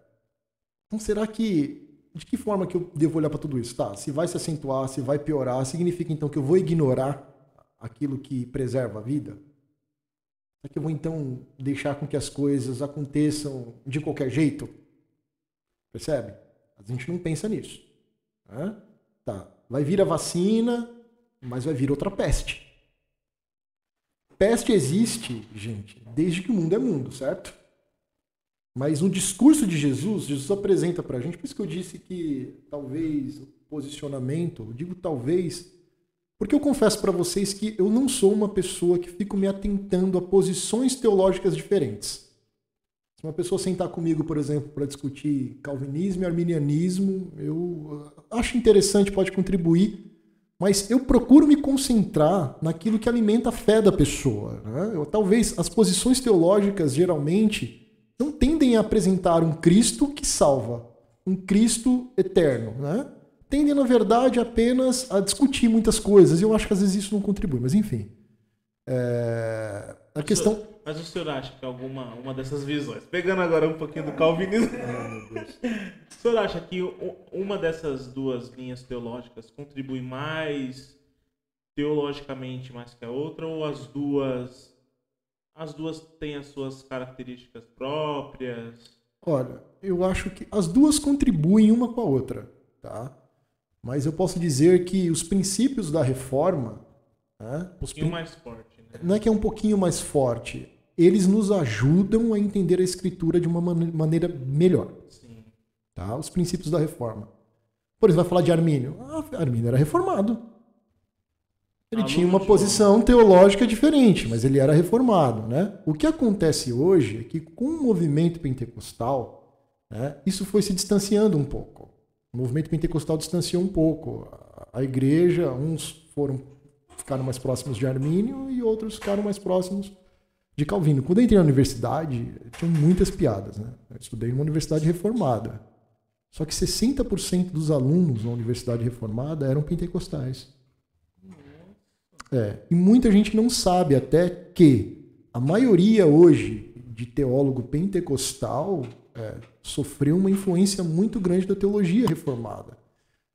então será que de que forma que eu devo olhar para tudo isso? Tá, se vai se acentuar, se vai piorar, significa então que eu vou ignorar aquilo que preserva a vida? Será que eu vou então deixar com que as coisas aconteçam de qualquer jeito? Percebe? A gente não pensa nisso. Né? Tá, vai vir a vacina, mas vai vir outra peste. Peste existe, gente, desde que o mundo é mundo, certo? Mas no discurso de Jesus, Jesus apresenta para a gente, por isso que eu disse que talvez o posicionamento, eu digo talvez, porque eu confesso para vocês que eu não sou uma pessoa que fico me atentando a posições teológicas diferentes. Se uma pessoa sentar comigo, por exemplo, para discutir calvinismo e arminianismo, eu acho interessante, pode contribuir, mas eu procuro me concentrar naquilo que alimenta a fé da pessoa. Né? Eu, talvez as posições teológicas, geralmente, não tendem a apresentar um Cristo que salva, um Cristo eterno, né? Tendem, na verdade, apenas a discutir muitas coisas, e eu acho que às vezes isso não contribui, mas enfim. É... A questão. Mas o senhor acha que alguma uma dessas visões, pegando agora um pouquinho do calvinismo, (laughs) o senhor acha que uma dessas duas linhas teológicas contribui mais teologicamente mais que a outra, ou as duas as duas têm as suas características próprias? Olha, eu acho que as duas contribuem uma com a outra, tá? Mas eu posso dizer que os princípios da reforma, né, um pouquinho mais forte, né? não é que é um pouquinho mais forte, eles nos ajudam a entender a escritura de uma maneira melhor. Sim. Tá? Os princípios da reforma. Por exemplo, vai falar de Armínio. Ah, Armínio era reformado. Ele tinha uma posição teológica diferente, mas ele era reformado. Né? O que acontece hoje é que, com o movimento pentecostal, né, isso foi se distanciando um pouco. O movimento pentecostal distanciou um pouco. A igreja, uns foram ficaram mais próximos de Armínio e outros ficaram mais próximos de Calvino. Quando eu entrei na universidade, tinha muitas piadas. Né? Eu estudei em uma universidade reformada. Só que 60% dos alunos na universidade reformada eram pentecostais. É, e muita gente não sabe até que a maioria hoje de teólogo pentecostal é, sofreu uma influência muito grande da teologia reformada.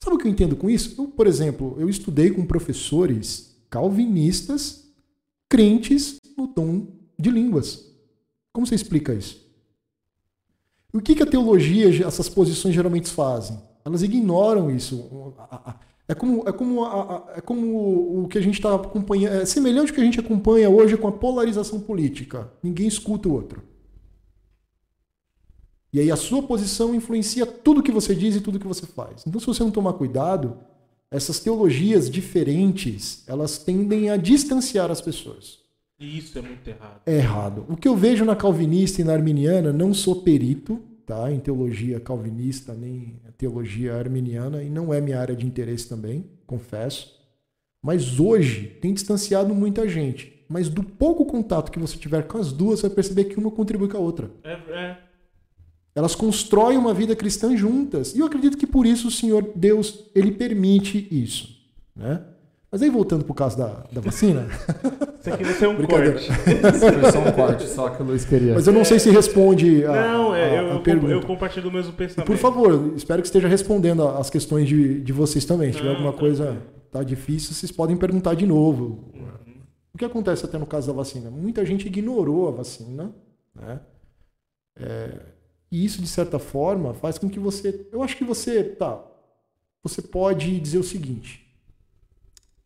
Sabe o que eu entendo com isso? Eu, por exemplo, eu estudei com professores calvinistas, crentes no dom de línguas. Como você explica isso? O que, que a teologia, essas posições geralmente fazem? Elas ignoram isso. É como, é como, é como o que a gente está acompanhando. É semelhante ao que a gente acompanha hoje com a polarização política. Ninguém escuta o outro. E aí a sua posição influencia tudo que você diz e tudo que você faz. Então, se você não tomar cuidado, essas teologias diferentes, elas tendem a distanciar as pessoas. E isso é muito errado. É errado. O que eu vejo na calvinista e na arminiana, não sou perito, tá? em teologia calvinista, nem teologia arminiana, e não é minha área de interesse também, confesso. Mas hoje tem distanciado muita gente. Mas do pouco contato que você tiver com as duas, você vai perceber que uma contribui com a outra. É, é. Elas constroem uma vida cristã juntas. E eu acredito que por isso o Senhor Deus ele permite isso. Né? Mas aí voltando pro caso da, da vacina. Isso aqui vai ser um corte. foi só um corte, só que o Luiz queria. Mas eu não sei se responde a, não, é, a, a eu, pergunta. Eu compartilho do mesmo pensamento. por favor, espero que esteja respondendo as questões de, de vocês também. Se tiver alguma coisa tá difícil, vocês podem perguntar de novo. Uhum. O que acontece até no caso da vacina? Muita gente ignorou a vacina, né? É, e isso, de certa forma, faz com que você. Eu acho que você. Tá. Você pode dizer o seguinte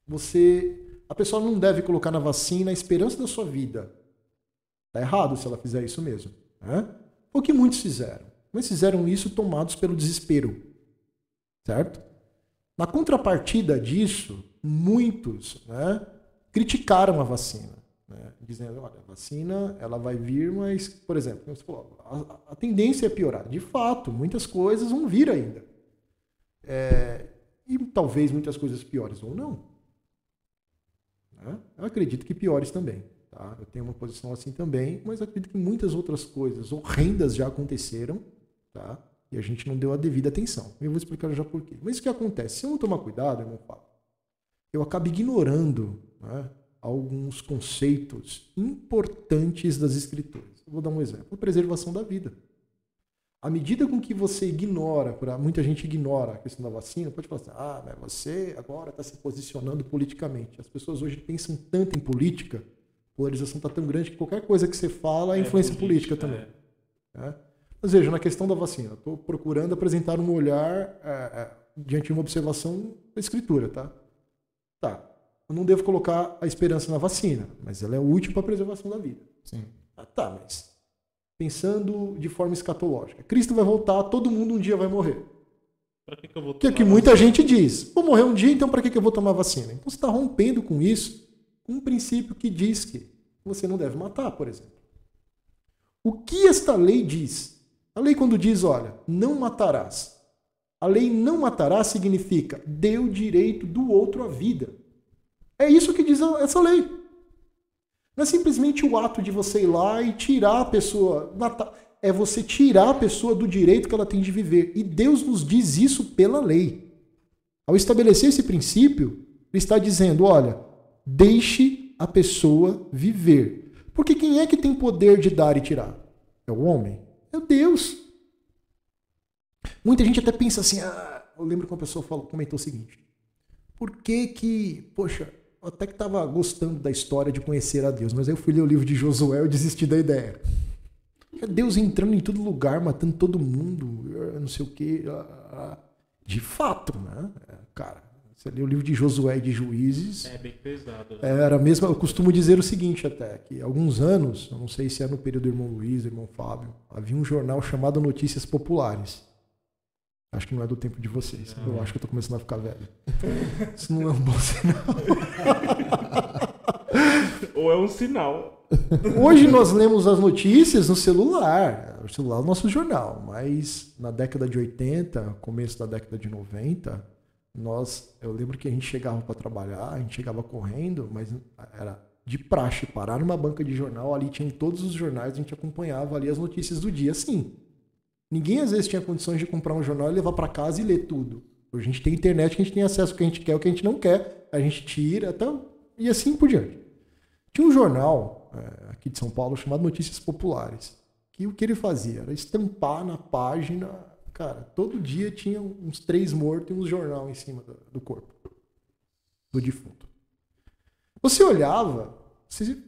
você a pessoa não deve colocar na vacina a esperança da sua vida. Tá errado se ela fizer isso mesmo. Né? O que muitos fizeram. Mas fizeram isso tomados pelo desespero. Certo? Na contrapartida disso, muitos né, criticaram a vacina. Né, dizendo, olha, a vacina ela vai vir, mas, por exemplo, falou, a, a, tendência é piorar. De fato, muitas coisas vão vir ainda. É, e talvez muitas coisas piores ou não. Né? Eu acredito que piores também. Tá? Eu tenho uma posição assim também, mas acredito que muitas outras coisas horrendas já aconteceram tá? e a gente não deu a devida atenção. Eu vou explicar já por quê. Mas o que acontece? Se eu não tomar cuidado, irmão Paulo, eu acabo ignorando né, alguns conceitos importantes das escrituras. vou dar um exemplo: a preservação da vida. À medida com que você ignora, muita gente ignora a questão da vacina, pode falar assim, ah, mas você agora está se posicionando politicamente. As pessoas hoje pensam tanto em política, a polarização está tão grande que qualquer coisa que você fala é, é influência política, política também. É. É? Mas veja, na questão da vacina, estou procurando apresentar um olhar é, é, diante de uma observação da escritura, tá? Tá. Eu não devo colocar a esperança na vacina, mas ela é útil para a preservação da vida. Sim. Ah, tá, mas pensando de forma escatológica. Cristo vai voltar, todo mundo um dia vai morrer. Para que, que eu vou Que é que muita gente diz. Vou morrer um dia, então para que, que eu vou tomar vacina? Então você está rompendo com isso, com um princípio que diz que você não deve matar, por exemplo. O que esta lei diz? A lei quando diz, olha, não matarás. A lei não matarás significa dê o direito do outro à vida. É isso que diz essa lei. Não é simplesmente o ato de você ir lá e tirar a pessoa. É você tirar a pessoa do direito que ela tem de viver. E Deus nos diz isso pela lei. Ao estabelecer esse princípio, Ele está dizendo: olha, deixe a pessoa viver. Porque quem é que tem poder de dar e tirar? É o homem? É Deus. Muita gente até pensa assim: ah, eu lembro que uma pessoa falou, comentou o seguinte: por que que, poxa, até que estava gostando da história de conhecer a Deus, mas aí eu fui ler o livro de Josué e desisti da ideia. É Deus entrando em todo lugar, matando todo mundo, não sei o quê. De fato, né? É, cara, você lê o livro de Josué e de Juízes. É bem pesado. Né? Era mesmo, eu costumo dizer o seguinte até, que alguns anos, eu não sei se é no período do irmão Luiz, do irmão Fábio, havia um jornal chamado Notícias Populares. Acho que não é do tempo de vocês. Não. Eu acho que eu tô começando a ficar velho. (laughs) Isso não é um bom sinal. (laughs) Ou é um sinal. Hoje nós lemos as notícias no celular. O celular é o nosso jornal. Mas na década de 80, começo da década de 90, nós, eu lembro que a gente chegava para trabalhar, a gente chegava correndo, mas era de praxe parar numa banca de jornal, ali tinha todos os jornais, a gente acompanhava ali as notícias do dia, sim. Ninguém às vezes tinha condições de comprar um jornal e levar para casa e ler tudo. A gente tem internet, a gente tem acesso ao que a gente quer, o que a gente não quer, a gente tira, até, e assim por diante. Tinha um jornal é, aqui de São Paulo chamado Notícias Populares, que o que ele fazia era estampar na página, cara, todo dia tinha uns três mortos e um jornal em cima do, do corpo do defunto. Você olhava, se,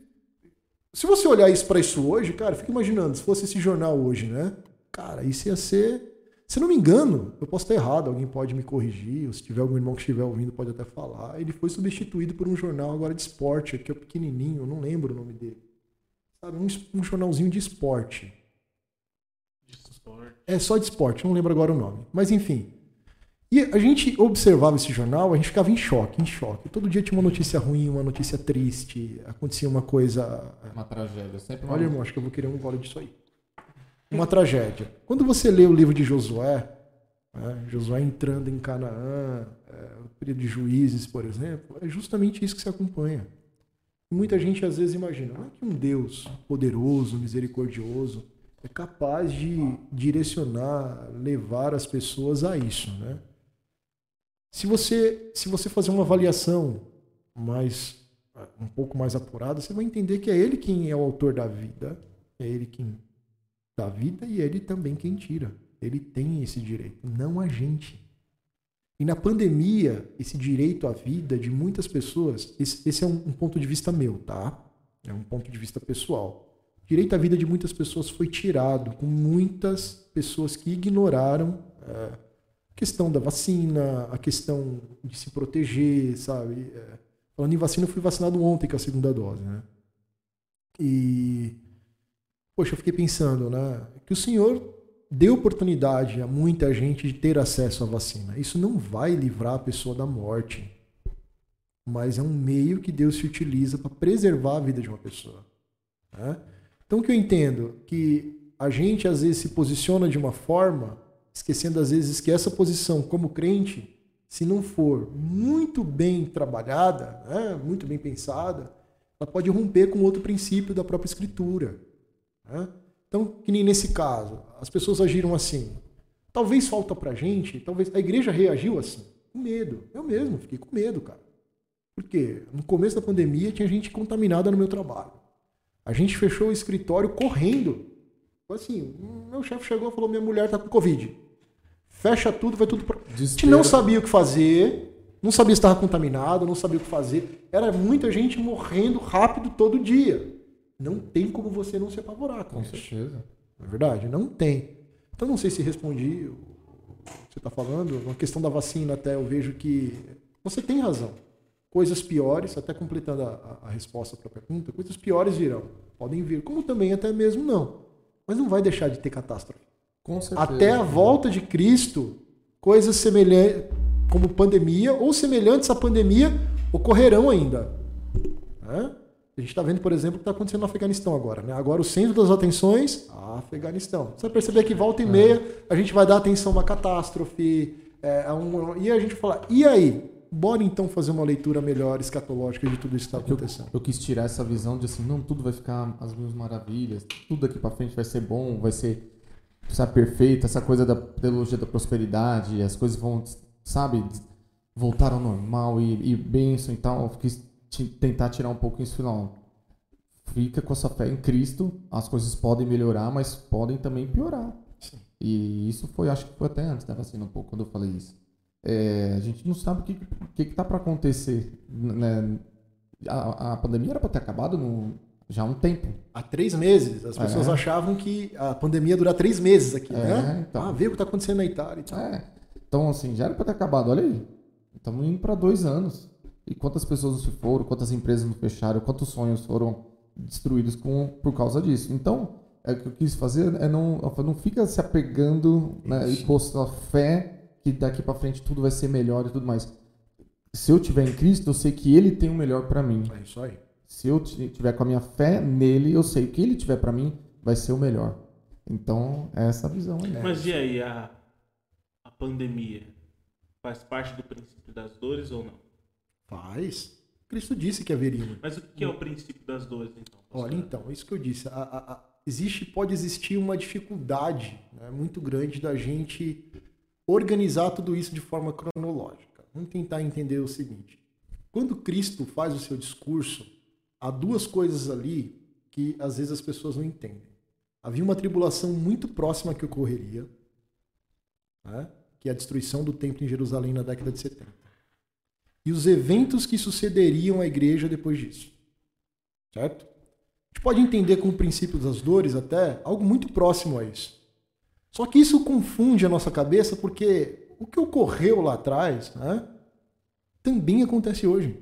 se você olhar isso para isso hoje, cara, fica imaginando, se fosse esse jornal hoje, né? Cara, isso ia ser. Se não me engano, eu posso estar errado, alguém pode me corrigir, ou se tiver algum irmão que estiver ouvindo pode até falar. Ele foi substituído por um jornal agora de esporte, que é pequenininho, eu não lembro o nome dele. Sabe, um, um jornalzinho de esporte. De esporte. É só de esporte, não lembro agora o nome. Mas enfim. E a gente observava esse jornal, a gente ficava em choque, em choque. Todo dia tinha uma notícia ruim, uma notícia triste, acontecia uma coisa. Uma tragédia. Sempre Olha, irmão, acho que eu vou querer um gole disso aí uma tragédia. Quando você lê o livro de Josué, né, Josué entrando em Canaã, é, o período de juízes, por exemplo, é justamente isso que se acompanha. Muita gente às vezes imagina, é que um Deus poderoso, misericordioso, é capaz de direcionar, levar as pessoas a isso, né? Se você, se você fazer uma avaliação mais um pouco mais apurada, você vai entender que é ele quem é o autor da vida, é ele quem da vida e ele também quem tira. Ele tem esse direito, não a gente. E na pandemia, esse direito à vida de muitas pessoas, esse, esse é um, um, ponto de vista meu, tá? É um ponto de vista pessoal. O direito à vida de muitas pessoas foi tirado, com muitas pessoas que ignoraram é, a questão da vacina, a questão de se proteger, sabe? É, falando em vacina, eu fui vacinado ontem com a segunda dose, né? E Poxa, eu fiquei pensando, né? Que o Senhor deu oportunidade a muita gente de ter acesso à vacina. Isso não vai livrar a pessoa da morte, mas é um meio que Deus se utiliza para preservar a vida de uma pessoa. Né? Então, o que eu entendo? Que a gente às vezes se posiciona de uma forma, esquecendo às vezes que essa posição como crente, se não for muito bem trabalhada, né? muito bem pensada, ela pode romper com outro princípio da própria Escritura. Né? Então, que nem nesse caso, as pessoas agiram assim. Talvez falta pra gente, talvez a igreja reagiu assim, com medo. Eu mesmo fiquei com medo, cara. Por quê? No começo da pandemia tinha gente contaminada no meu trabalho. A gente fechou o escritório correndo. Assim, meu chefe chegou e falou: minha mulher tá com Covid. Fecha tudo, vai tudo pra. A gente não sabia o que fazer, não sabia se estava contaminado, não sabia o que fazer. Era muita gente morrendo rápido todo dia. Não tem como você não se apavorar com, Com certeza. É verdade? Não tem. Então não sei se respondi o que você está falando. Na questão da vacina até eu vejo que você tem razão. Coisas piores, até completando a, a- a resposta para a pergunta, coisas piores virão. Podem vir, como também até mesmo não. Mas não vai deixar de ter catástrofe. Com certeza. Até a volta de Cristo, coisas semelhantes, como pandemia ou semelhantes à pandemia, ocorrerão ainda. Né? A gente está vendo, por exemplo, o que está acontecendo no Afeganistão agora. Né? Agora o centro das atenções, Afeganistão. Você vai perceber que volta e meia a gente vai dar atenção a uma catástrofe. é, a um- e a gente fala, e aí? Bora então fazer uma leitura melhor, escatológica de tudo isso que está Eu, acontecendo. eu quis tirar essa visão de assim, não, tudo vai ficar às mil maravilhas, tudo daqui pra frente vai ser bom, vai ser sabe, perfeito, essa coisa da teologia da prosperidade, as coisas vão, sabe, voltar ao normal e, e bênção e tal. Eu quis tentar tirar um pouco isso, não. Fica com a sua fé em Cristo, as coisas podem melhorar, mas podem também piorar. Sim. E isso foi, acho que foi até antes da vacina um pouco, quando eu falei isso. É, a gente não sabe o que, que, que tá para acontecer. Né? A, a pandemia era para ter acabado no, já há um tempo. Há três meses, as pessoas É. achavam que a pandemia ia durar três meses aqui, É, né? então. Ah, vê o que está acontecendo na Itália e tal. É. Então, assim, já era para ter acabado. Olha aí. Estamos indo para dois anos. E quantas pessoas não se foram, quantas empresas não fecharam, quantos sonhos foram destruídos com, por causa disso. Então, é, o que eu quis fazer é não, não fica se apegando né, e Isso. posto a fé que daqui para frente tudo vai ser melhor e tudo mais. Se eu tiver em Cristo, eu sei que Ele tem o melhor para mim. É isso aí. Se eu ti- tiver com a minha fé nele, eu sei que o que Ele tiver para mim vai ser o melhor. Então, é essa a visão aí. Mas e aí, a, a pandemia faz parte do princípio das dores ou não? Faz. Cristo disse que haveria. uma. Mas o que é o princípio das dores, então? Olha, então, é isso que eu disse. A- a- a- existe, pode existir uma dificuldade né, muito grande da gente organizar tudo isso de forma cronológica. Vamos tentar entender o seguinte. Quando Cristo faz o seu discurso, há duas coisas ali que às vezes as pessoas não entendem. Havia uma tribulação muito próxima que ocorreria, né, que é a destruição do templo em Jerusalém na década de 70. E os eventos que sucederiam à igreja depois disso. Certo? A gente pode entender como princípio das dores até algo muito próximo a isso. Só que isso confunde a nossa cabeça porque o que ocorreu lá atrás né, também acontece hoje.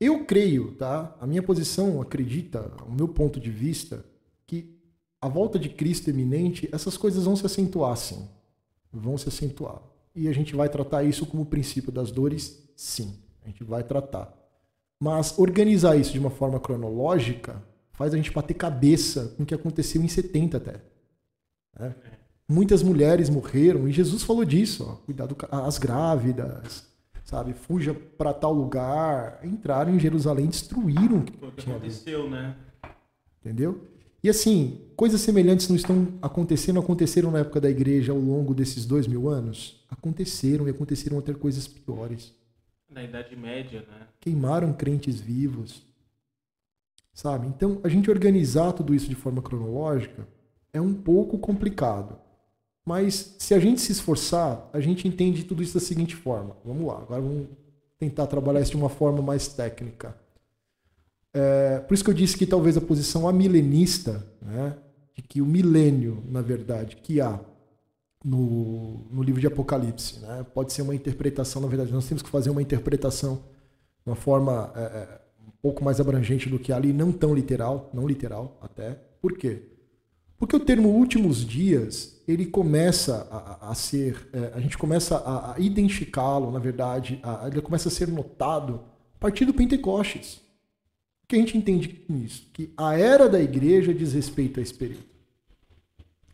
Eu creio, tá? A minha posição acredita, o meu ponto de vista, que a volta de Cristo iminente, essas coisas vão se acentuar sim. Vão se acentuar. E a gente vai tratar isso como princípio das dores, sim. A gente vai tratar. Mas organizar isso de uma forma cronológica faz a gente bater cabeça com o que aconteceu em 70 até. né? Muitas mulheres morreram e Jesus falou disso. Ó, cuidado com as grávidas, sabe? Fuja para tal lugar. Entraram em Jerusalém, destruíram o que ali. aconteceu, né? Entendeu? E assim, coisas semelhantes não estão acontecendo, aconteceram na época da igreja ao longo desses dois mil anos? Aconteceram e aconteceram até coisas piores. Na Idade Média, né? Queimaram crentes vivos. Sabe? Então, a gente organizar tudo isso de forma cronológica é um pouco complicado. Mas se a gente se esforçar, a gente entende tudo isso da seguinte forma. Vamos lá, agora vamos tentar trabalhar isso de uma forma mais técnica. É, por isso que eu disse que talvez a posição amilenista, né, de que o milênio, na verdade, que há no, no livro de Apocalipse, né, pode ser uma interpretação, na verdade, nós temos que fazer uma interpretação de uma forma é, é, um pouco mais abrangente do que ali, não tão literal, não literal até. Por quê? Porque o termo últimos dias, ele começa a, a- a ser, é, a gente começa a, a identificá-lo, na verdade, a- ele começa a ser notado a partir do Pentecostes. Que a gente entende isso? Que a era da igreja diz respeito a esse período.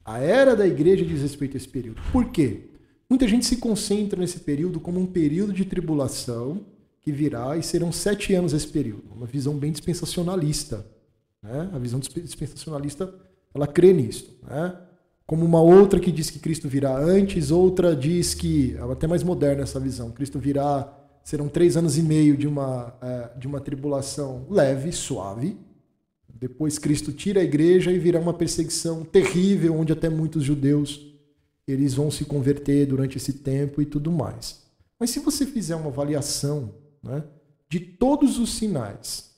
A era da igreja diz respeito a esse período. Por quê? Muita gente se concentra nesse período como um período de tribulação que virá e serão sete anos esse período. Uma visão bem dispensacionalista. Né? A visão disp- dispensacionalista ela crê nisso. Né? Como uma outra que diz que Cristo virá antes, outra diz que, é até mais moderna essa visão, Cristo virá serão três anos e meio de uma, é, de uma tribulação leve, suave. Depois Cristo tira a igreja e virá uma perseguição terrível, onde até muitos judeus eles vão se converter durante esse tempo e tudo mais. Mas se você fizer uma avaliação né, de todos os sinais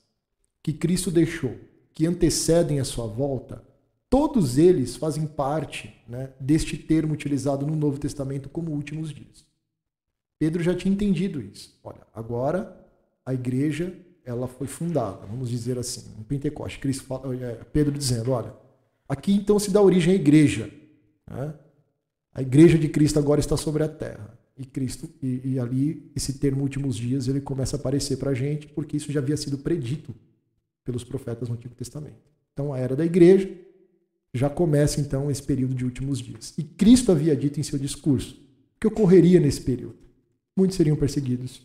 que Cristo deixou, que antecedem a sua volta, todos eles fazem parte né, deste termo utilizado no Novo Testamento como últimos dias. Pedro já tinha entendido isso. Olha, agora a igreja ela foi fundada, vamos dizer assim, em Pentecoste. Fala, é, Pedro dizendo, olha, aqui então se dá origem à igreja. Né? A igreja de Cristo agora está sobre a terra. E Cristo e, e ali esse termo últimos dias ele começa a aparecer para a gente porque isso já havia sido predito pelos profetas no Antigo Testamento. Então a era da igreja já começa então esse período de últimos dias. E Cristo havia dito em seu discurso que ocorreria nesse período. Muitos seriam perseguidos,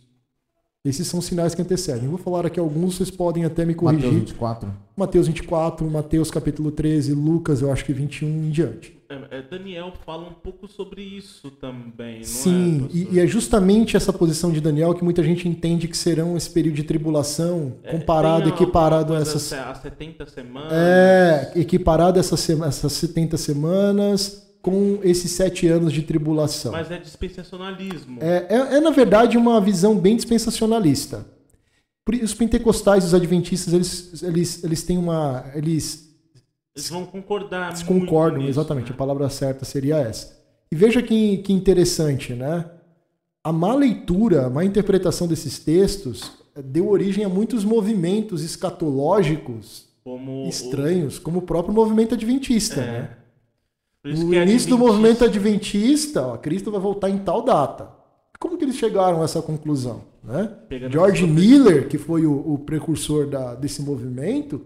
esses são sinais que antecedem. Eu vou falar aqui alguns, vocês podem até me corrigir. Mateus 24. Mateus 24, Mateus capítulo 13, Lucas, eu acho que 21 em diante. É, é, Daniel fala um pouco sobre isso também, não Sim, é? e, e, é justamente essa posição de Daniel que muita gente entende que serão esse período de tribulação é, comparado, equiparado a essas... A 70 semanas. É, equiparado a essas, essas 70 semanas com esses sete anos de tribulação. Mas é dispensacionalismo. É, é, é na verdade, uma visão bem dispensacionalista. Os pentecostais, os adventistas, eles, eles, eles têm uma. Eles, eles vão concordar. Eles concordam, nisso, exatamente. Né? A palavra certa seria essa. E veja que, que interessante, né? A má leitura, a má interpretação desses textos deu origem a muitos movimentos escatológicos como estranhos, o... como o próprio movimento adventista, é. né? No é início do movimento adventista, ó, Cristo vai voltar em tal data. Como que eles chegaram a essa conclusão? Né? George Miller, que foi o, o precursor da, desse movimento,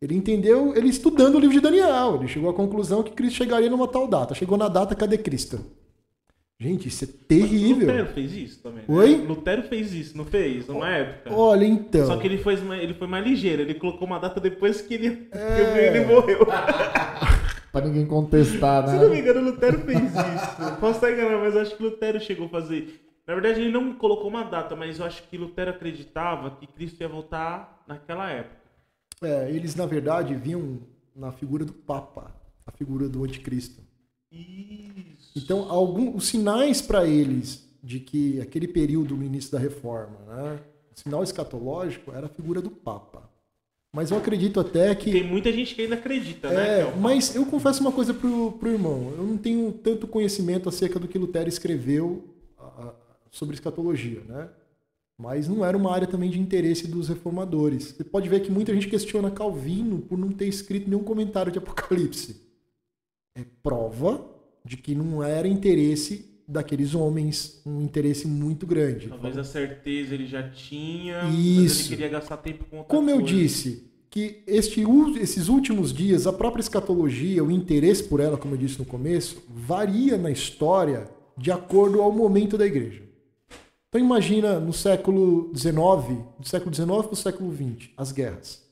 ele entendeu, ele estudando o livro de Daniel, ele chegou à conclusão que Cristo chegaria numa tal data. Chegou na data, cadê Cristo? Gente, isso é terrível. Lutero fez isso também. Né? Oi? Lutero fez isso, não fez? Numa época. Olha, então. Só que ele foi, ele foi mais ligeiro. Ele colocou uma data depois que ele, é... que ele morreu. (laughs) pra ninguém contestar, né? Se não me engano, Lutero fez isso. Posso estar enganado, mas acho que Lutero chegou a fazer. Na verdade, ele não colocou uma data, mas eu acho que Lutero acreditava que Cristo ia voltar naquela época. É, eles, na verdade, viam na figura do Papa, a figura do Anticristo. Isso. Então, alguns os sinais para eles de que aquele período no início da reforma, né, o sinal escatológico era a figura do Papa. Mas eu acredito até que. Tem muita gente que ainda acredita, né? É, é mas eu confesso uma coisa pro, pro irmão. Eu não tenho tanto conhecimento acerca do que Lutero escreveu sobre escatologia, né? Mas não era uma área também de interesse dos reformadores. Você pode ver que muita gente questiona Calvino por não ter escrito nenhum comentário de Apocalipse. É prova de que não era interesse daqueles homens um interesse muito grande. Talvez a certeza ele já tinha, Isso. mas ele queria gastar tempo com outra Como coisa. eu disse, que este, esses últimos dias, a própria escatologia, o interesse por ela, como eu disse no começo, varia na história de acordo ao momento da igreja. Então imagina no século XIX, do século XIX para o século XX, as guerras.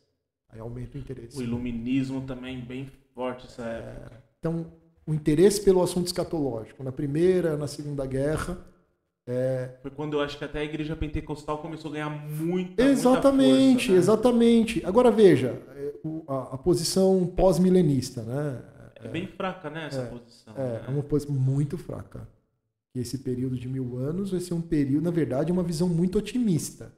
Aí aumenta o interesse. O iluminismo também bem forte essa época. É, então o interesse pelo assunto escatológico na Primeira, na Segunda Guerra. É... Foi quando eu acho que até a igreja pentecostal começou a ganhar muita, exatamente, muita força, né? exatamente. Agora veja, é, a, a posição pós-milenista, né? É bem fraca, né, essa é, posição. É, né? é uma posição muito fraca. E esse período de mil anos vai ser um período, na verdade, uma visão muito otimista.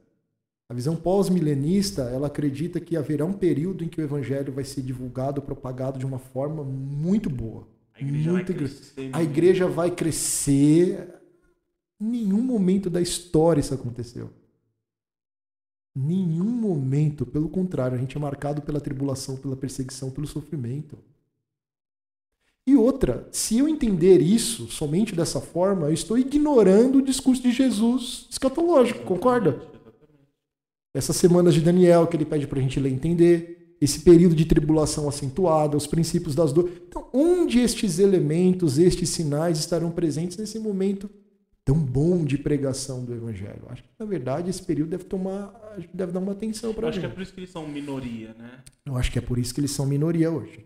A visão pós-milenista, ela acredita que haverá um período em que o evangelho vai ser divulgado, propagado de uma forma muito boa. A igreja muito vai crescer. A igreja vai crescer. Nenhum momento da história isso aconteceu. Nenhum momento, pelo contrário, a gente é marcado pela tribulação, pela perseguição, pelo sofrimento. E outra, se eu entender isso somente dessa forma, eu estou ignorando o discurso de Jesus escatológico, concorda? Essas semanas de Daniel que ele pede para a gente ler e entender, esse período de tribulação acentuada, os princípios das dores. Então, onde estes elementos, estes sinais estarão presentes nesse momento tão bom de pregação do evangelho? Acho que, na verdade, esse período deve tomar, deve dar uma atenção para a gente. Acho que é por isso que eles são minoria, né? Eu acho que é por isso que eles são minoria hoje.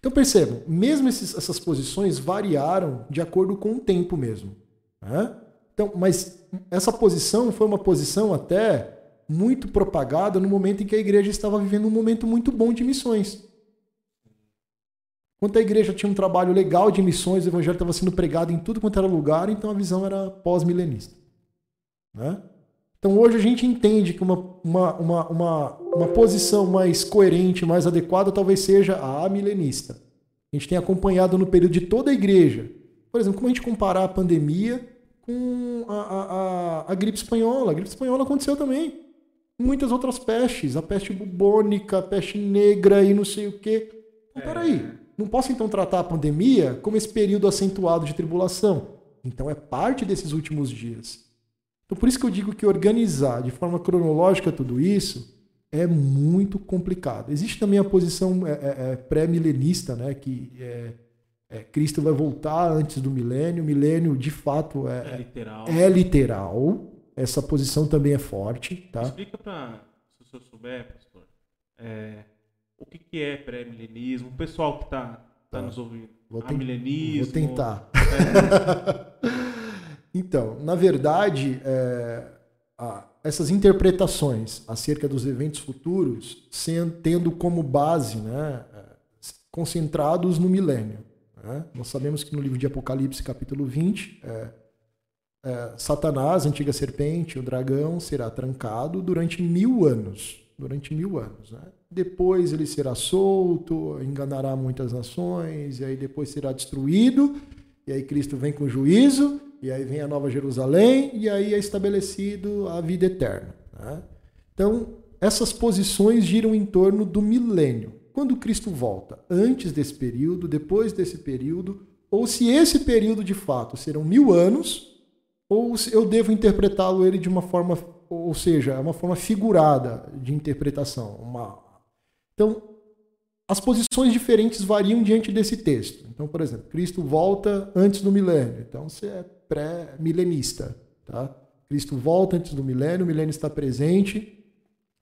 Então, percebam, mesmo esses, essas posições variaram de acordo com o tempo mesmo. Né? Então, mas essa posição foi uma posição até muito propagada no momento em que a igreja estava vivendo um momento muito bom de missões. Quando a igreja tinha um trabalho legal de missões, o evangelho estava sendo pregado em tudo quanto era lugar, então a visão era pós-milenista. Né? Então hoje a gente entende que uma, uma, uma, uma, uma posição mais coerente, mais adequada, talvez seja a amilenista. A gente tem acompanhado no período de toda a igreja. Por exemplo, como a gente comparar a pandemia com a, a, a, a gripe espanhola? A gripe espanhola aconteceu também. Muitas outras pestes, a peste bubônica, a peste negra e não sei o quê. Então, peraí, não posso então tratar a pandemia como esse período acentuado de tribulação. Então é parte desses últimos dias. Então, por isso que eu digo que organizar de forma cronológica tudo isso é muito complicado. Existe também a posição é, é, é, pré-milenista, né, que é, é, Cristo vai voltar antes do milênio. O milênio, de fato, é, É literal. é literal. Essa posição também é forte. Tá? Explica para, se o senhor souber, pastor, é, o que, que é pré-milenismo, o pessoal que está tá nos ouvindo. Vou, ten- Amilenismo. vou tentar. É, (laughs) Então, na verdade, é, a- essas interpretações acerca dos eventos futuros sendo, tendo como base né, é, concentrados no milênio. né? Nós sabemos que no livro de Apocalipse, capítulo 20, é, é, Satanás, a antiga serpente, o dragão, será trancado durante mil anos. Durante mil anos. Né? Depois ele será solto, enganará muitas nações, e aí depois será destruído, e aí Cristo vem com juízo, e aí vem a Nova Jerusalém, e aí é estabelecido a vida eterna. né? Então, essas posições giram em torno do milênio. Quando Cristo volta? Antes desse período, depois desse período, ou se esse período de fato serão mil anos, ou eu devo interpretá-lo ele de uma forma, ou seja, é uma forma figurada de interpretação. Uma... Então, as posições diferentes variam diante desse texto. Então, por exemplo, Cristo volta antes do milênio. Então, você é pré-milenista. Tá? Cristo volta antes do milênio, o milênio está presente,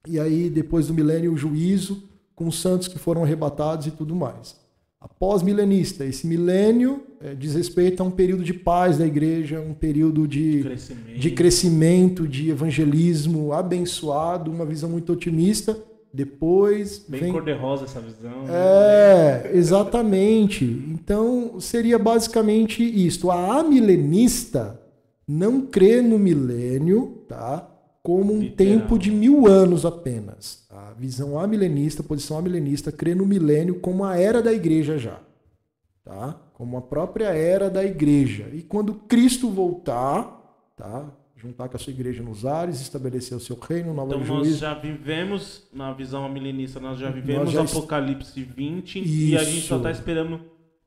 e aí, depois do milênio, o juízo com os santos que foram arrebatados e tudo mais. A pós-milenista, esse milênio eh, diz respeito a um período de paz da igreja, um período de, crescimento. de crescimento, de evangelismo abençoado, uma visão muito otimista. Depois Bem vem cor-de-rosa essa visão. né? é, exatamente. Então, seria basicamente isto. A amilenista não crê no milênio, tá? Como um Literal. tempo de mil anos apenas. A visão amilenista, a posição amilenista, crê no milênio como a era da igreja já, tá? Como a própria era da igreja. E quando Cristo voltar, tá? Juntar com a sua igreja nos ares, estabelecer o seu reino, nova Então nós juízo. já vivemos, na visão milenista, nós já vivemos Nós já Apocalipse 20 e a gente só Isso. está esperando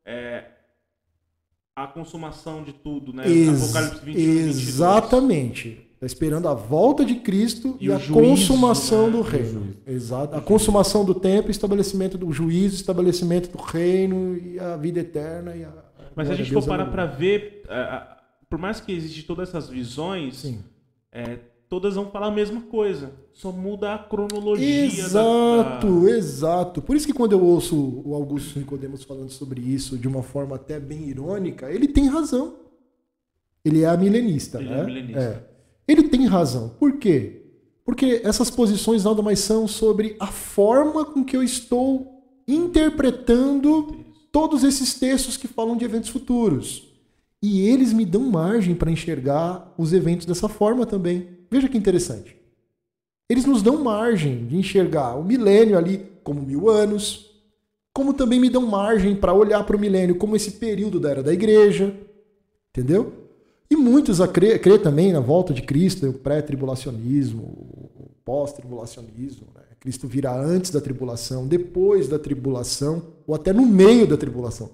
é, a consumação de tudo, né? Ex- Apocalipse 21 e 22. Exatamente. Está esperando a volta de Cristo e, E a juízo, consumação né? do reino. Exato. A consumação do tempo, estabelecimento do juízo, estabelecimento do reino e a vida eterna. E a, Mas se a gente for parar para ver, é, por mais que existem todas essas visões, Sim. é, todas vão falar a mesma coisa. Só muda a cronologia. Exato, da- exato. Por isso que quando eu ouço o Augusto Nicodemos falando sobre isso de uma forma até bem irônica, ele tem razão. Ele é a milenista, Ele né? é milenista. É. Ele tem razão. Por quê? Porque essas posições nada mais são sobre a forma com que eu estou interpretando todos esses textos que falam de eventos futuros. E eles me dão margem para enxergar os eventos dessa forma também. Veja que interessante. Eles nos dão margem de enxergar o milênio ali como mil anos, como também me dão margem para olhar para o milênio como esse período da era da igreja. Entendeu? E muitos a crer, crer também na volta de Cristo, o pré-tribulacionismo, o pós-tribulacionismo. Né? Cristo virá antes da tribulação, depois da tribulação, ou até no meio da tribulação.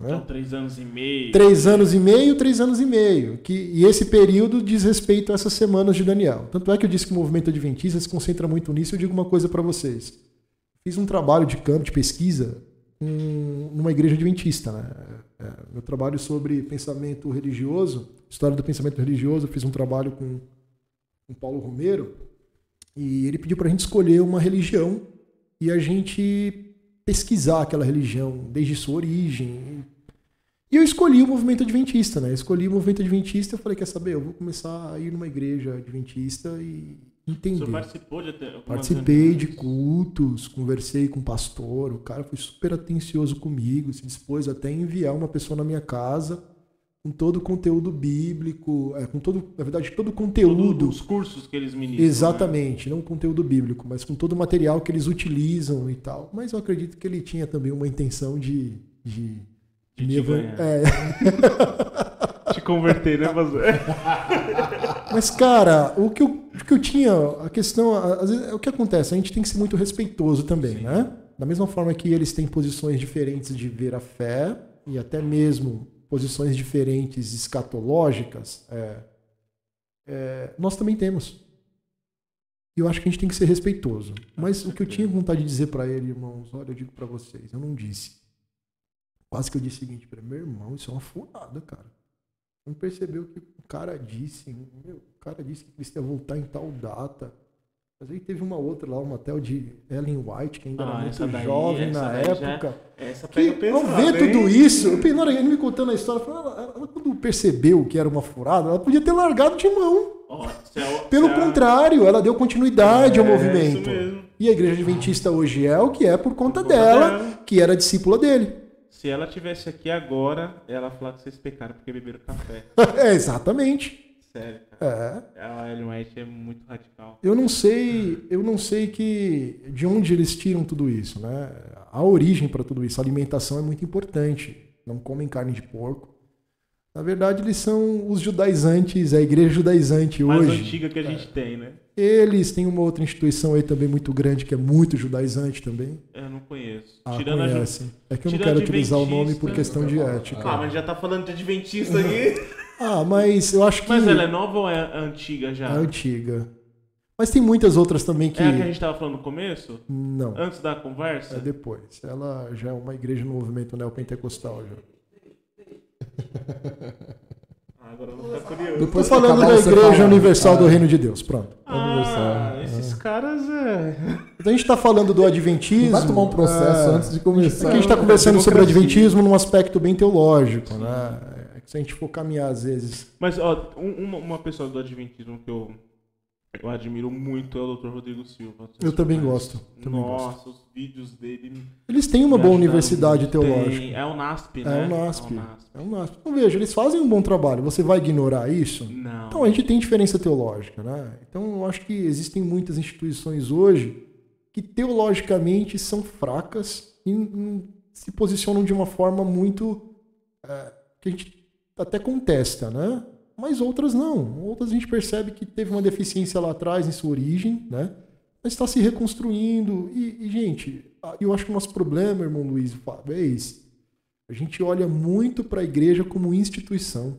né? Então, três anos e meio. Três anos e meio, três anos e meio. Que, e esse período diz respeito a essas semanas de Daniel. Tanto é que eu disse que o movimento adventista se concentra muito nisso. Eu digo uma coisa para vocês. Fiz um trabalho de campo, de pesquisa, em- numa igreja adventista. Né? É, meu trabalho sobre pensamento religioso, história do pensamento religioso, eu fiz um trabalho com, com Paulo Romero. E ele pediu para a gente escolher uma religião e a gente pesquisar aquela religião desde sua origem. E eu escolhi o movimento adventista, né? Eu escolhi o movimento adventista e falei, quer saber, eu vou começar a ir numa igreja adventista e entender. Você participou de Participei de cultos, conversei com o pastor, o cara foi super atencioso comigo, se dispôs até a enviar uma pessoa na minha casa com todo o conteúdo bíblico, é, com todo, na verdade, todo o conteúdo. Todos os cursos que eles ministram. Né? Exatamente, né? não conteúdo bíblico, mas com todo o material que eles utilizam e tal. Mas eu acredito que ele tinha também uma intenção de, de de te É. (laughs) te converter, né, pastor? Mas, cara, o que, eu, o que eu tinha, a questão, às vezes, é o que acontece, a gente tem que ser muito respeitoso também, Sim. né? Da mesma forma que eles têm posições diferentes de ver a fé, e até mesmo posições diferentes escatológicas, é, é, nós também temos. E eu acho que a gente tem que ser respeitoso. Mas o que eu tinha vontade de dizer para ele, irmãos, olha, eu digo para vocês, eu não disse. Quase que eu disse o seguinte para meu irmão, isso é uma furada, cara. Não percebeu que o cara disse, meu, o cara disse que Cristo ia voltar em tal data. Mas aí teve uma outra lá, uma tal de Ellen White, que ainda ah, era muito daí, jovem na época. Já, essa que, ao ver tudo isso, eu ele me contando a história, ela, ela, ela, quando percebeu que era uma furada, ela podia ter largado de mão. Oh, céu, Pelo céu. contrário, ela deu continuidade é, ao movimento. E a igreja adventista hoje é o que é por conta, por conta dela, dela, que era discípula dele. Se ela tivesse aqui agora, ela falar que vocês pecaram porque beberam café. (laughs) é, exatamente. Sério, cara. É. A Ellen White é muito radical. Eu não sei, eu não sei que de onde eles tiram tudo isso, né? A origem para tudo isso, a alimentação é muito importante. Não comem carne de porco. Na verdade, eles são os judaizantes, a igreja judaizante Mais hoje. Mais antiga que a gente é. tem, né? Eles têm uma outra instituição aí também muito grande, que é muito judaizante também. Eu não conheço. Ah, Tirando conhece. A... É que eu não quero utilizar o nome por questão de ética. Ah, mas já tá falando de adventista aí. (laughs) ah, mas eu acho que... Mas ela é nova ou é antiga já? É antiga. Mas tem muitas outras também que... É a que a gente tava falando no começo? Não. Antes da conversa? É depois. Ela já é uma igreja no movimento neopentecostal já. (laughs) Ah, agora eu vou ficar curioso. Depois falando da Igreja Universal ah. do Reino de Deus. Pronto. Ah, esses caras é. Então a gente está falando do Adventismo. Vai tomar um processo é... antes de começar. Aqui a gente está conversando sobre Adventismo num aspecto bem teológico, né? É se a gente for caminhar às vezes. Mas, ó, uma, uma pessoa do Adventismo que eu eu admiro muito é o Dr. Rodrigo Silva. Eu também gosto. Também Nossa, gosto. os vídeos dele. Eles têm uma boa universidade teológica. É o NASP, né? É o NASP. É o NASP. Então veja, eles fazem um bom trabalho. Você vai ignorar isso? Não. Então a gente tem diferença teológica, né? Então eu acho que existem muitas instituições hoje que teologicamente são fracas e se posicionam de uma forma muito é, que a gente até contesta, né? Mas outras não. Outras a gente percebe que teve uma deficiência lá atrás em sua origem, né? Mas está se reconstruindo. E, e, gente, eu acho que o nosso problema, irmão Luiz Fábio, é esse. A gente olha muito para a igreja como instituição.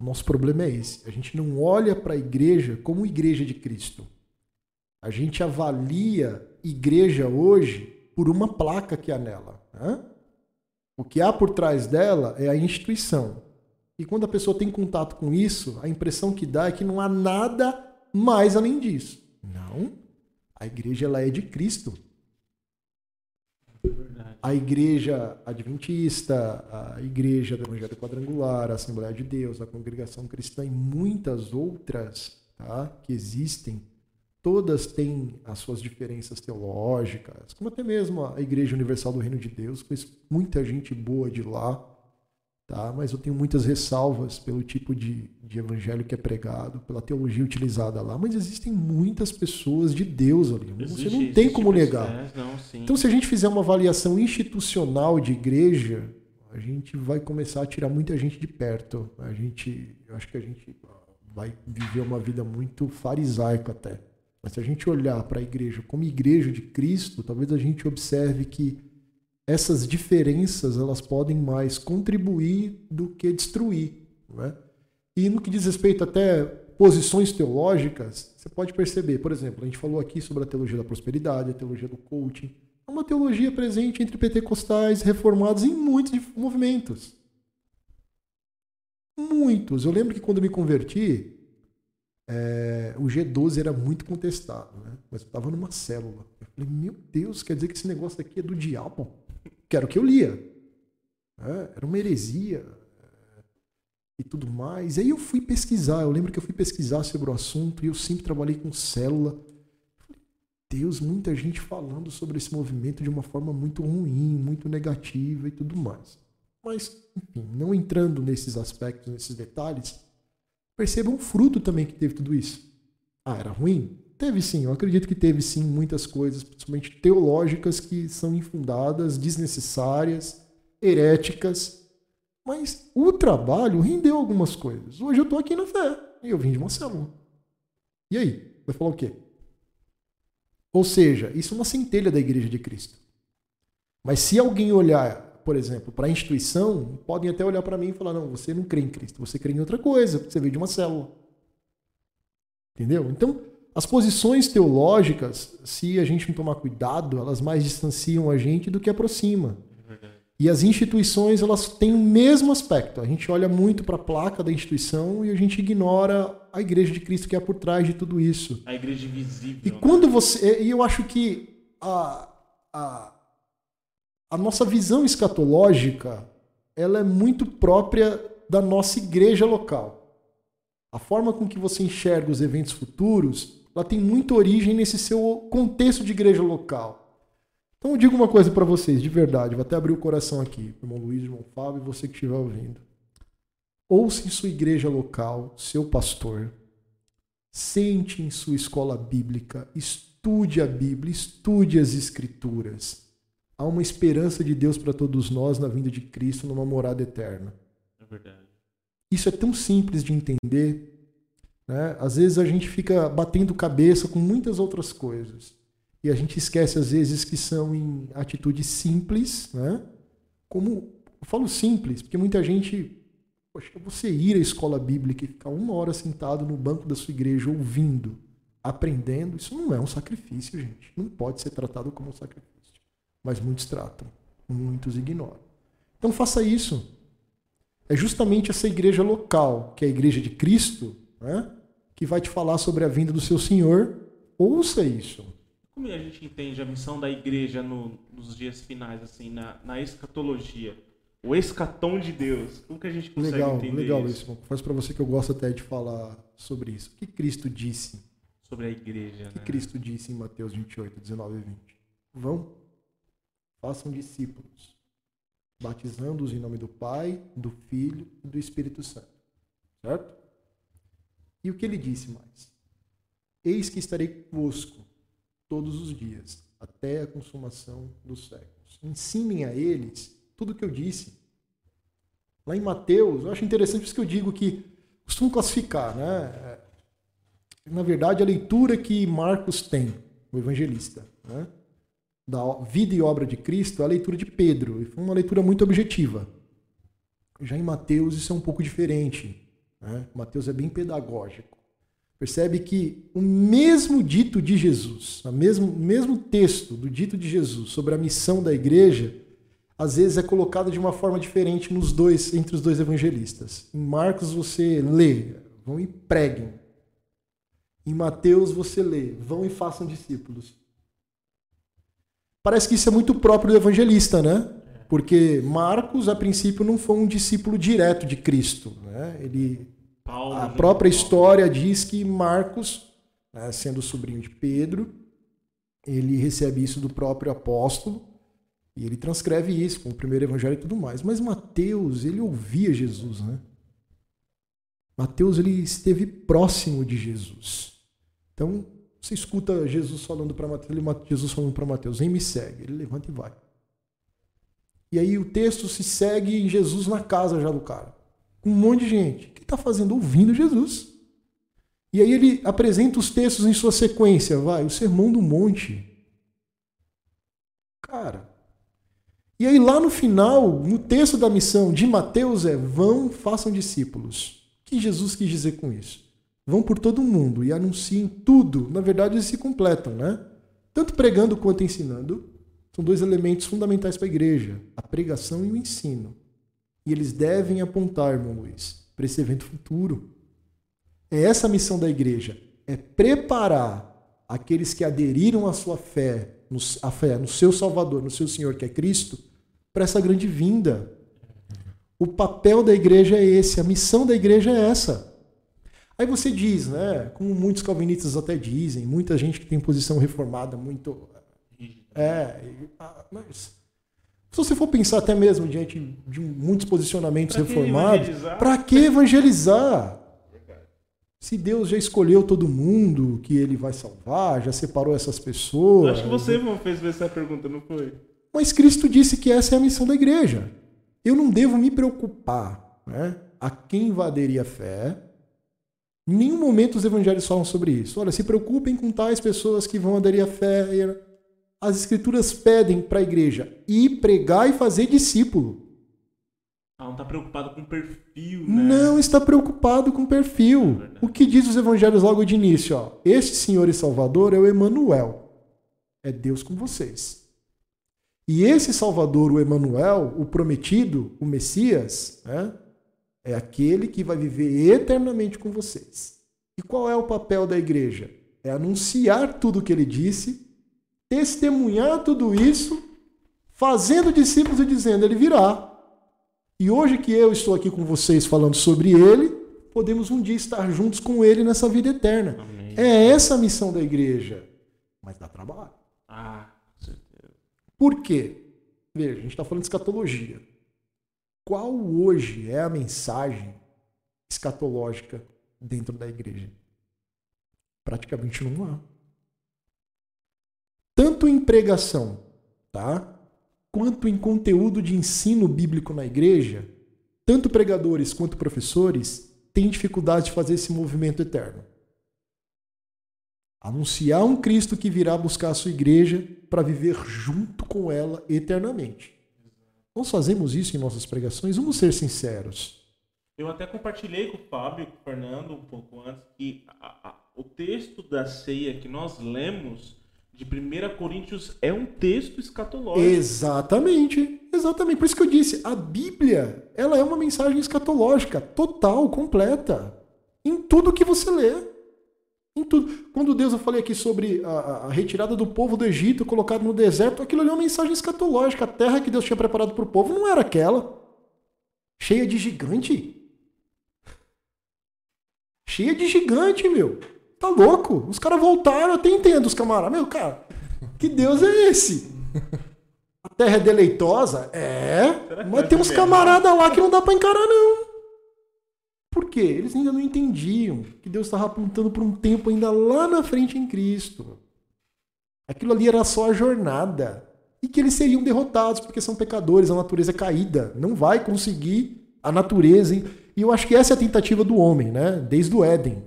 O nosso problema é esse. A gente não olha para a igreja como igreja de Cristo. A gente avalia igreja hoje por uma placa que há nela. Né? O que há por trás dela é a instituição. E quando a pessoa tem contato com isso, a impressão que dá é que não há nada mais além disso. Não. A igreja ela é de Cristo. A igreja adventista, a igreja do Evangelho Quadrangular, a Assembleia de Deus, a congregação cristã e muitas outras tá, que existem todas têm as suas diferenças teológicas, como até mesmo a Igreja Universal do Reino de Deus, conheço muita gente boa de lá, tá? mas eu tenho muitas ressalvas pelo tipo de, de evangelho que é pregado, pela teologia utilizada lá, mas existem muitas pessoas de Deus ali, existe, você não tem como negar. Não, então, se a gente fizer uma avaliação institucional de igreja, a gente vai começar a tirar muita gente de perto. A gente, eu acho que a gente vai viver uma vida muito farisaica até. Mas se a gente olhar para a igreja como igreja de Cristo, talvez a gente observe que essas diferenças elas podem mais contribuir do que destruir. Não é? E no que diz respeito até posições teológicas, você pode perceber, por exemplo, a gente falou aqui sobre a teologia da prosperidade, a teologia do coaching. É uma teologia presente entre pentecostais reformados em muitos movimentos. Muitos. Eu lembro que quando me converti, é, o G12 era muito contestado, né? mas eu estava numa célula. Eu falei, meu Deus, quer dizer que esse negócio aqui é do diabo? que era o que eu lia. É, era uma heresia é, e tudo mais. E aí eu fui pesquisar. Eu lembro que eu fui pesquisar sobre o assunto e eu sempre trabalhei com célula. Deus, muita gente falando sobre esse movimento de uma forma muito ruim, muito negativa e tudo mais. Mas, enfim, não entrando nesses aspectos, nesses detalhes, percebam o fruto também que teve tudo isso. Ah, era ruim? Teve sim, eu acredito que teve sim muitas coisas, principalmente teológicas, que são infundadas, desnecessárias, heréticas. Mas o trabalho rendeu algumas coisas. Hoje eu estou aqui na fé e eu vim de uma célula. E aí? Vai falar o quê? Ou seja, isso é uma centelha da Igreja de Cristo. Mas se alguém olhar, por exemplo, para a instituição, podem até olhar para mim e falar: não, você não crê em Cristo, você crê em outra coisa, você veio de uma célula. Entendeu? Então, as posições teológicas, se a gente não tomar cuidado, elas mais distanciam a gente do que aproximam. E as instituições, elas têm o mesmo aspecto. A gente olha muito para a placa da instituição e a gente ignora a igreja de Cristo que é por trás de tudo isso. A igreja invisível. E quando você. E eu acho que a, a, a nossa visão escatológica ela é muito própria da nossa igreja local. A forma com que você enxerga os eventos futuros, ela tem muita origem nesse seu contexto de igreja local. Então eu digo uma coisa para vocês, de verdade, vou até abrir o coração aqui, irmão Luiz, irmão Fábio e você que estiver ouvindo. Ouça em sua igreja local, seu pastor. Sente em sua escola bíblica, estude a Bíblia, estude as Escrituras. Há uma esperança de Deus para todos nós na vinda de Cristo, numa morada eterna. É verdade. Isso é tão simples de entender. Né? Às vezes a gente fica batendo cabeça com muitas outras coisas. E a gente esquece, às vezes, que são em atitudes simples, né? Como, eu falo simples, porque muita gente, poxa, você ir à escola bíblica e ficar uma hora sentado no banco da sua igreja ouvindo, aprendendo, isso não é um sacrifício, gente. Não pode ser tratado como um sacrifício. Mas muitos tratam, muitos ignoram. Então faça isso. É justamente essa igreja local, que é a igreja de Cristo, né? que vai te falar sobre a vinda do seu Senhor. Ouça isso. Como a gente entende a missão da igreja no, nos dias finais, assim, na, na escatologia? O escatom de Deus. Como que a gente consegue legal, entender legal isso? Legal, Confesso para você que eu gosto até de falar sobre isso. O que Cristo disse? Sobre a igreja, O que né? Cristo disse em Mateus 28, 19 e 20? Vão, façam discípulos, batizando-os em nome do Pai, do Filho e do Espírito Santo. Certo? E o que ele disse mais? Eis que estarei convosco todos os dias, até a consumação dos séculos. Ensinem a eles tudo o que eu disse. Lá em Mateus, eu acho interessante isso que eu digo que costumo classificar, né? Na verdade, a leitura que Marcos tem, o evangelista, né? Da vida e obra de Cristo, a leitura de Pedro, e foi uma leitura muito objetiva. Já em Mateus isso é um pouco diferente. Né? Mateus é bem pedagógico percebe que o mesmo dito de Jesus, o mesmo, mesmo texto do dito de Jesus sobre a missão da igreja, às vezes é colocado de uma forma diferente nos dois, entre os dois evangelistas. Em Marcos você lê, vão e preguem. Em Mateus você lê, vão e façam discípulos. Parece que isso é muito próprio do evangelista, né? Porque Marcos, a princípio, não foi um discípulo direto de Cristo. Né? Ele Paulo, a né? própria história diz que Marcos, né, sendo sobrinho de Pedro, ele recebe isso do próprio apóstolo e ele transcreve isso com o primeiro evangelho e tudo mais. Mas Mateus, ele ouvia Jesus, né? Mateus, ele esteve próximo de Jesus. Então, você escuta Jesus falando para Mateus, Jesus falando para Mateus, vem me segue. Ele levanta e vai. E aí o texto se segue em Jesus na casa já do cara. Com um monte de gente. O que está fazendo? Ouvindo Jesus. E aí ele apresenta os textos em sua sequência. Vai, o sermão do monte. Cara. E aí lá no final, no texto da missão de Mateus é vão, façam discípulos. O que Jesus quis dizer com isso? Vão por todo mundo e anunciem tudo. Na verdade, eles se completam, né? Tanto pregando quanto ensinando. São dois elementos fundamentais para a igreja: a pregação e o ensino. E eles devem apontar, irmão Luiz, para esse evento futuro. É essa a missão da igreja: é preparar aqueles que aderiram à sua fé, a fé no seu Salvador, no seu Senhor, que é Cristo, para essa grande vinda. O papel da igreja é esse, a missão da igreja é essa. Aí você diz, né, como muitos calvinistas até dizem, muita gente que tem posição reformada muito. É, ah, mas se você for pensar até mesmo diante de muitos posicionamentos Pra reformados, para que evangelizar? Se Deus já escolheu todo mundo que ele vai salvar, já separou essas pessoas. Acho que você fez essa pergunta, não foi? Mas Cristo disse que essa é a missão da igreja. Eu não devo me preocupar né, a quem vai aderir a fé. Em nenhum momento os evangelhos falam sobre isso. Olha, se preocupem com tais pessoas que vão aderir à fé. As escrituras pedem para a igreja ir pregar e fazer discípulo. Ah, não tá preocupado com o perfil, né? Não está preocupado com o perfil. verdade. O que diz os evangelhos logo de início? Ó, este Senhor e Salvador é o Emanuel. É Deus com vocês. E esse Salvador, o Emanuel, o prometido, o Messias, né, é aquele que vai viver eternamente com vocês. E qual é o papel da igreja? É anunciar tudo o que ele disse, testemunhar tudo isso, fazendo discípulos e dizendo: ele virá. E hoje que eu estou aqui com vocês falando sobre ele, podemos um dia estar juntos com ele nessa vida eterna. Amém. É essa a missão da igreja. Mas dá trabalho. Ah, certeza. Por quê? Veja, a gente está falando de escatologia. Qual hoje é a mensagem escatológica dentro da igreja? Praticamente não há. Tanto em pregação, tá? Quanto em conteúdo de ensino bíblico na igreja, tanto pregadores quanto professores têm dificuldade de fazer esse movimento eterno. Anunciar um Cristo que virá buscar a sua igreja para viver junto com ela eternamente. Nós fazemos isso em nossas pregações, vamos ser sinceros. Eu até compartilhei com o Fábio e com o Fernando um pouco antes que a- a- o texto da ceia que nós lemos de 1 Coríntios é um texto escatológico. Exatamente, exatamente. Por isso que eu disse, a Bíblia, ela é uma mensagem escatológica, total, completa, em tudo que você lê. Em tudo. Quando Deus, eu falei aqui sobre a, a- retirada do povo do Egito, colocado no deserto, aquilo ali é uma mensagem escatológica. A terra que Deus tinha preparado para o povo não era aquela. Cheia de gigante. Cheia de gigante, meu. Tá louco? Os caras voltaram, eu até entendo os camaradas. Meu, cara, que Deus é esse? A terra é deleitosa? É. Mas vai tem uns camaradas lá que não dá pra encarar, não. Quê? Eles ainda não entendiam que Deus estava apontando para um tempo ainda lá na frente em Cristo. Aquilo ali era só a jornada. E que eles seriam derrotados porque são pecadores, a natureza é caída. Não vai conseguir a natureza. E eu acho que essa é a tentativa do homem, né? Desde o Éden.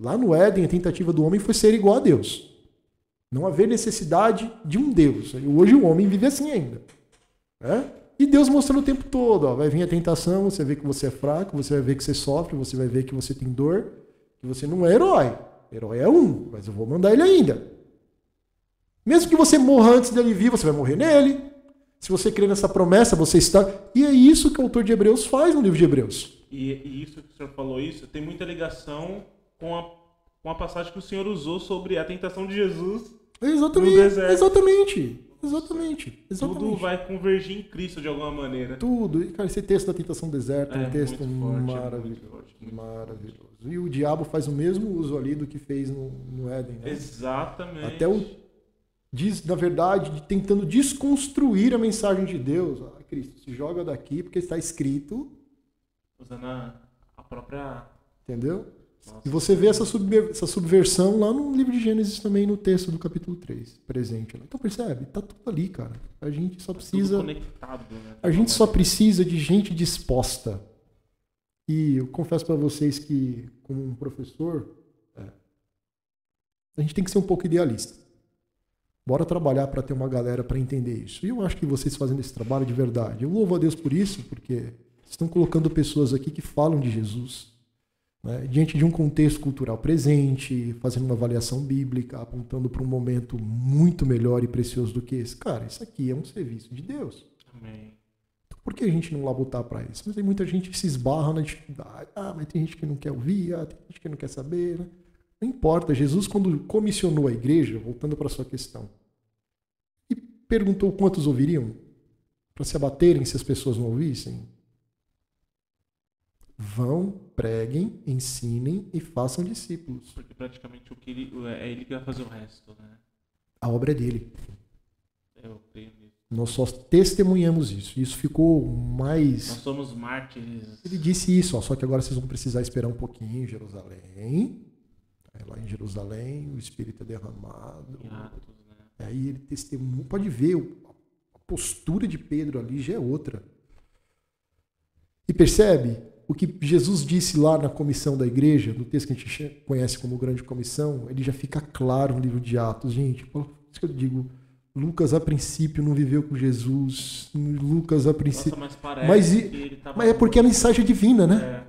Lá no Éden, a tentativa do homem foi ser igual a Deus. Não haver necessidade de um Deus. Hoje o homem vive assim ainda. né? E Deus mostrando o tempo todo, ó, vai vir a tentação, você ver que você é fraco, você vai ver que você sofre, você vai ver que você tem dor, que você não é herói. Herói é um, mas eu vou mandar ele ainda. Mesmo que você morra antes dele vir, você vai morrer nele. Se você crê nessa promessa, você está. E é isso que o autor de Hebreus faz no livro de Hebreus. E, e isso que o senhor falou, isso tem muita ligação com a, com a passagem que o senhor usou sobre a tentação de Jesus. Exatamente. No deserto. Exatamente. Exatamente. Exatamente. Tudo vai convergir em Cristo de alguma maneira. Tudo. E, cara, esse texto da tentação do deserto é, É, um texto muito forte, é maravilhoso. forte, maravilhoso. E o diabo faz o mesmo uso ali do que fez no, no Éden. Né? Exatamente. Até o diz, na verdade, de- tentando desconstruir a mensagem de Deus. Ah, Cristo, se joga daqui porque está escrito, Usando a, a própria. entendeu? E você vê essa, subver- essa subversão lá no livro de Gênesis também, no texto do capítulo 3, presente. lá. Então percebe? Tá tudo ali, cara. A gente só Tudo precisa. conectado, né? A gente só precisa de gente disposta. E eu confesso para vocês que, como um professor, é, a gente tem que ser um pouco idealista. Bora trabalhar para ter uma galera para entender isso. E eu acho que vocês fazendo esse trabalho de verdade. Eu louvo a Deus por isso, porque estão colocando pessoas aqui que falam de Jesus, né, diante de um contexto cultural presente, fazendo uma avaliação bíblica, apontando para um momento muito melhor e precioso do que esse. Cara, isso aqui é um serviço de Deus. Amém. Então, por que a gente não labutar para isso? Mas tem muita gente que se esbarra na dificuldade. Ah, mas tem gente que não quer ouvir, ah, tem gente que não quer saber. Né? Não importa. Jesus, quando comissionou a igreja, voltando para a sua questão, e perguntou quantos ouviriam? para se abaterem se as pessoas não ouvissem? Vão, preguem, ensinem e façam discípulos. Porque praticamente o que ele, é ele que vai fazer o resto, né? A obra é dele. Eu creio nisso. Nós só testemunhamos isso. Isso ficou mais. Nós somos mártires. Ele disse isso, ó, só que agora vocês vão precisar esperar um pouquinho em Jerusalém. Aí lá em Jerusalém o Espírito é derramado. Em Atos, né? Aí ele testemunha. Pode ver, a postura de Pedro ali já é outra. E percebe o que Jesus disse lá na comissão da igreja, no texto que a gente conhece como Grande Comissão, ele já fica claro no livro de Atos. Gente, por isso que eu digo, Lucas a princípio não viveu com Jesus. Lucas a princípio. Nossa, mas parece Mas, que e- ele tava... mas é porque a mensagem é divina, né? É,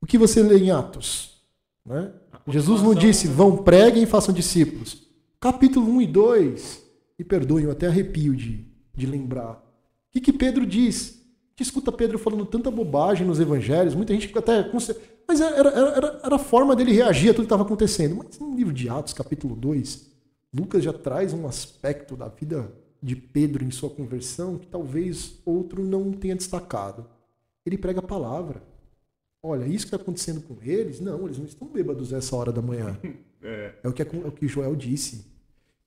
O que você lê em Atos? Né? Jesus não disse, vão, preguem e façam discípulos. Capítulo 1 e 2, me perdoem, eu até arrepio de, de lembrar. O que, que Pedro diz? Gente escuta Pedro falando tanta bobagem nos evangelhos, muita gente fica até. Mas era, era, era, era a forma dele reagir a tudo que estava acontecendo. Mas no livro de Atos, capítulo 2, Lucas já traz um aspecto da vida de Pedro em sua conversão que talvez outro não tenha destacado. Ele prega a palavra. Olha, isso que está acontecendo com eles, não, eles não estão bêbados essa hora da manhã. (laughs) É. É o que, é o que Joel disse.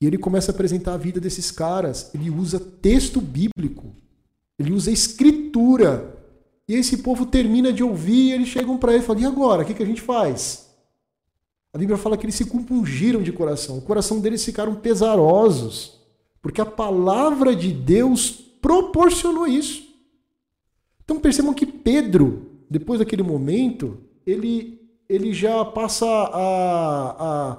E ele começa a apresentar a vida desses caras. Ele usa texto bíblico. Ele usa escritura. E esse povo termina de ouvir e eles chegam para ele e falam: e agora? O que, que a gente faz? A Bíblia fala que eles se compungiram de coração. O coração deles ficaram pesarosos. Porque a palavra de Deus proporcionou isso. Então percebam que Pedro, depois daquele momento, ele, ele já passa a, a,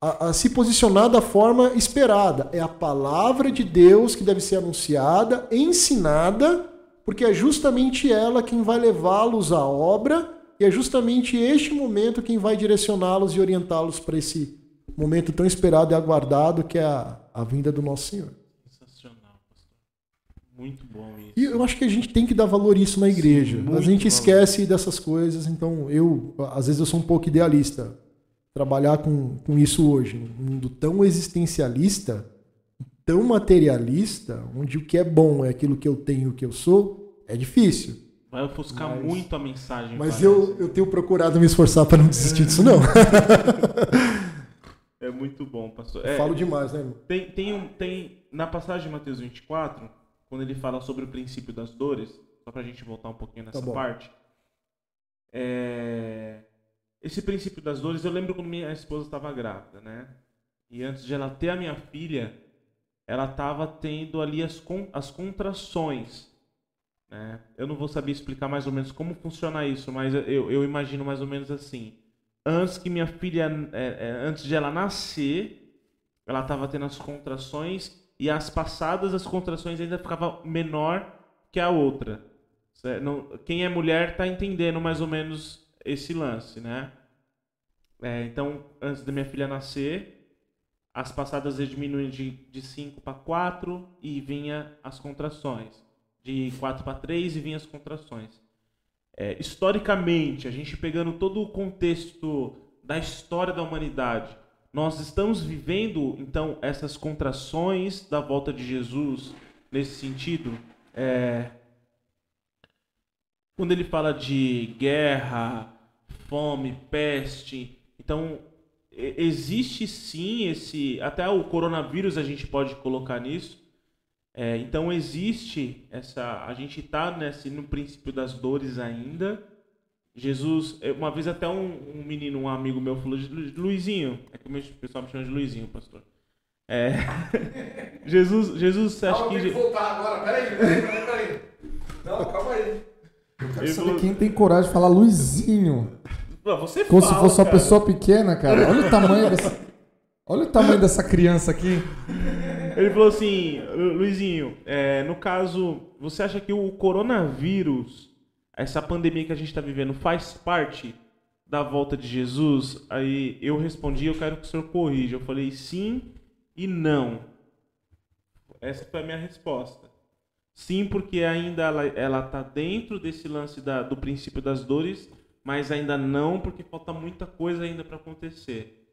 a, a se posicionar da forma esperada. É a palavra de Deus que deve ser anunciada, ensinada, porque é justamente ela quem vai levá-los à obra e é justamente este momento quem vai direcioná-los e orientá-los para esse momento tão esperado e aguardado que é a, a vinda do nosso Senhor. Muito bom isso. E eu acho que a gente tem que dar valor a isso na igreja. Sim, a gente valor. esquece dessas coisas, então eu, às vezes eu sou um pouco idealista. Trabalhar com, com isso hoje, num mundo tão existencialista, tão materialista, onde o que é bom é aquilo que eu tenho, o que eu sou, é difícil. Vai ofuscar Mas- muito a mensagem. Mas parece. eu, eu tenho procurado me esforçar para não desistir disso, não. (laughs) É muito bom, pastor. É, falo demais, né? Tem, tem, um, tem na passagem de Mateus 24, quando ele fala sobre o princípio das dores, só pra gente voltar um pouquinho nessa Tá parte. é, esse princípio das dores, eu lembro quando minha esposa estava grávida, né? E antes de ela ter a minha filha, ela estava tendo ali as, con- as contrações. Né? Eu não vou saber explicar mais ou menos como funciona isso, mas eu, eu imagino mais ou menos assim. Antes que minha filha, é, é, antes de ela nascer, ela estava tendo as contrações e as passadas as contrações ainda ficava menor que a outra. Não- quem é mulher está entendendo mais ou menos esse lance, né? É, então, antes da minha filha nascer, as passadas iam diminuindo de 5 para 4 e vinha as contrações. De 4 para 3 e vinha as contrações. É, historicamente, a gente pegando todo o contexto da história da humanidade, nós estamos vivendo, então, essas contrações da volta de Jesus nesse sentido. É, quando ele fala de guerra, fome, peste, então existe sim esse, até o coronavírus a gente pode colocar nisso. É, então existe essa, a gente está nesse no princípio das dores ainda. Jesus, uma vez até um, um menino, um amigo meu falou de Lu- Luizinho, é que o pessoal me chama de Luizinho, pastor. É, (laughs) Jesus, Jesus, que Je- voltar agora, peraí, quero saber quem tem coragem de falar Luizinho. Você Como fala, se fosse uma cara. pessoa pequena, cara. Olha o tamanho dessa. Olha o tamanho dessa criança aqui. Ele falou assim, "Lu- Luizinho, é, no caso, você acha que o coronavírus, essa pandemia que a gente está vivendo, faz parte da volta de Jesus? Aí eu respondi, eu quero que o senhor corrija. Eu falei sim e não. Essa foi a minha resposta. Sim, porque ainda ela, ela tá dentro desse lance da- do princípio das dores, mas ainda não, porque falta muita coisa ainda para acontecer.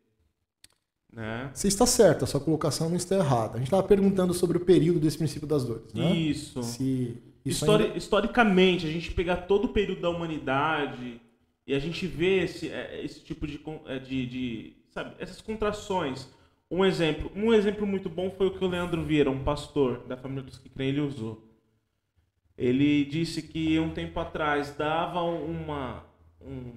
Né? Você está certo, a sua colocação não está errada. A gente estava perguntando sobre o período desse princípio das dores, né? Isso. Se isso Histori- ainda- Historicamente, a gente pegar todo o período da humanidade e a gente vê esse, é, esse tipo de, é, de, de, sabe, essas contrações. Um exemplo, um exemplo muito bom foi o que o Leandro Vieira, um pastor da família dos que creem, ele usou. Ele disse que um tempo atrás dava uma, um-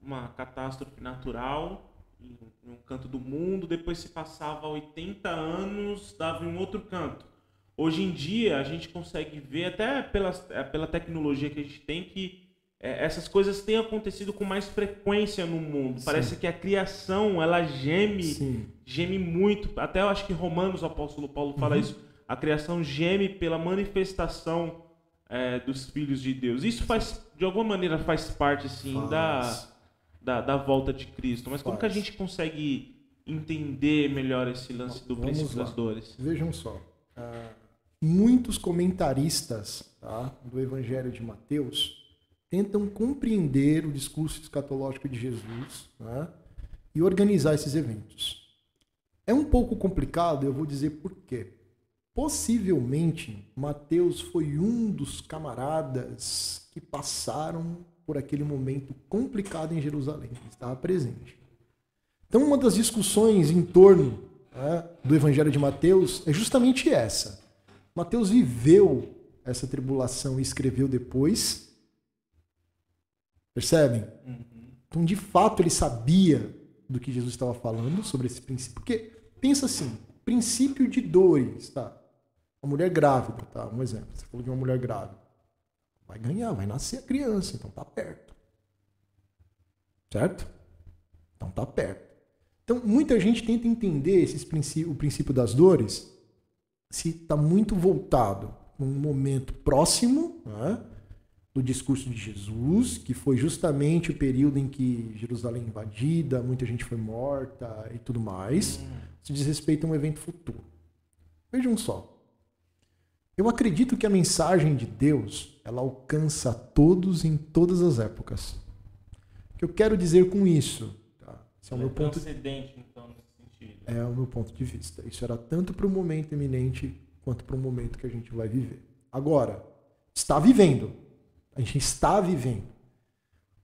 uma catástrofe natural em um canto do mundo, depois se passava 80 anos, dava em um outro canto. Hoje em dia, a gente consegue ver, até pela, eh, pela tecnologia que a gente tem, que eh, essas coisas têm acontecido com mais frequência no mundo. Sim. Parece que a criação, ela geme, Sim. geme muito. Até eu acho que Romanos, o apóstolo Paulo fala Uhum. isso. A criação geme pela manifestação eh, dos filhos de Deus. Isso faz, de alguma maneira, faz parte, sim, da, Faz. da, da volta de Cristo. Mas como que a Faz. gente consegue entender melhor esse lance do Vamos princípio lá. das dores? Vejam só. ah, muitos comentaristas tá, do Evangelho de Mateus tentam compreender o discurso escatológico de Jesus né, e organizar esses eventos. É um pouco complicado, eu vou dizer por quê. Possivelmente, Mateus foi um dos camaradas que passaram por aquele momento complicado em Jerusalém, estava presente. Então, uma das discussões em torno né, do Evangelho de Mateus é justamente essa. Mateus viveu essa tribulação e escreveu depois. Percebem? Então, de fato, ele sabia do que Jesus estava falando sobre esse princípio. Porque, pensa assim, princípio de dores, tá? Uma mulher grávida, tá? Um exemplo. Você falou de uma mulher grávida. Vai ganhar, vai nascer a criança, então tá perto. Certo? Então tá perto. Então, muita gente tenta entender esses princípios, o princípio das dores se está muito voltado num momento próximo né, do discurso de Jesus, que foi justamente o período em que Jerusalém é invadida, muita gente foi morta e tudo mais. Se diz respeito a um evento futuro. Vejam só. Eu acredito que a mensagem de Deus ela alcança a todos em todas as épocas. O que eu quero dizer com isso? Tá? Esse é o meu ponto transcendente, então, é o meu ponto de vista. Isso era tanto para o momento iminente quanto para o momento que a gente vai viver. Agora, está vivendo. A gente está vivendo.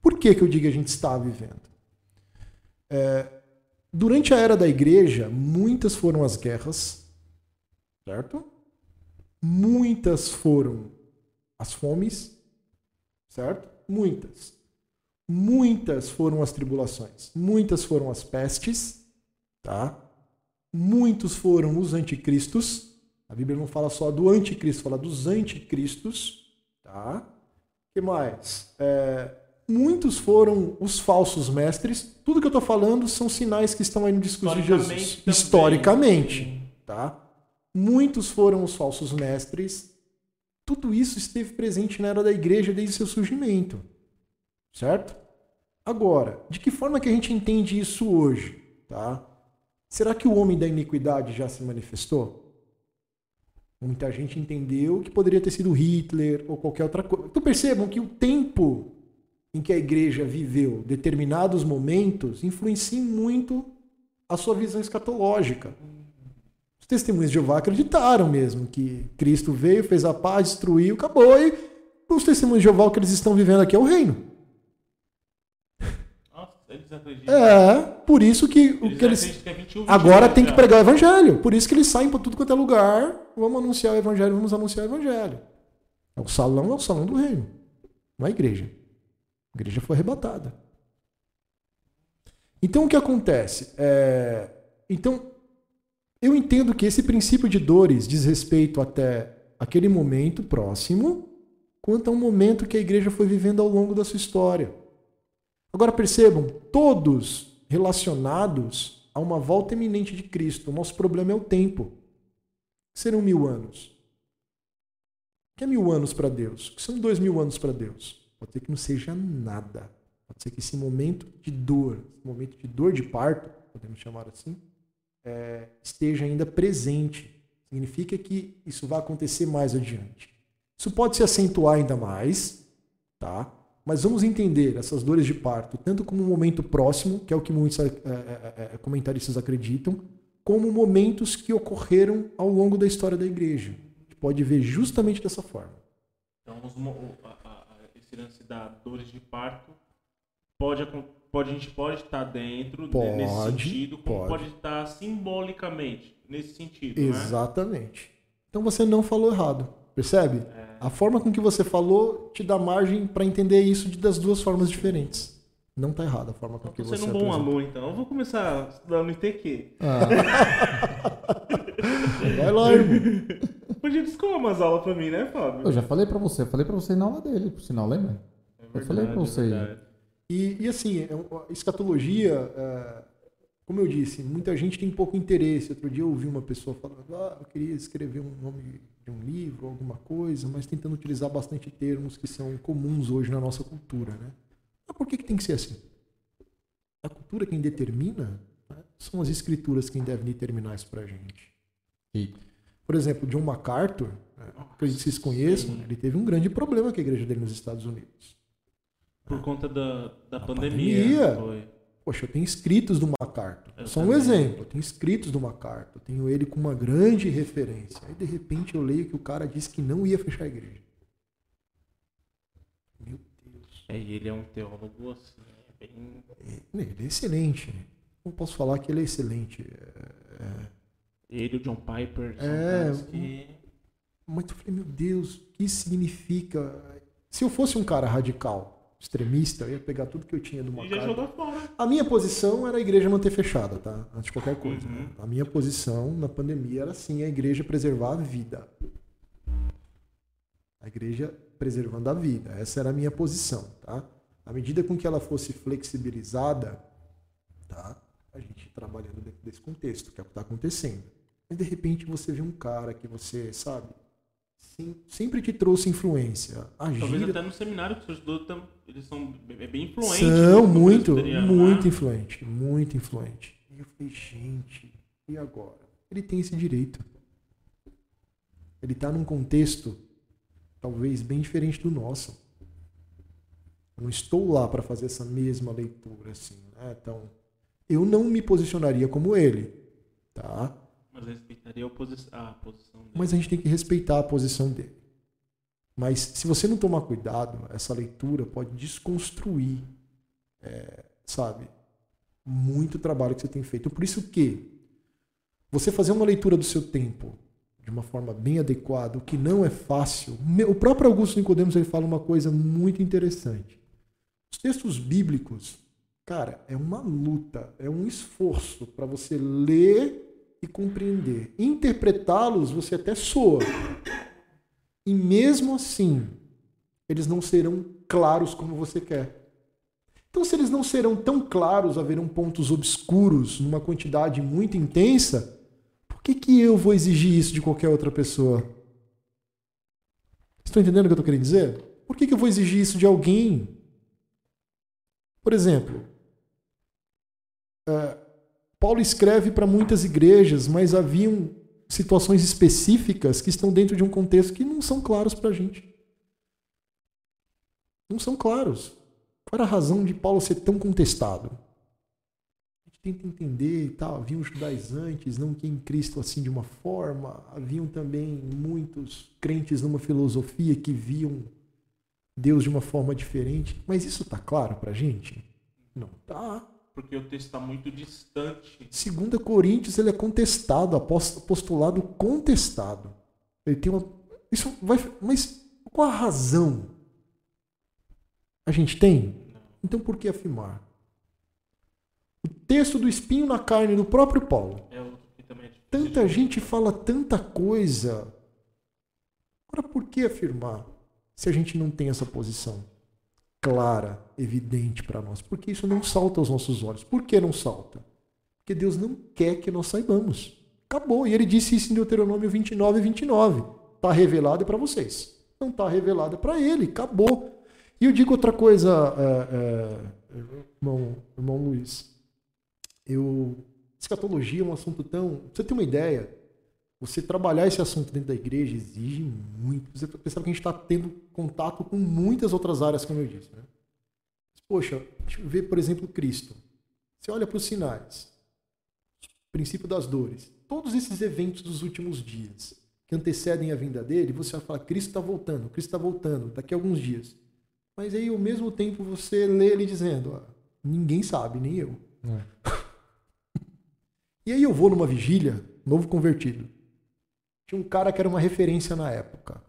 Por que, que eu digo a gente está vivendo? É, durante a era da igreja, muitas foram as guerras, certo? Muitas foram as fomes, certo? Muitas. Muitas foram as tribulações. Muitas foram as pestes, tá? Muitos foram os anticristos. A Bíblia não fala só do anticristo, fala dos anticristos, tá? que mais? É, muitos foram os falsos mestres. Tudo que eu estou falando são sinais que estão aí no discurso de Jesus. Historicamente também. Historicamente, tá? Muitos foram os falsos mestres. Tudo isso esteve presente na era da igreja desde seu surgimento. Certo? Agora, de que forma que a gente entende isso hoje, tá? Será que o homem da iniquidade já se manifestou? Muita gente entendeu que poderia ter sido Hitler ou qualquer outra coisa. Então percebam que o tempo em que a igreja viveu determinados momentos influencia muito a sua visão escatológica. Os testemunhos de Jeová acreditaram mesmo que Cristo veio, fez a paz, destruiu, acabou. E os testemunhos de Jeová o que eles estão vivendo aqui é o reino. Nossa, eles acreditam. É, por isso que o Eles que eles que é 21, Agora 22 tem que já. pregar o evangelho. Por isso que eles saem para tudo quanto é lugar. Vamos anunciar o evangelho, vamos anunciar o evangelho. É O salão é o salão do reino, não é a igreja. A igreja foi arrebatada. Então o que acontece? É, Então, eu entendo que esse princípio de dores diz respeito até aquele momento próximo, quanto a um momento que a igreja foi vivendo ao longo da sua história. Agora percebam, todos relacionados a uma volta iminente de Cristo. O nosso problema é o tempo. Serão mil anos. O que é mil anos para Deus? O que são dois mil anos para Deus? Pode ser que não seja nada. Pode ser que esse momento de dor, esse momento de dor de parto, podemos chamar assim, é, esteja ainda presente. Significa que isso vai acontecer mais adiante. Isso pode se acentuar ainda mais, tá? Mas vamos entender essas dores de parto tanto como um momento próximo, que é o que muitos é, é, comentaristas acreditam, como momentos que ocorreram ao longo da história da igreja. A gente pode ver justamente dessa forma. Então, os, a, a, esse lance da dores de parto pode, pode a gente pode estar dentro pode, nesse sentido, como pode. pode estar simbolicamente nesse sentido. Né? Exatamente. Né? Então você não falou errado, percebe? É. A forma com que você falou te dá margem para entender isso de, das duas formas diferentes. Não está errado a forma com que você. Você é um bom aluno, então. Eu vou começar estudando ITQ. Ah. (laughs) Vai lá, irmão. Podia descolar umas aulas para mim, né, Fábio? Eu já falei para você, eu falei para você na aula dele, por sinal, lembra? É verdade, eu falei para você. É e, e, assim, é escatologia, é, como eu disse, muita gente tem pouco interesse. Outro dia eu ouvi uma pessoa falando, ah, eu queria escrever um nome de um livro, alguma coisa, mas tentando utilizar bastante termos que são comuns hoje na nossa cultura, né? Mas por que, que tem que ser assim? A cultura quem determina né? são as escrituras quem devem determinar isso pra gente. E, por exemplo, John MacArthur, né? acredito que vocês conheçam, ele teve um grande problema com a igreja dele nos Estados Unidos. Por conta da, da pandemia. pandemia. Poxa, eu tenho escritos do MacArthur. Eu Só também. um exemplo. Eu tenho escritos do MacArthur. Tenho ele com uma grande referência. Aí, de repente, eu leio que o cara disse que não ia fechar a igreja. Meu Deus. É, ele é um teólogo assim, é bem... É, ele é excelente. Não posso falar que ele é excelente. É... é. Ele e o John Piper são é, que... Mas eu falei, meu Deus, o que significa... Se eu fosse um cara radical, extremista, eu ia pegar tudo que eu tinha do Macaco. A minha posição era a igreja manter fechada, tá? Antes de qualquer coisa. Uhum. Né? A minha posição na pandemia era assim, a igreja preservar a vida. A igreja preservando a vida. Essa era a minha posição, tá? À medida com que ela fosse flexibilizada, tá? A gente trabalhando dentro desse contexto, que é o que está acontecendo. Mas de repente você vê um cara que você, sabe, sim, sempre te trouxe influência. A Talvez gira... até no seminário que você estudou, eles são é bem influentes. São muito, muito influente, muito influente. E eu falei, gente, e agora? Ele tem esse direito. Ele está num contexto talvez bem diferente do nosso. Eu não estou lá para fazer essa mesma leitura assim, né? Então, eu não me posicionaria como ele, tá? Mas respeitaria a, a posição dele. Mas a gente tem que respeitar a posição dele. Mas se você não tomar cuidado, essa leitura pode desconstruir, é, sabe, muito trabalho que você tem feito. Por isso que você fazer uma leitura do seu tempo de uma forma bem adequada, o que não é fácil. O próprio Augusto Nicodemos ele fala uma coisa muito interessante. Os textos bíblicos, cara, é uma luta, é um esforço para você ler e compreender. Interpretá-los você até soa. E mesmo assim, eles não serão claros como você quer. Então, se eles não serão tão claros, haverão pontos obscuros numa quantidade muito intensa, por que, que eu vou exigir isso de qualquer outra pessoa? Estão entendendo o que eu estou querendo dizer? Por que, que eu vou exigir isso de alguém? Por exemplo, uh, Paulo escreve para muitas igrejas, mas haviam situações específicas que estão dentro de um contexto que não são claros para a gente. Não são claros. Qual era a razão de Paulo ser tão contestado? A gente tenta entender e tal. Haviam judaizantes, não que em Cristo assim de uma forma. Haviam também muitos crentes numa filosofia que viam Deus de uma forma diferente. Mas isso está claro para a gente? Não está porque o texto está muito distante. Segundo Coríntios, ele é contestado, apostolado contestado. Ele tem uma. Isso vai. Mas qual a razão? A gente tem? Então por que afirmar? O texto do espinho na carne do próprio Paulo. É outro que também é Tanta gente fala tanta coisa. Agora por que afirmar se a gente não tem essa posição? Clara, evidente para nós, porque isso não salta aos nossos olhos. Por que não salta? Porque Deus não quer que nós saibamos. Acabou. E ele disse isso em Deuteronômio 29 e 29. Está revelado para vocês. Não está revelado para ele. Acabou. E eu digo outra coisa, é, é, irmão, irmão Luiz. Eu, escatologia é um assunto tão. Você tem uma ideia? Você trabalhar esse assunto dentro da igreja exige muito. Você percebe que a gente está tendo contato com muitas outras áreas, como eu disse. Né? Poxa, deixa eu ver, por exemplo, Cristo. Você olha para os sinais, princípio das dores, todos esses eventos dos últimos dias que antecedem a vinda dele, você vai falar: Cristo está voltando, Cristo está voltando, daqui a alguns dias. Mas aí, ao mesmo tempo, você lê ele dizendo: ah, ninguém sabe, nem eu. É. (laughs) e aí eu vou numa vigília, novo convertido. Tinha um cara que era uma referência na época,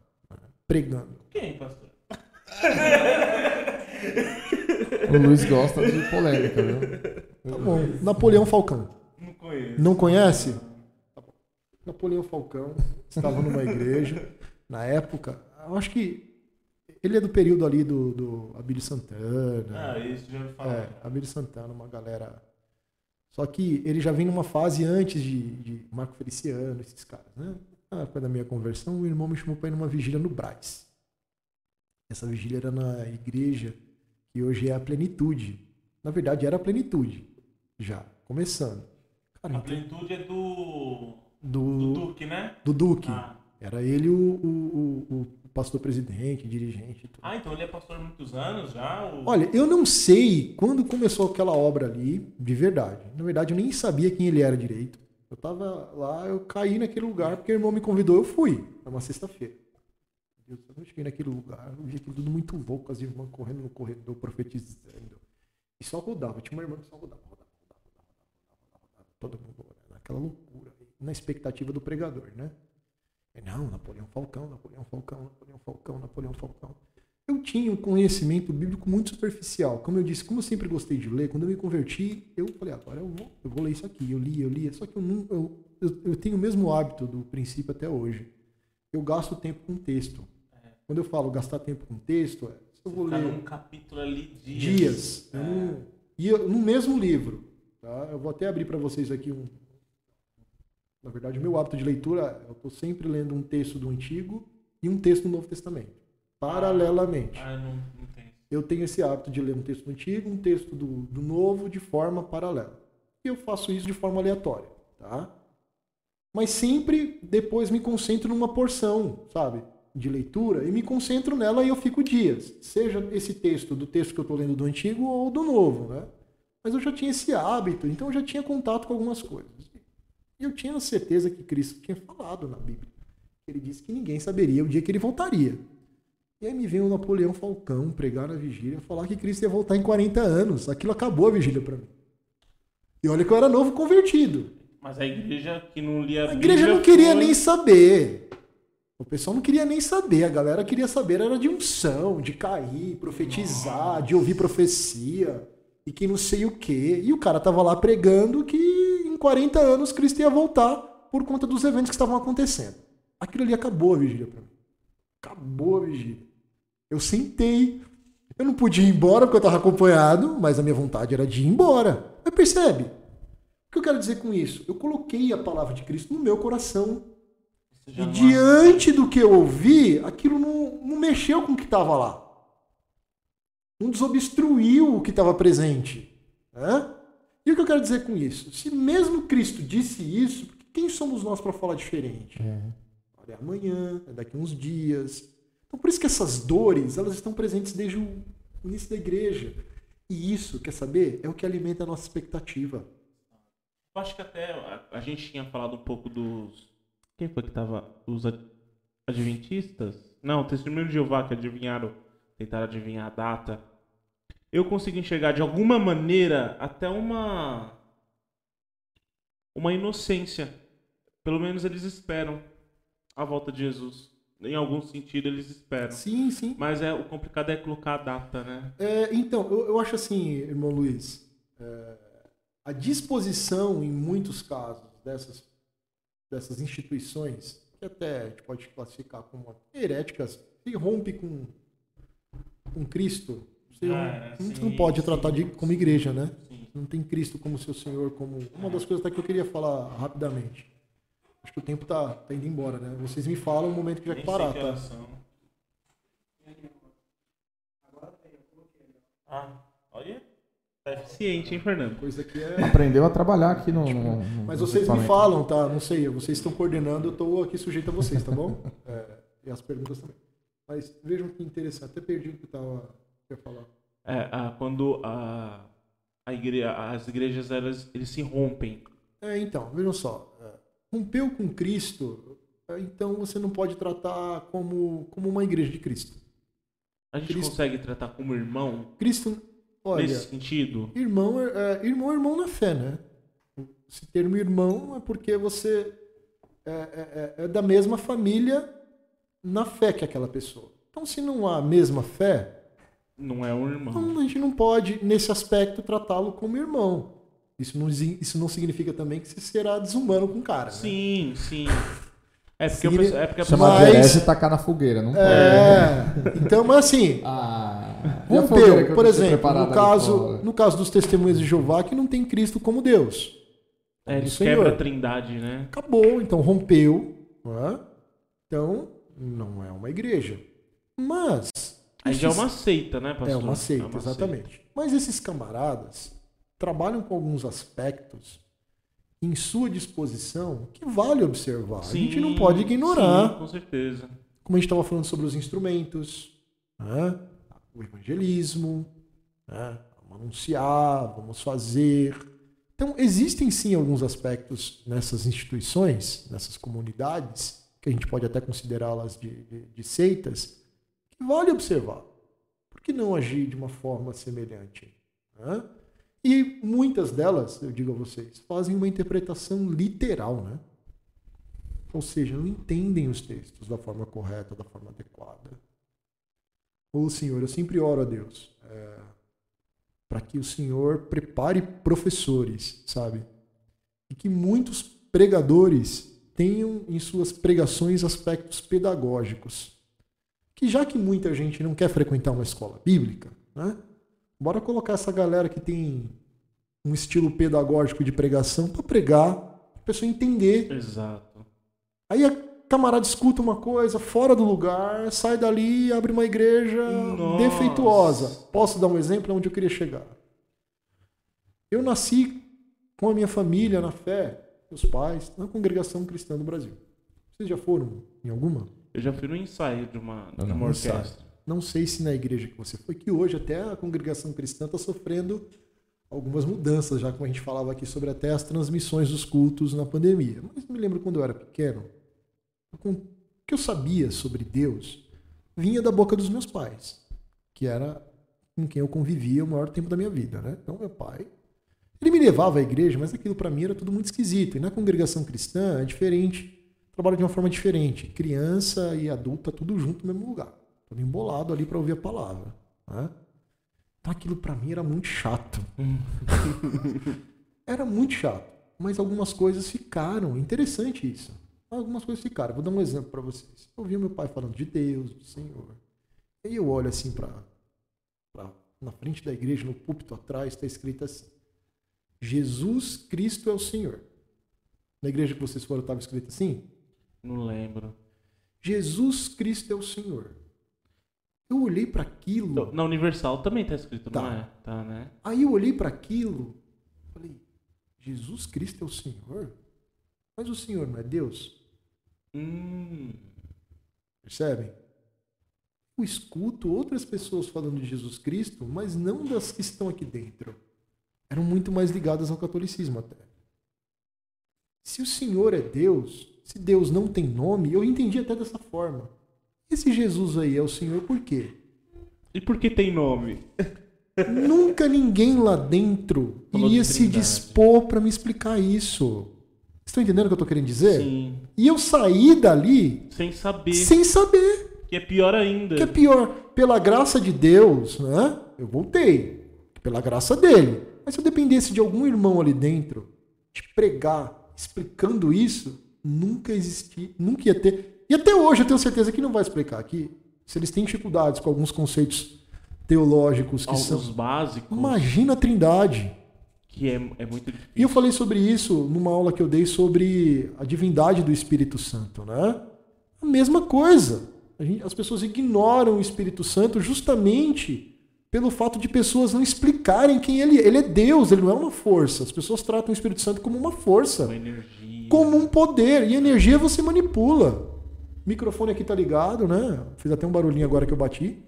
pregando. Quem, pastor? (laughs) o Luiz gosta de polêmica, viu? Tá bom. Napoleão Falcão. Não conheço. Não conhece? Tá Napoleão Falcão estava numa igreja na época. Eu acho que ele é do período ali do, do Abílio Santana. Ah, isso já me falou. É, Abílio Santana, uma galera. Só que ele já vem numa fase antes de, de Marco Feliciano, esses caras, né? Na época da minha conversão, o irmão me chamou para ir numa vigília no Braz. Essa vigília era na igreja que hoje é a plenitude. Na verdade, era a plenitude, já, começando. Cara, a então, plenitude é do. Do, do Duque, né? Do Duque. Ah. Era ele o, o, o, o pastor presidente, dirigente. Tudo. Ah, então ele é pastor há muitos anos já? Ou... Olha, eu não sei quando começou aquela obra ali, de verdade. Na verdade, eu nem sabia quem ele era direito. Eu tava lá, eu caí naquele lugar porque o irmão me convidou, eu fui. Era uma sexta-feira. Eu cheguei naquele lugar, eu vi aquilo tudo muito louco, as irmãs correndo no corredor, profetizando. E só rodava. Tinha uma irmã que só rodava, rodava, rodava, rodava, rodava, todo mundo naquela loucura, na expectativa do pregador, né? Não, Napoleão Falcão, Napoleão Falcão, Napoleão Falcão, Napoleão Falcão. Eu tinha um conhecimento bíblico muito superficial. Como eu disse, como eu sempre gostei de ler, quando eu me converti, eu falei, agora eu vou, eu vou ler isso aqui. Eu li, eu li. Só que eu, não, eu, eu, eu tenho o mesmo hábito do princípio até hoje. Eu gasto tempo com texto. É. Quando eu falo gastar tempo com texto, é, eu vou ler. um capítulo ali dias. Dias. É. Não, e eu, no mesmo livro. Tá? Eu vou até abrir para vocês aqui um. Na verdade, o meu hábito de leitura, eu estou sempre lendo um texto do Antigo e um texto do Novo Testamento paralelamente. Ah, não, não tem. Eu tenho esse hábito de ler um texto antigo, um texto do, do novo, de forma paralela. E eu faço isso de forma aleatória, tá? Mas sempre depois me concentro numa porção, sabe? De leitura e me concentro nela e eu fico dias. Seja esse texto do texto que eu estou lendo do antigo ou do novo, né? Mas eu já tinha esse hábito, então eu já tinha contato com algumas coisas. E eu tinha certeza que Cristo tinha falado na Bíblia. Ele disse que ninguém saberia o dia que ele voltaria. E aí me vem o Napoleão Falcão pregar na vigília, falar que Cristo ia voltar em 40 anos. Aquilo acabou a vigília para mim. E olha que eu era novo convertido. Mas a igreja que não lia a, a igreja não queria foi... nem saber. O pessoal não queria nem saber. A galera queria saber era de unção, de cair, profetizar, Nossa. de ouvir profecia e que não sei o quê. E o cara tava lá pregando que em 40 anos Cristo ia voltar por conta dos eventos que estavam acontecendo. Aquilo ali acabou a vigília para mim. Acabou a vigília. Eu sentei. Eu não podia ir embora porque eu estava acompanhado, mas a minha vontade era de ir embora. Mas percebe? O que eu quero dizer com isso? Eu coloquei a palavra de Cristo no meu coração. E diante do que eu ouvi, aquilo não, não mexeu com o que estava lá. Não desobstruiu o que estava presente. Né? E o que eu quero dizer com isso? Se mesmo Cristo disse isso, quem somos nós para falar diferente? É. Olha, amanhã, é daqui a uns dias, então, por isso que essas dores, elas estão presentes desde o início da igreja. E isso, quer saber, é o que alimenta a nossa expectativa. Eu acho que até a, a gente tinha falado um pouco dos. Quem foi que estava? Os adventistas? Não, o testemunho de Jeová que adivinharam, tentaram adivinhar a data. Eu consigo enxergar de alguma maneira até uma. Uma inocência. Pelo menos eles esperam a volta de Jesus em algum sentido eles esperam. Sim, sim. Mas é, o complicado é colocar a data, né? É, então, eu, eu, acho assim, irmão Luiz, é, a disposição em muitos casos dessas, dessas instituições, que até a gente pode classificar como heréticas, se rompe com, com Cristo, você, ah, não, sim, não pode sim, tratar de, como igreja, né? Sim. Não tem Cristo como seu Senhor, como. Uma das coisas até que eu queria falar rapidamente. Acho que o tempo tá, tá indo embora, né? Vocês me falam o momento que já que parar, tá? Ah, olha. Tá eficiente, hein, Fernando? Coisa que é. Aprendeu a trabalhar aqui no. no, no Mas vocês me falam, tá? Não sei, vocês estão coordenando, eu tô aqui sujeito a vocês, tá bom? (laughs) é, e as perguntas também. Mas vejam que interessante, até perdi o que eu tava. Quer falar. é, a- quando a, a igre- as igrejas elas, eles se rompem. É, então, vejam só. Rompeu com Cristo, então você não pode tratar como, como uma igreja de Cristo. A gente Cristo- consegue tratar como irmão Cristo, olha, nesse sentido? irmão é, é, irmão é irmão na fé, né? Esse termo irmão é porque você é, é- é- é da mesma família na fé que aquela pessoa. Então, se não há a mesma fé, Não é um irmão. então a gente não pode, nesse aspecto, tratá-lo como irmão. Isso não, isso não significa também que você será desumano com o cara. né? Sim, sim. É porque, Sim, eu penso- é porque a Chamar Mas- de herege e tacar na fogueira, não pode. É, então, mas assim, (laughs) Ah, rompeu, eu por exemplo, no caso, no caso dos testemunhas de Jeová, que não tem Cristo como Deus. É, eles Senhor. quebram a trindade, né? Acabou, então rompeu. não é? Então, não é uma igreja. Mas. Aí já é esses- uma seita, né, pastor? É uma seita, É uma exatamente. Mas esses camaradas trabalham com alguns aspectos em sua disposição que vale observar. a gente não Sim, pode ignorar. Sim, com certeza. como a gente estava falando sobre os instrumentos, né? o evangelismo, né? vamos anunciar, vamos fazer. Então, existem sim alguns aspectos nessas instituições, nessas comunidades, que a gente pode até considerá-las de, de- de seitas, que vale observar. Por que não agir de uma forma semelhante? né? E muitas delas, eu digo a vocês, fazem uma interpretação literal, né? Ou seja, não entendem os textos da forma correta, da forma adequada. Ô Senhor, eu sempre oro a Deus é, para que o Senhor prepare professores, sabe? E que muitos pregadores tenham em suas pregações aspectos pedagógicos. Que já que muita gente não quer frequentar uma escola bíblica, né? Bora colocar essa galera que tem um estilo pedagógico de pregação para pregar, para a pessoa entender Exato. Aí a camarada escuta uma coisa fora do lugar, sai dali e abre uma igreja Nossa. defeituosa. Posso dar um exemplo onde eu queria chegar? Eu nasci com a minha família na fé, meus pais, na congregação cristã do Brasil. Vocês já foram em alguma? Eu já fui no ensaio de uma, de uma orquestra. Não sei se na igreja que você foi, que hoje até a congregação cristã está sofrendo algumas mudanças, já como a gente falava aqui sobre até as transmissões dos cultos na pandemia. Mas me lembro quando eu era pequeno, o que eu sabia sobre Deus vinha da boca dos meus pais, que era com quem eu convivia o maior tempo da minha vida, né? Então meu pai, ele me levava à igreja, mas aquilo para mim era tudo muito esquisito. E na congregação cristã é diferente, trabalha de uma forma diferente. Criança e adulta tudo junto no mesmo lugar, embolado ali para ouvir a palavra, né? Então aquilo para mim era muito chato. (laughs) era muito chato, mas algumas coisas ficaram. Interessante isso. Algumas coisas ficaram. Vou dar um exemplo para vocês. Eu vi meu pai falando de Deus, do Senhor. E eu olho assim para na frente da igreja, no púlpito atrás, está escrito assim: Jesus Cristo é o Senhor. Na igreja que vocês foram estava escrito assim? Não lembro. Jesus Cristo é o Senhor. Eu olhei para aquilo. Então, Na Universal também tá escrito, não Tá. é? Tá, né? Aí eu olhei para aquilo, falei: Jesus Cristo é o Senhor? Mas o Senhor não é Deus? Hum. Percebem? Eu escuto outras pessoas falando de Jesus Cristo, mas não das que estão aqui dentro. Eram muito mais ligadas ao catolicismo até. Se o Senhor é Deus, se Deus não tem nome, eu entendi até dessa forma. Esse Jesus aí é o Senhor por quê? E por que tem nome? (laughs) Nunca ninguém lá dentro Falou iria de se dispor para me explicar isso. Estão entendendo o que eu estou querendo dizer? Sim. E eu saí dali Sem saber. sem saber. Que é pior ainda. que é pior, pela graça de Deus, né? Eu voltei. Pela graça dele. Mas se eu dependesse de algum irmão ali dentro, de pregar, explicando isso, nunca existia, nunca ia ter. E até hoje eu tenho certeza que não vai explicar aqui. Se eles têm dificuldades com alguns conceitos teológicos que Alguns são. básicos. Imagina a trindade. Que é, é muito difícil. E eu falei sobre isso numa aula que eu dei sobre a divindade do Espírito Santo, né? A mesma coisa. A gente- as pessoas ignoram o Espírito Santo justamente pelo fato de pessoas não explicarem quem ele é. Ele é Deus, ele não é uma força. As pessoas tratam o Espírito Santo como uma força, Uma energia. como um poder. E energia você manipula. Microfone aqui tá ligado, né? Fiz até um barulhinho agora que eu bati.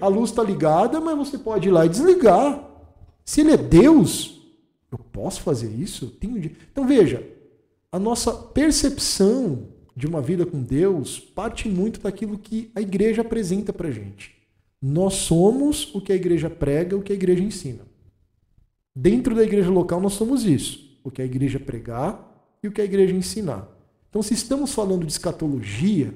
A luz está ligada, mas você pode ir lá e desligar. Se ele é Deus, eu posso fazer isso? Tenho... Então veja, a nossa percepção de uma vida com Deus parte muito daquilo que a igreja apresenta para gente. Nós somos o que a igreja prega, o que a igreja ensina. Dentro da igreja local nós somos isso, o que a igreja pregar e o que a igreja ensinar. Então, se estamos falando de escatologia,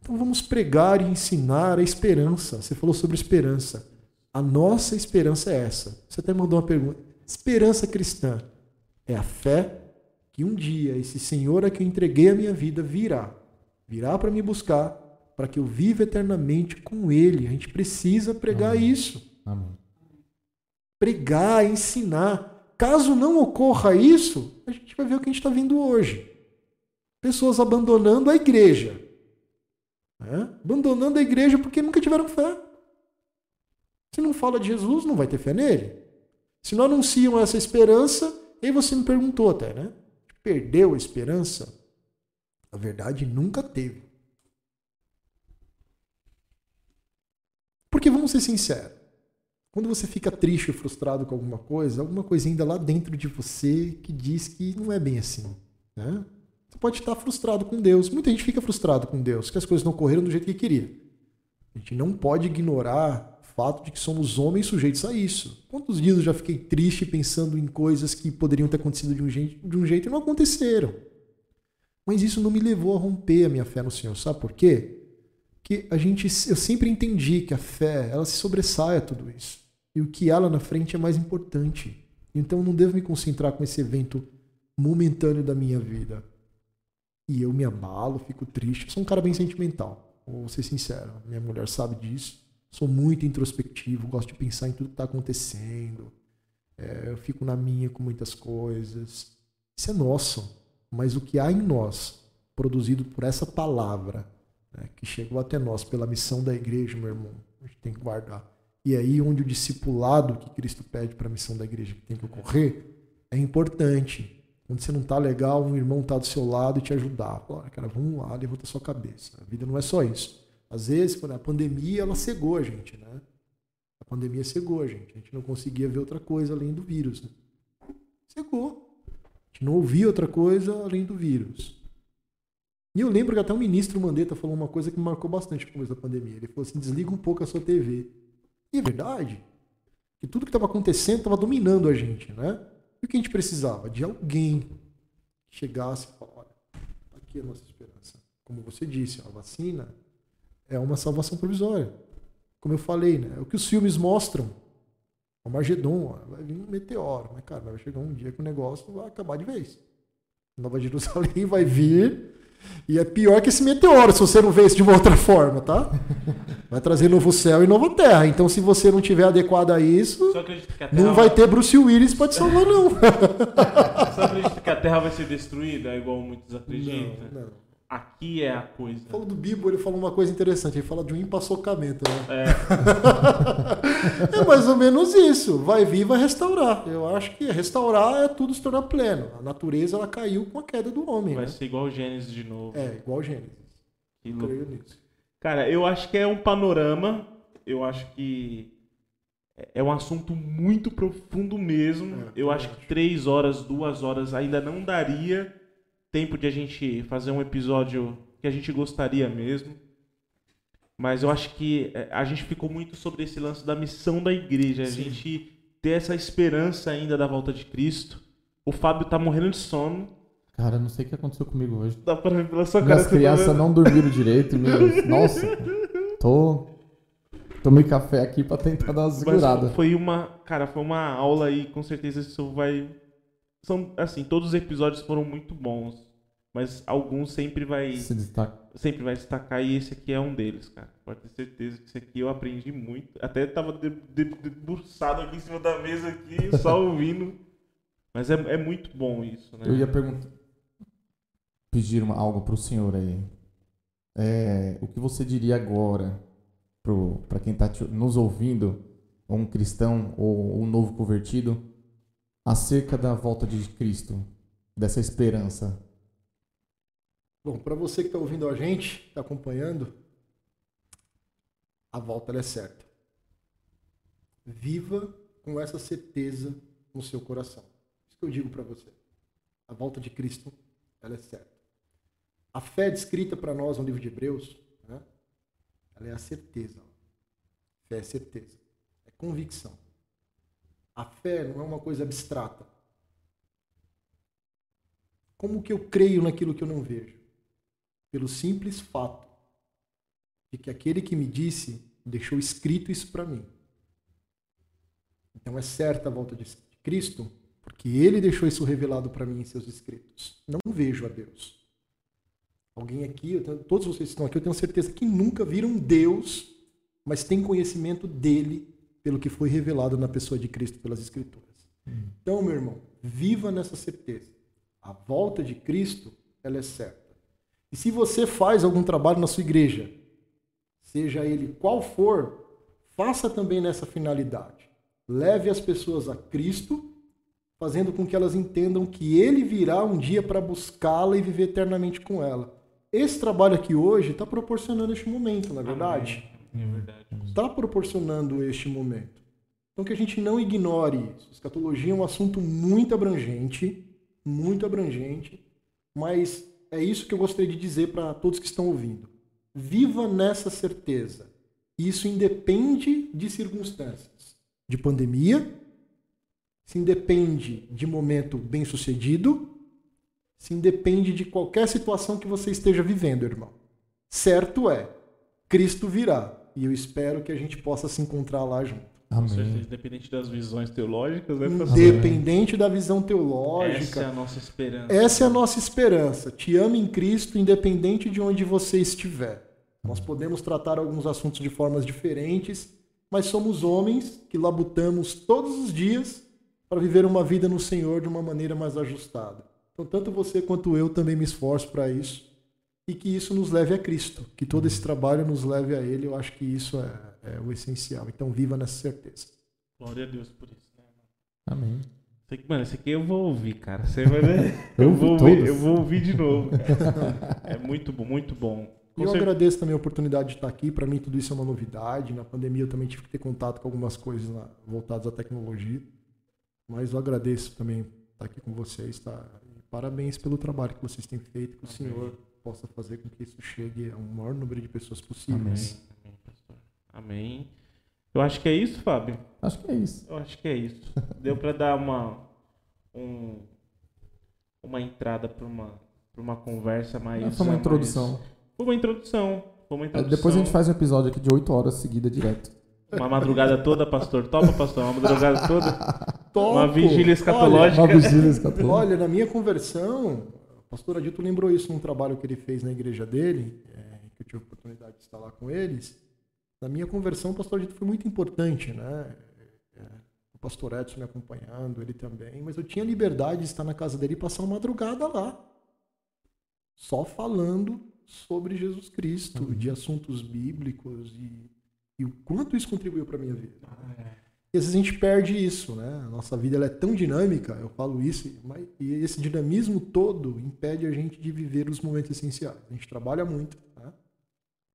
então vamos pregar e ensinar a esperança. Você falou sobre esperança. A nossa esperança é essa. Você até mandou uma pergunta. Esperança cristã é a fé que um dia esse Senhor a quem eu entreguei a minha vida virá. Virá para me buscar, para que eu viva eternamente com Ele. A gente precisa pregar Amém. isso. Amém. Pregar, ensinar. Caso não ocorra isso, a gente vai ver o que a gente está vendo hoje. Pessoas abandonando a igreja. Né? Abandonando a igreja porque nunca tiveram fé. Se não fala de Jesus, não vai ter fé nele. Se não anunciam essa esperança, aí você me perguntou até, né? Perdeu a esperança? Na verdade, nunca teve. Porque vamos ser sinceros. Quando você fica triste e frustrado com alguma coisa, alguma coisa ainda lá dentro de você que diz que não é bem assim. Né? Pode estar frustrado com Deus. Muita gente fica frustrado com Deus, que as coisas não correram do jeito que queria. A gente não pode ignorar o fato de que somos homens sujeitos a isso. Quantos dias eu já fiquei triste pensando em coisas que poderiam ter acontecido de um jeito, de um jeito e não aconteceram? Mas isso não me levou a romper a minha fé no Senhor. Sabe por quê? Que a gente, eu sempre entendi que a fé, ela se sobressai a tudo isso. E o que lá na frente é mais importante. Então eu não devo me concentrar com esse evento momentâneo da minha vida. E eu me abalo, fico triste. Eu sou um cara bem sentimental, vou ser sincero. Minha mulher sabe disso. Sou muito introspectivo, gosto de pensar em tudo que está acontecendo. É, eu fico na minha com muitas coisas. Isso é nosso. Mas o que há em nós, produzido por essa palavra, né, que chegou até nós pela missão da igreja, meu irmão, a gente tem que guardar. E aí, onde o discipulado que Cristo pede para a missão da igreja que tem que ocorrer, é importante. Quando você não tá legal, um irmão tá do seu lado e te ajudar. Fala, cara, vamos lá, levanta sua cabeça. A vida não é só isso. Às vezes, a pandemia, ela cegou a gente, né? A pandemia cegou a gente. A gente não conseguia ver outra coisa além do vírus. Né? Cegou. A gente não ouvia outra coisa além do vírus. E eu lembro que até o ministro Mandetta falou uma coisa que me marcou bastante no começo da pandemia. Ele falou assim: desliga um pouco a sua TV. E é verdade. Que tudo que estava acontecendo estava dominando a gente, né? E o que a gente precisava? De alguém que chegasse e falasse: olha, tá aqui a nossa esperança. Como você disse, a vacina é uma salvação provisória. Como eu falei, né? É o que os filmes mostram. O Margedon, vai vir um meteoro. Mas, cara, vai chegar um dia que o negócio vai acabar de vez. Nova Jerusalém (laughs) vai vir. E é pior que esse meteoro, se você não vê isso de uma outra forma, tá? Vai trazer novo céu e nova terra. Então, se você não tiver adequado a isso, não vai ter Bruce Willis para te salvar, não. (laughs) Você acredita que a terra vai ser destruída, igual muitos acreditam? Não, não. Aqui é a coisa. Falou do Bibo, ele falou uma coisa interessante. Ele fala de um empaçocamento, né? É. (laughs) É mais ou menos isso. Vai vir e vai restaurar. Eu acho que restaurar é tudo se tornar pleno. A natureza ela caiu com a queda do homem. Vai né? ser igual Gênesis de novo. É, igual Gênesis. Que Eu louco. creio nisso. Cara, eu acho que é um panorama. Eu acho que é um assunto muito profundo mesmo. É, eu acho que três horas, duas horas ainda não daria tempo de a gente fazer um episódio que a gente gostaria mesmo. Mas eu acho que é, a gente ficou muito sobre esse lance da missão da igreja. A Sim. gente ter essa esperança ainda da volta de Cristo. O Fábio tá morrendo de sono. Cara, não sei o que aconteceu comigo hoje. Dá pra ver pela sua cara. Minhas tá crianças vendo. não dormiram direito. Meu, (laughs) nossa, tô. Tomei café aqui pra tentar dar uma segurada. Mas foi uma, cara, foi uma aula aí, com certeza isso vai são assim, todos os episódios foram muito bons, mas alguns sempre vai Se destaca. sempre vai destacar e esse aqui é um deles, cara. Pode ter certeza que esse aqui eu aprendi muito. Até tava de- de- debruçado aqui em cima da mesa aqui, (laughs) só ouvindo. Mas é, é muito bom isso, né? Eu ia perguntar. Pedir uma- algo pro senhor aí. É, o que você diria agora pro, pra quem tá te- nos ouvindo, ou um cristão ou um novo convertido, acerca da volta de Cristo, dessa esperança? Bom, para você que está ouvindo a gente, está acompanhando, a volta é certa. Viva com essa certeza no seu coração. Isso que eu digo para você. A volta de Cristo, ela é certa. A fé descrita para nós no livro de Hebreus, né? ela é a certeza. Fé é certeza. É convicção. A fé não é uma coisa abstrata. Como que eu creio naquilo que eu não vejo? Pelo simples fato de que aquele que me disse deixou escrito isso para mim. Então é certa a volta de Cristo, porque ele deixou isso revelado para mim em seus escritos. Não vejo a Deus. Alguém aqui, todos vocês que estão aqui, eu tenho certeza que nunca viram Deus, mas têm conhecimento dele pelo que foi revelado na pessoa de Cristo pelas Escrituras. Então, meu irmão, viva nessa certeza. A volta de Cristo, ela é certa. E se você faz algum trabalho na sua igreja, seja ele qual for, faça também nessa finalidade. Leve as pessoas a Cristo, fazendo com que elas entendam que ele virá um dia para buscá-la e viver eternamente com ela. Esse trabalho aqui hoje está proporcionando este momento, na é verdade. Verdade. Está proporcionando este momento. Então que a gente não ignore isso. Escatologia é um assunto muito abrangente, muito abrangente, mas é isso que eu gostaria de dizer para todos que estão ouvindo. Viva nessa certeza. Isso independe de circunstâncias, de pandemia, se independe de momento bem sucedido, se independe de qualquer situação que você esteja vivendo, irmão. Certo é, Cristo virá e eu espero que a gente possa se encontrar lá junto. Amém. Certeza, independente das visões teológicas, né? Independente da visão teológica. Essa é a nossa esperança. Essa é a nossa esperança. Te ame em Cristo, independente de onde você estiver. Nós podemos tratar alguns assuntos de formas diferentes, mas somos homens que labutamos todos os dias para viver uma vida no Senhor de uma maneira mais ajustada. Então, tanto você quanto eu também me esforço para isso e que isso nos leve a Cristo, que todo esse trabalho nos leve a Ele. Eu acho que isso é, é o essencial. Então, viva nessa certeza. Glória a Deus por isso. Né, Amém. Mano, esse aqui eu vou ouvir, cara. Você vai ver. (laughs) eu, vou ouvir, eu vou ouvir de novo. (laughs) é muito bom, muito bom. Com eu agradeço também a oportunidade de estar aqui. Para mim, tudo isso é uma novidade. Na pandemia, eu também tive que ter contato com algumas coisas lá, voltadas à tecnologia. Mas eu agradeço também estar aqui com vocês. Tá? Parabéns pelo trabalho que vocês têm feito. Que o Senhor possa fazer com que isso chegue a um maior número de pessoas possíveis. Amém. Amém, Amém. Eu acho que é isso, Fábio. Acho que é isso. Eu acho que é isso. Deu para dar uma um, uma entrada para uma para uma conversa mais. Foi uma introdução. Mais, foi uma introdução. Foi uma introdução. Depois a gente faz um episódio aqui de 8 horas seguida direto. Uma madrugada toda, pastor. Topa, pastor. Uma madrugada toda. Topo. Uma vigília escatológica. Olha, uma vigília escatológica. Olha, na minha conversão, pastor Adito lembrou isso num trabalho que ele fez na igreja dele, é, que eu tive a oportunidade de estar lá com eles. Na minha conversão, o pastor Adito foi muito importante, né? É, o pastor Edson me acompanhando, ele também, mas eu tinha liberdade de estar na casa dele e passar uma madrugada lá, só falando sobre Jesus Cristo, uhum. de assuntos bíblicos e, e, o quanto isso contribuiu para minha vida. Ah, é. E às vezes a gente perde isso, né? A nossa vida ela é tão dinâmica, eu falo isso, mas, e esse dinamismo todo impede a gente de viver os momentos essenciais. A gente trabalha muito, né?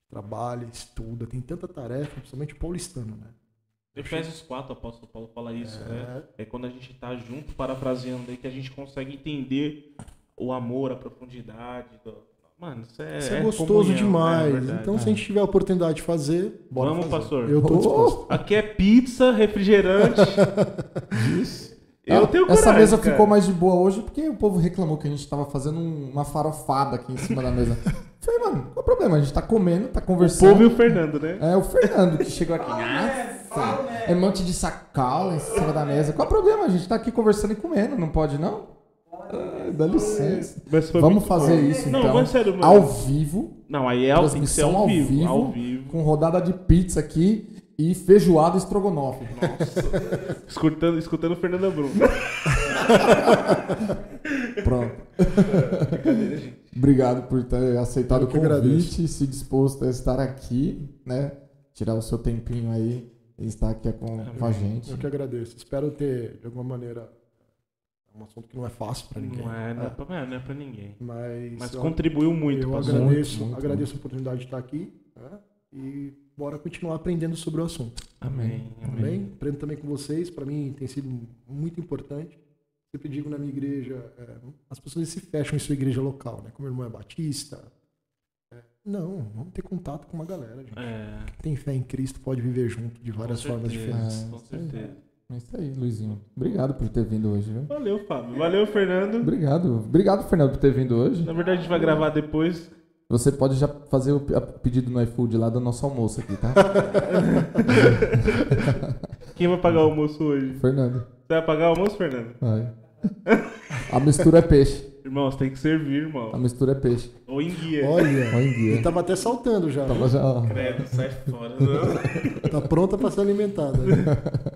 trabalha, estuda, tem tanta tarefa, principalmente paulistano, né? Efésios 4, o apóstolo Paulo fala isso, é... né? É quando a gente está junto, parafraseando aí, que a gente consegue entender o amor, a profundidade do, Mano, isso é, isso é, é gostoso comunhão, demais. É verdade, então, se a gente tiver a oportunidade de fazer, bora Vamos, fazer. pastor. Eu tô disposto. Aqui é pizza, refrigerante. (laughs) Isso. Eu ah, tenho coragem, Essa mesa cara. ficou mais de boa hoje porque o povo reclamou que a gente tava fazendo uma farofada aqui em cima da mesa. (laughs) Falei, mano, qual é o problema? A gente tá comendo, tá conversando. O povo e o Fernando, né? É, o Fernando que chegou aqui. (laughs) Nossa, é um monte de sacola em cima da mesa. Qual é o problema? A gente tá aqui conversando e comendo, não pode não? Ah, dá licença. Vamos fazer bom. isso então. Não, sério, ao vivo. Não, aí é transmissão ao vivo, vivo, ao vivo. Com rodada de pizza aqui e feijoada estrogonofe. Nossa. escutando, escutando o Fernando Bruno. (laughs) Pronto. Obrigado por ter aceitado o convite agradeço. e se disposto a estar aqui, né? Tirar o seu tempinho aí e estar aqui com, com a gente. Eu que agradeço. Espero ter, de alguma maneira, um assunto que não é fácil para ninguém. Não é, não é, é pra, não é pra ninguém. Mas, Mas contribuiu muito. Eu agradeço, muito, muito, agradeço muito. a oportunidade de estar aqui. Né? e bora continuar aprendendo sobre o assunto. Amém. Amém? Aprendo também com vocês, para mim tem sido muito importante. Sempre digo na minha igreja, é, as pessoas se fecham em sua igreja local, né? Como o irmão é batista. É, não, vamos ter contato com uma galera, gente. É, Quem tem fé em Cristo pode viver junto de várias Com formas certeza. diferentes. com certeza. É isso aí, Luizinho. Obrigado por ter vindo hoje, viu? Valeu, Fábio. Valeu, Fernando. Obrigado. Obrigado, Fernando, por ter vindo hoje. Na verdade, a gente vai gravar depois. Você pode já fazer o pe- a- pedido no iFood lá do nosso almoço aqui, tá? (laughs) Quem vai pagar o almoço hoje? Fernando. Você vai pagar o almoço, Fernando? Vai. A mistura é peixe. Irmão, você tem que servir, A irmão. mistura é peixe. Ou enguia. Olha, Olha em ele tava até saltando já. Tava já, ó. Credo, sai fora. Não. Tá pronta para ser alimentada. né? (laughs)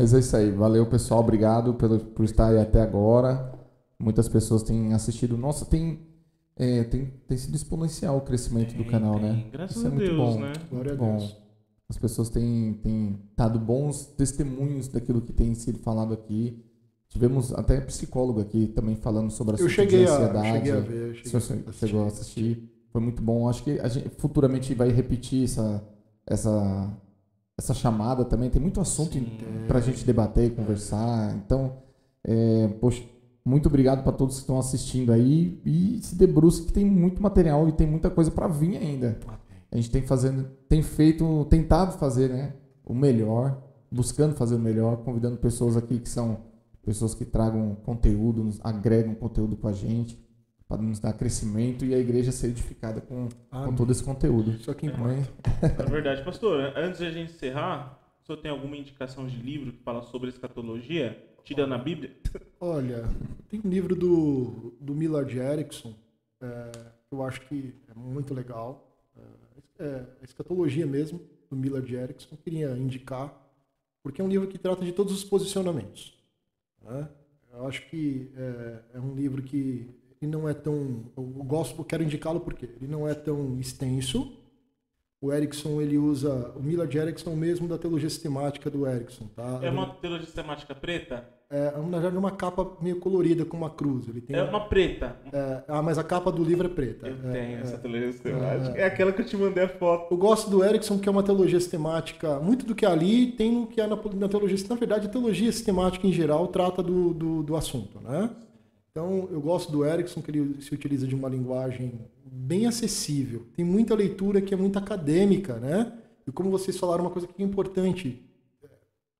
Mas é isso aí. Valeu, pessoal. Obrigado pelo, por estar aí até agora. Muitas pessoas têm assistido. Nossa, tem, é, tem, tem sido exponencial o crescimento do Tem, canal, tem. né? Graças Isso é a muito Deus, bom. né? Glória a Bom. Deus. As pessoas têm, têm dado bons testemunhos daquilo que tem sido falado aqui. Tivemos até psicólogo aqui também falando sobre a Eu cheguei a, ansiedade. cheguei a ver. Se Cheguei você a chegou a assistir, foi muito bom. Acho que a gente futuramente vai repetir essa, essa, essa chamada também. Tem muito assunto para a gente debater e conversar. Então, é, poxa, muito obrigado para todos que estão assistindo aí. E se debruce que tem muito material e tem muita coisa para vir ainda. A gente tem fazendo, tem feito, tentado fazer, né, o melhor, buscando fazer o melhor, convidando pessoas aqui que são pessoas que tragam conteúdo, agregam conteúdo com a gente, para nos dar crescimento e a igreja ser edificada com, com Amém. todo esse conteúdo. Isso aqui Amém? É verdade. Pastor, antes de a gente encerrar, o senhor tem alguma indicação de livro que fala sobre escatologia? Tirando a Bíblia? Olha, tem um livro do, do Millard Erickson, é, que eu acho que é muito legal. É, é a escatologia mesmo, do Millard Erickson. Eu queria indicar, porque é um livro que trata de todos os posicionamentos. né? Eu acho que é, é um livro que ele não é tão. Eu gosto, eu quero indicá-lo porque ele não é tão extenso. O Erickson ele usa o Millard Erickson mesmo da teologia sistemática do Erickson, tá? É uma teologia sistemática preta? É, na verdade, uma capa meio colorida com uma cruz. Ele tem É uma preta. é, ah, mas a capa do livro é preta. Eu É, tenho é. essa teologia sistemática. É aquela que eu te mandei a foto. Eu gosto do Erickson, que é uma teologia sistemática. Muito do que é ali tem no que é na, na teologia. Na verdade, a teologia sistemática em geral trata do, do, do assunto, né? Então, eu gosto do Erickson, que ele se utiliza de uma linguagem bem acessível. Tem muita leitura que é muito acadêmica, né? E como vocês falaram, uma coisa que é importante.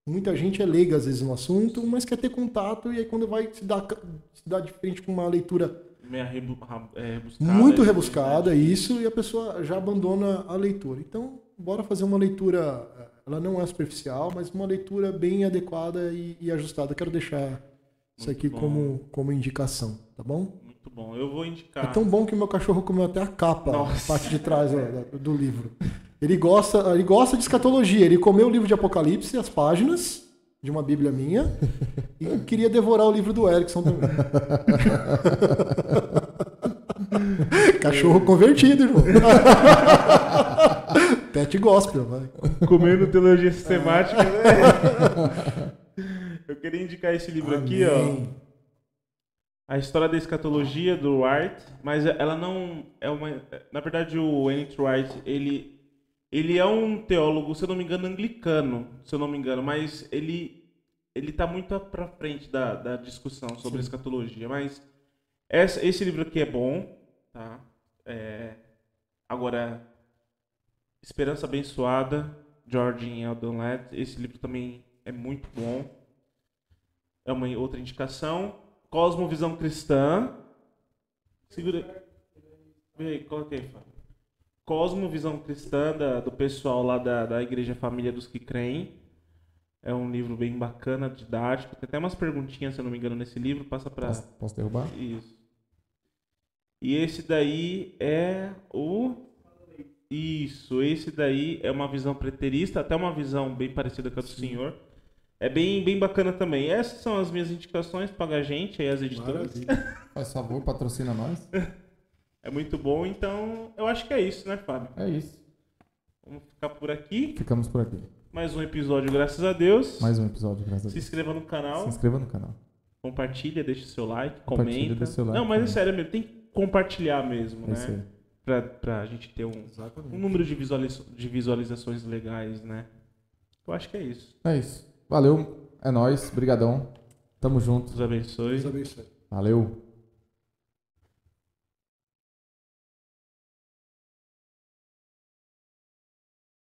Muita gente é leiga, às vezes, no assunto, mas quer ter contato, e aí quando vai se dar, se dar de frente com uma leitura rebu, é, rebuscada. muito é rebuscada, verdade. isso, e a pessoa já abandona a leitura. Então, bora fazer uma leitura, eh, ela não é superficial, mas uma leitura bem adequada e, e ajustada. Quero deixar isso aqui bom. como, como indicação, tá bom? Muito bom. Eu vou indicar. É tão bom que meu cachorro comeu até a capa, a Nossa. parte de trás ó, do livro. Ele gosta, ele gosta de escatologia. Ele comeu o livro de Apocalipse, as páginas de uma Bíblia minha, e queria devorar o livro do Erickson também. (laughs) Cachorro convertido, irmão. (laughs) Pet gospel, vai. Comendo teologia sistemática. né? (laughs) Eu queria indicar esse livro aqui, ó. Amém. A história da escatologia do Wright, mas ela não é uma. Na verdade, o N.T. Wright, ele ele é um teólogo, se eu não me engano, anglicano, se eu não me engano, mas ele ele tá muito para frente da, da discussão sobre Sim. escatologia. Mas essa- esse livro aqui é bom, tá? É, agora, Esperança Abençoada, George Eldon Ladd, esse livro também é muito bom. É uma outra indicação. Cosmovisão Cristã. Segura. Aí, coloca aí, Fábio. Cosmovisão Cristã, da- do pessoal lá da, da Igreja Família dos que Creem. É um livro bem bacana, didático. Tem até umas perguntinhas, se eu não me engano, nesse livro. Passa para Posso, posso derrubar? isso. E esse daí é o. Isso, esse daí é uma visão preterista, até uma visão bem parecida com a do senhor. É bem, bem bacana também. Essas são as minhas indicações, paga a gente, aí as editoras. Maravilha. (laughs) Faz favor, patrocina nós. É muito bom, então eu acho que é isso, né, Fábio? É isso. Vamos ficar por aqui. Ficamos por aqui. Mais um episódio, graças a Deus. Mais um episódio, graças a Se Deus. inscreva no canal, Se inscreva no canal. compartilha, deixa o seu like, Compartilha, comenta. deixa seu like, Não, mas é sério mesmo, tem que compartilhar mesmo, É né? aí. pra, pra gente ter um, um número de, visualiza de visualizações legais, né? Eu acho que é isso. É isso. Valeu, é nóis, brigadão. Tamo junto. Deus abençoe. Deus abençoe. Valeu.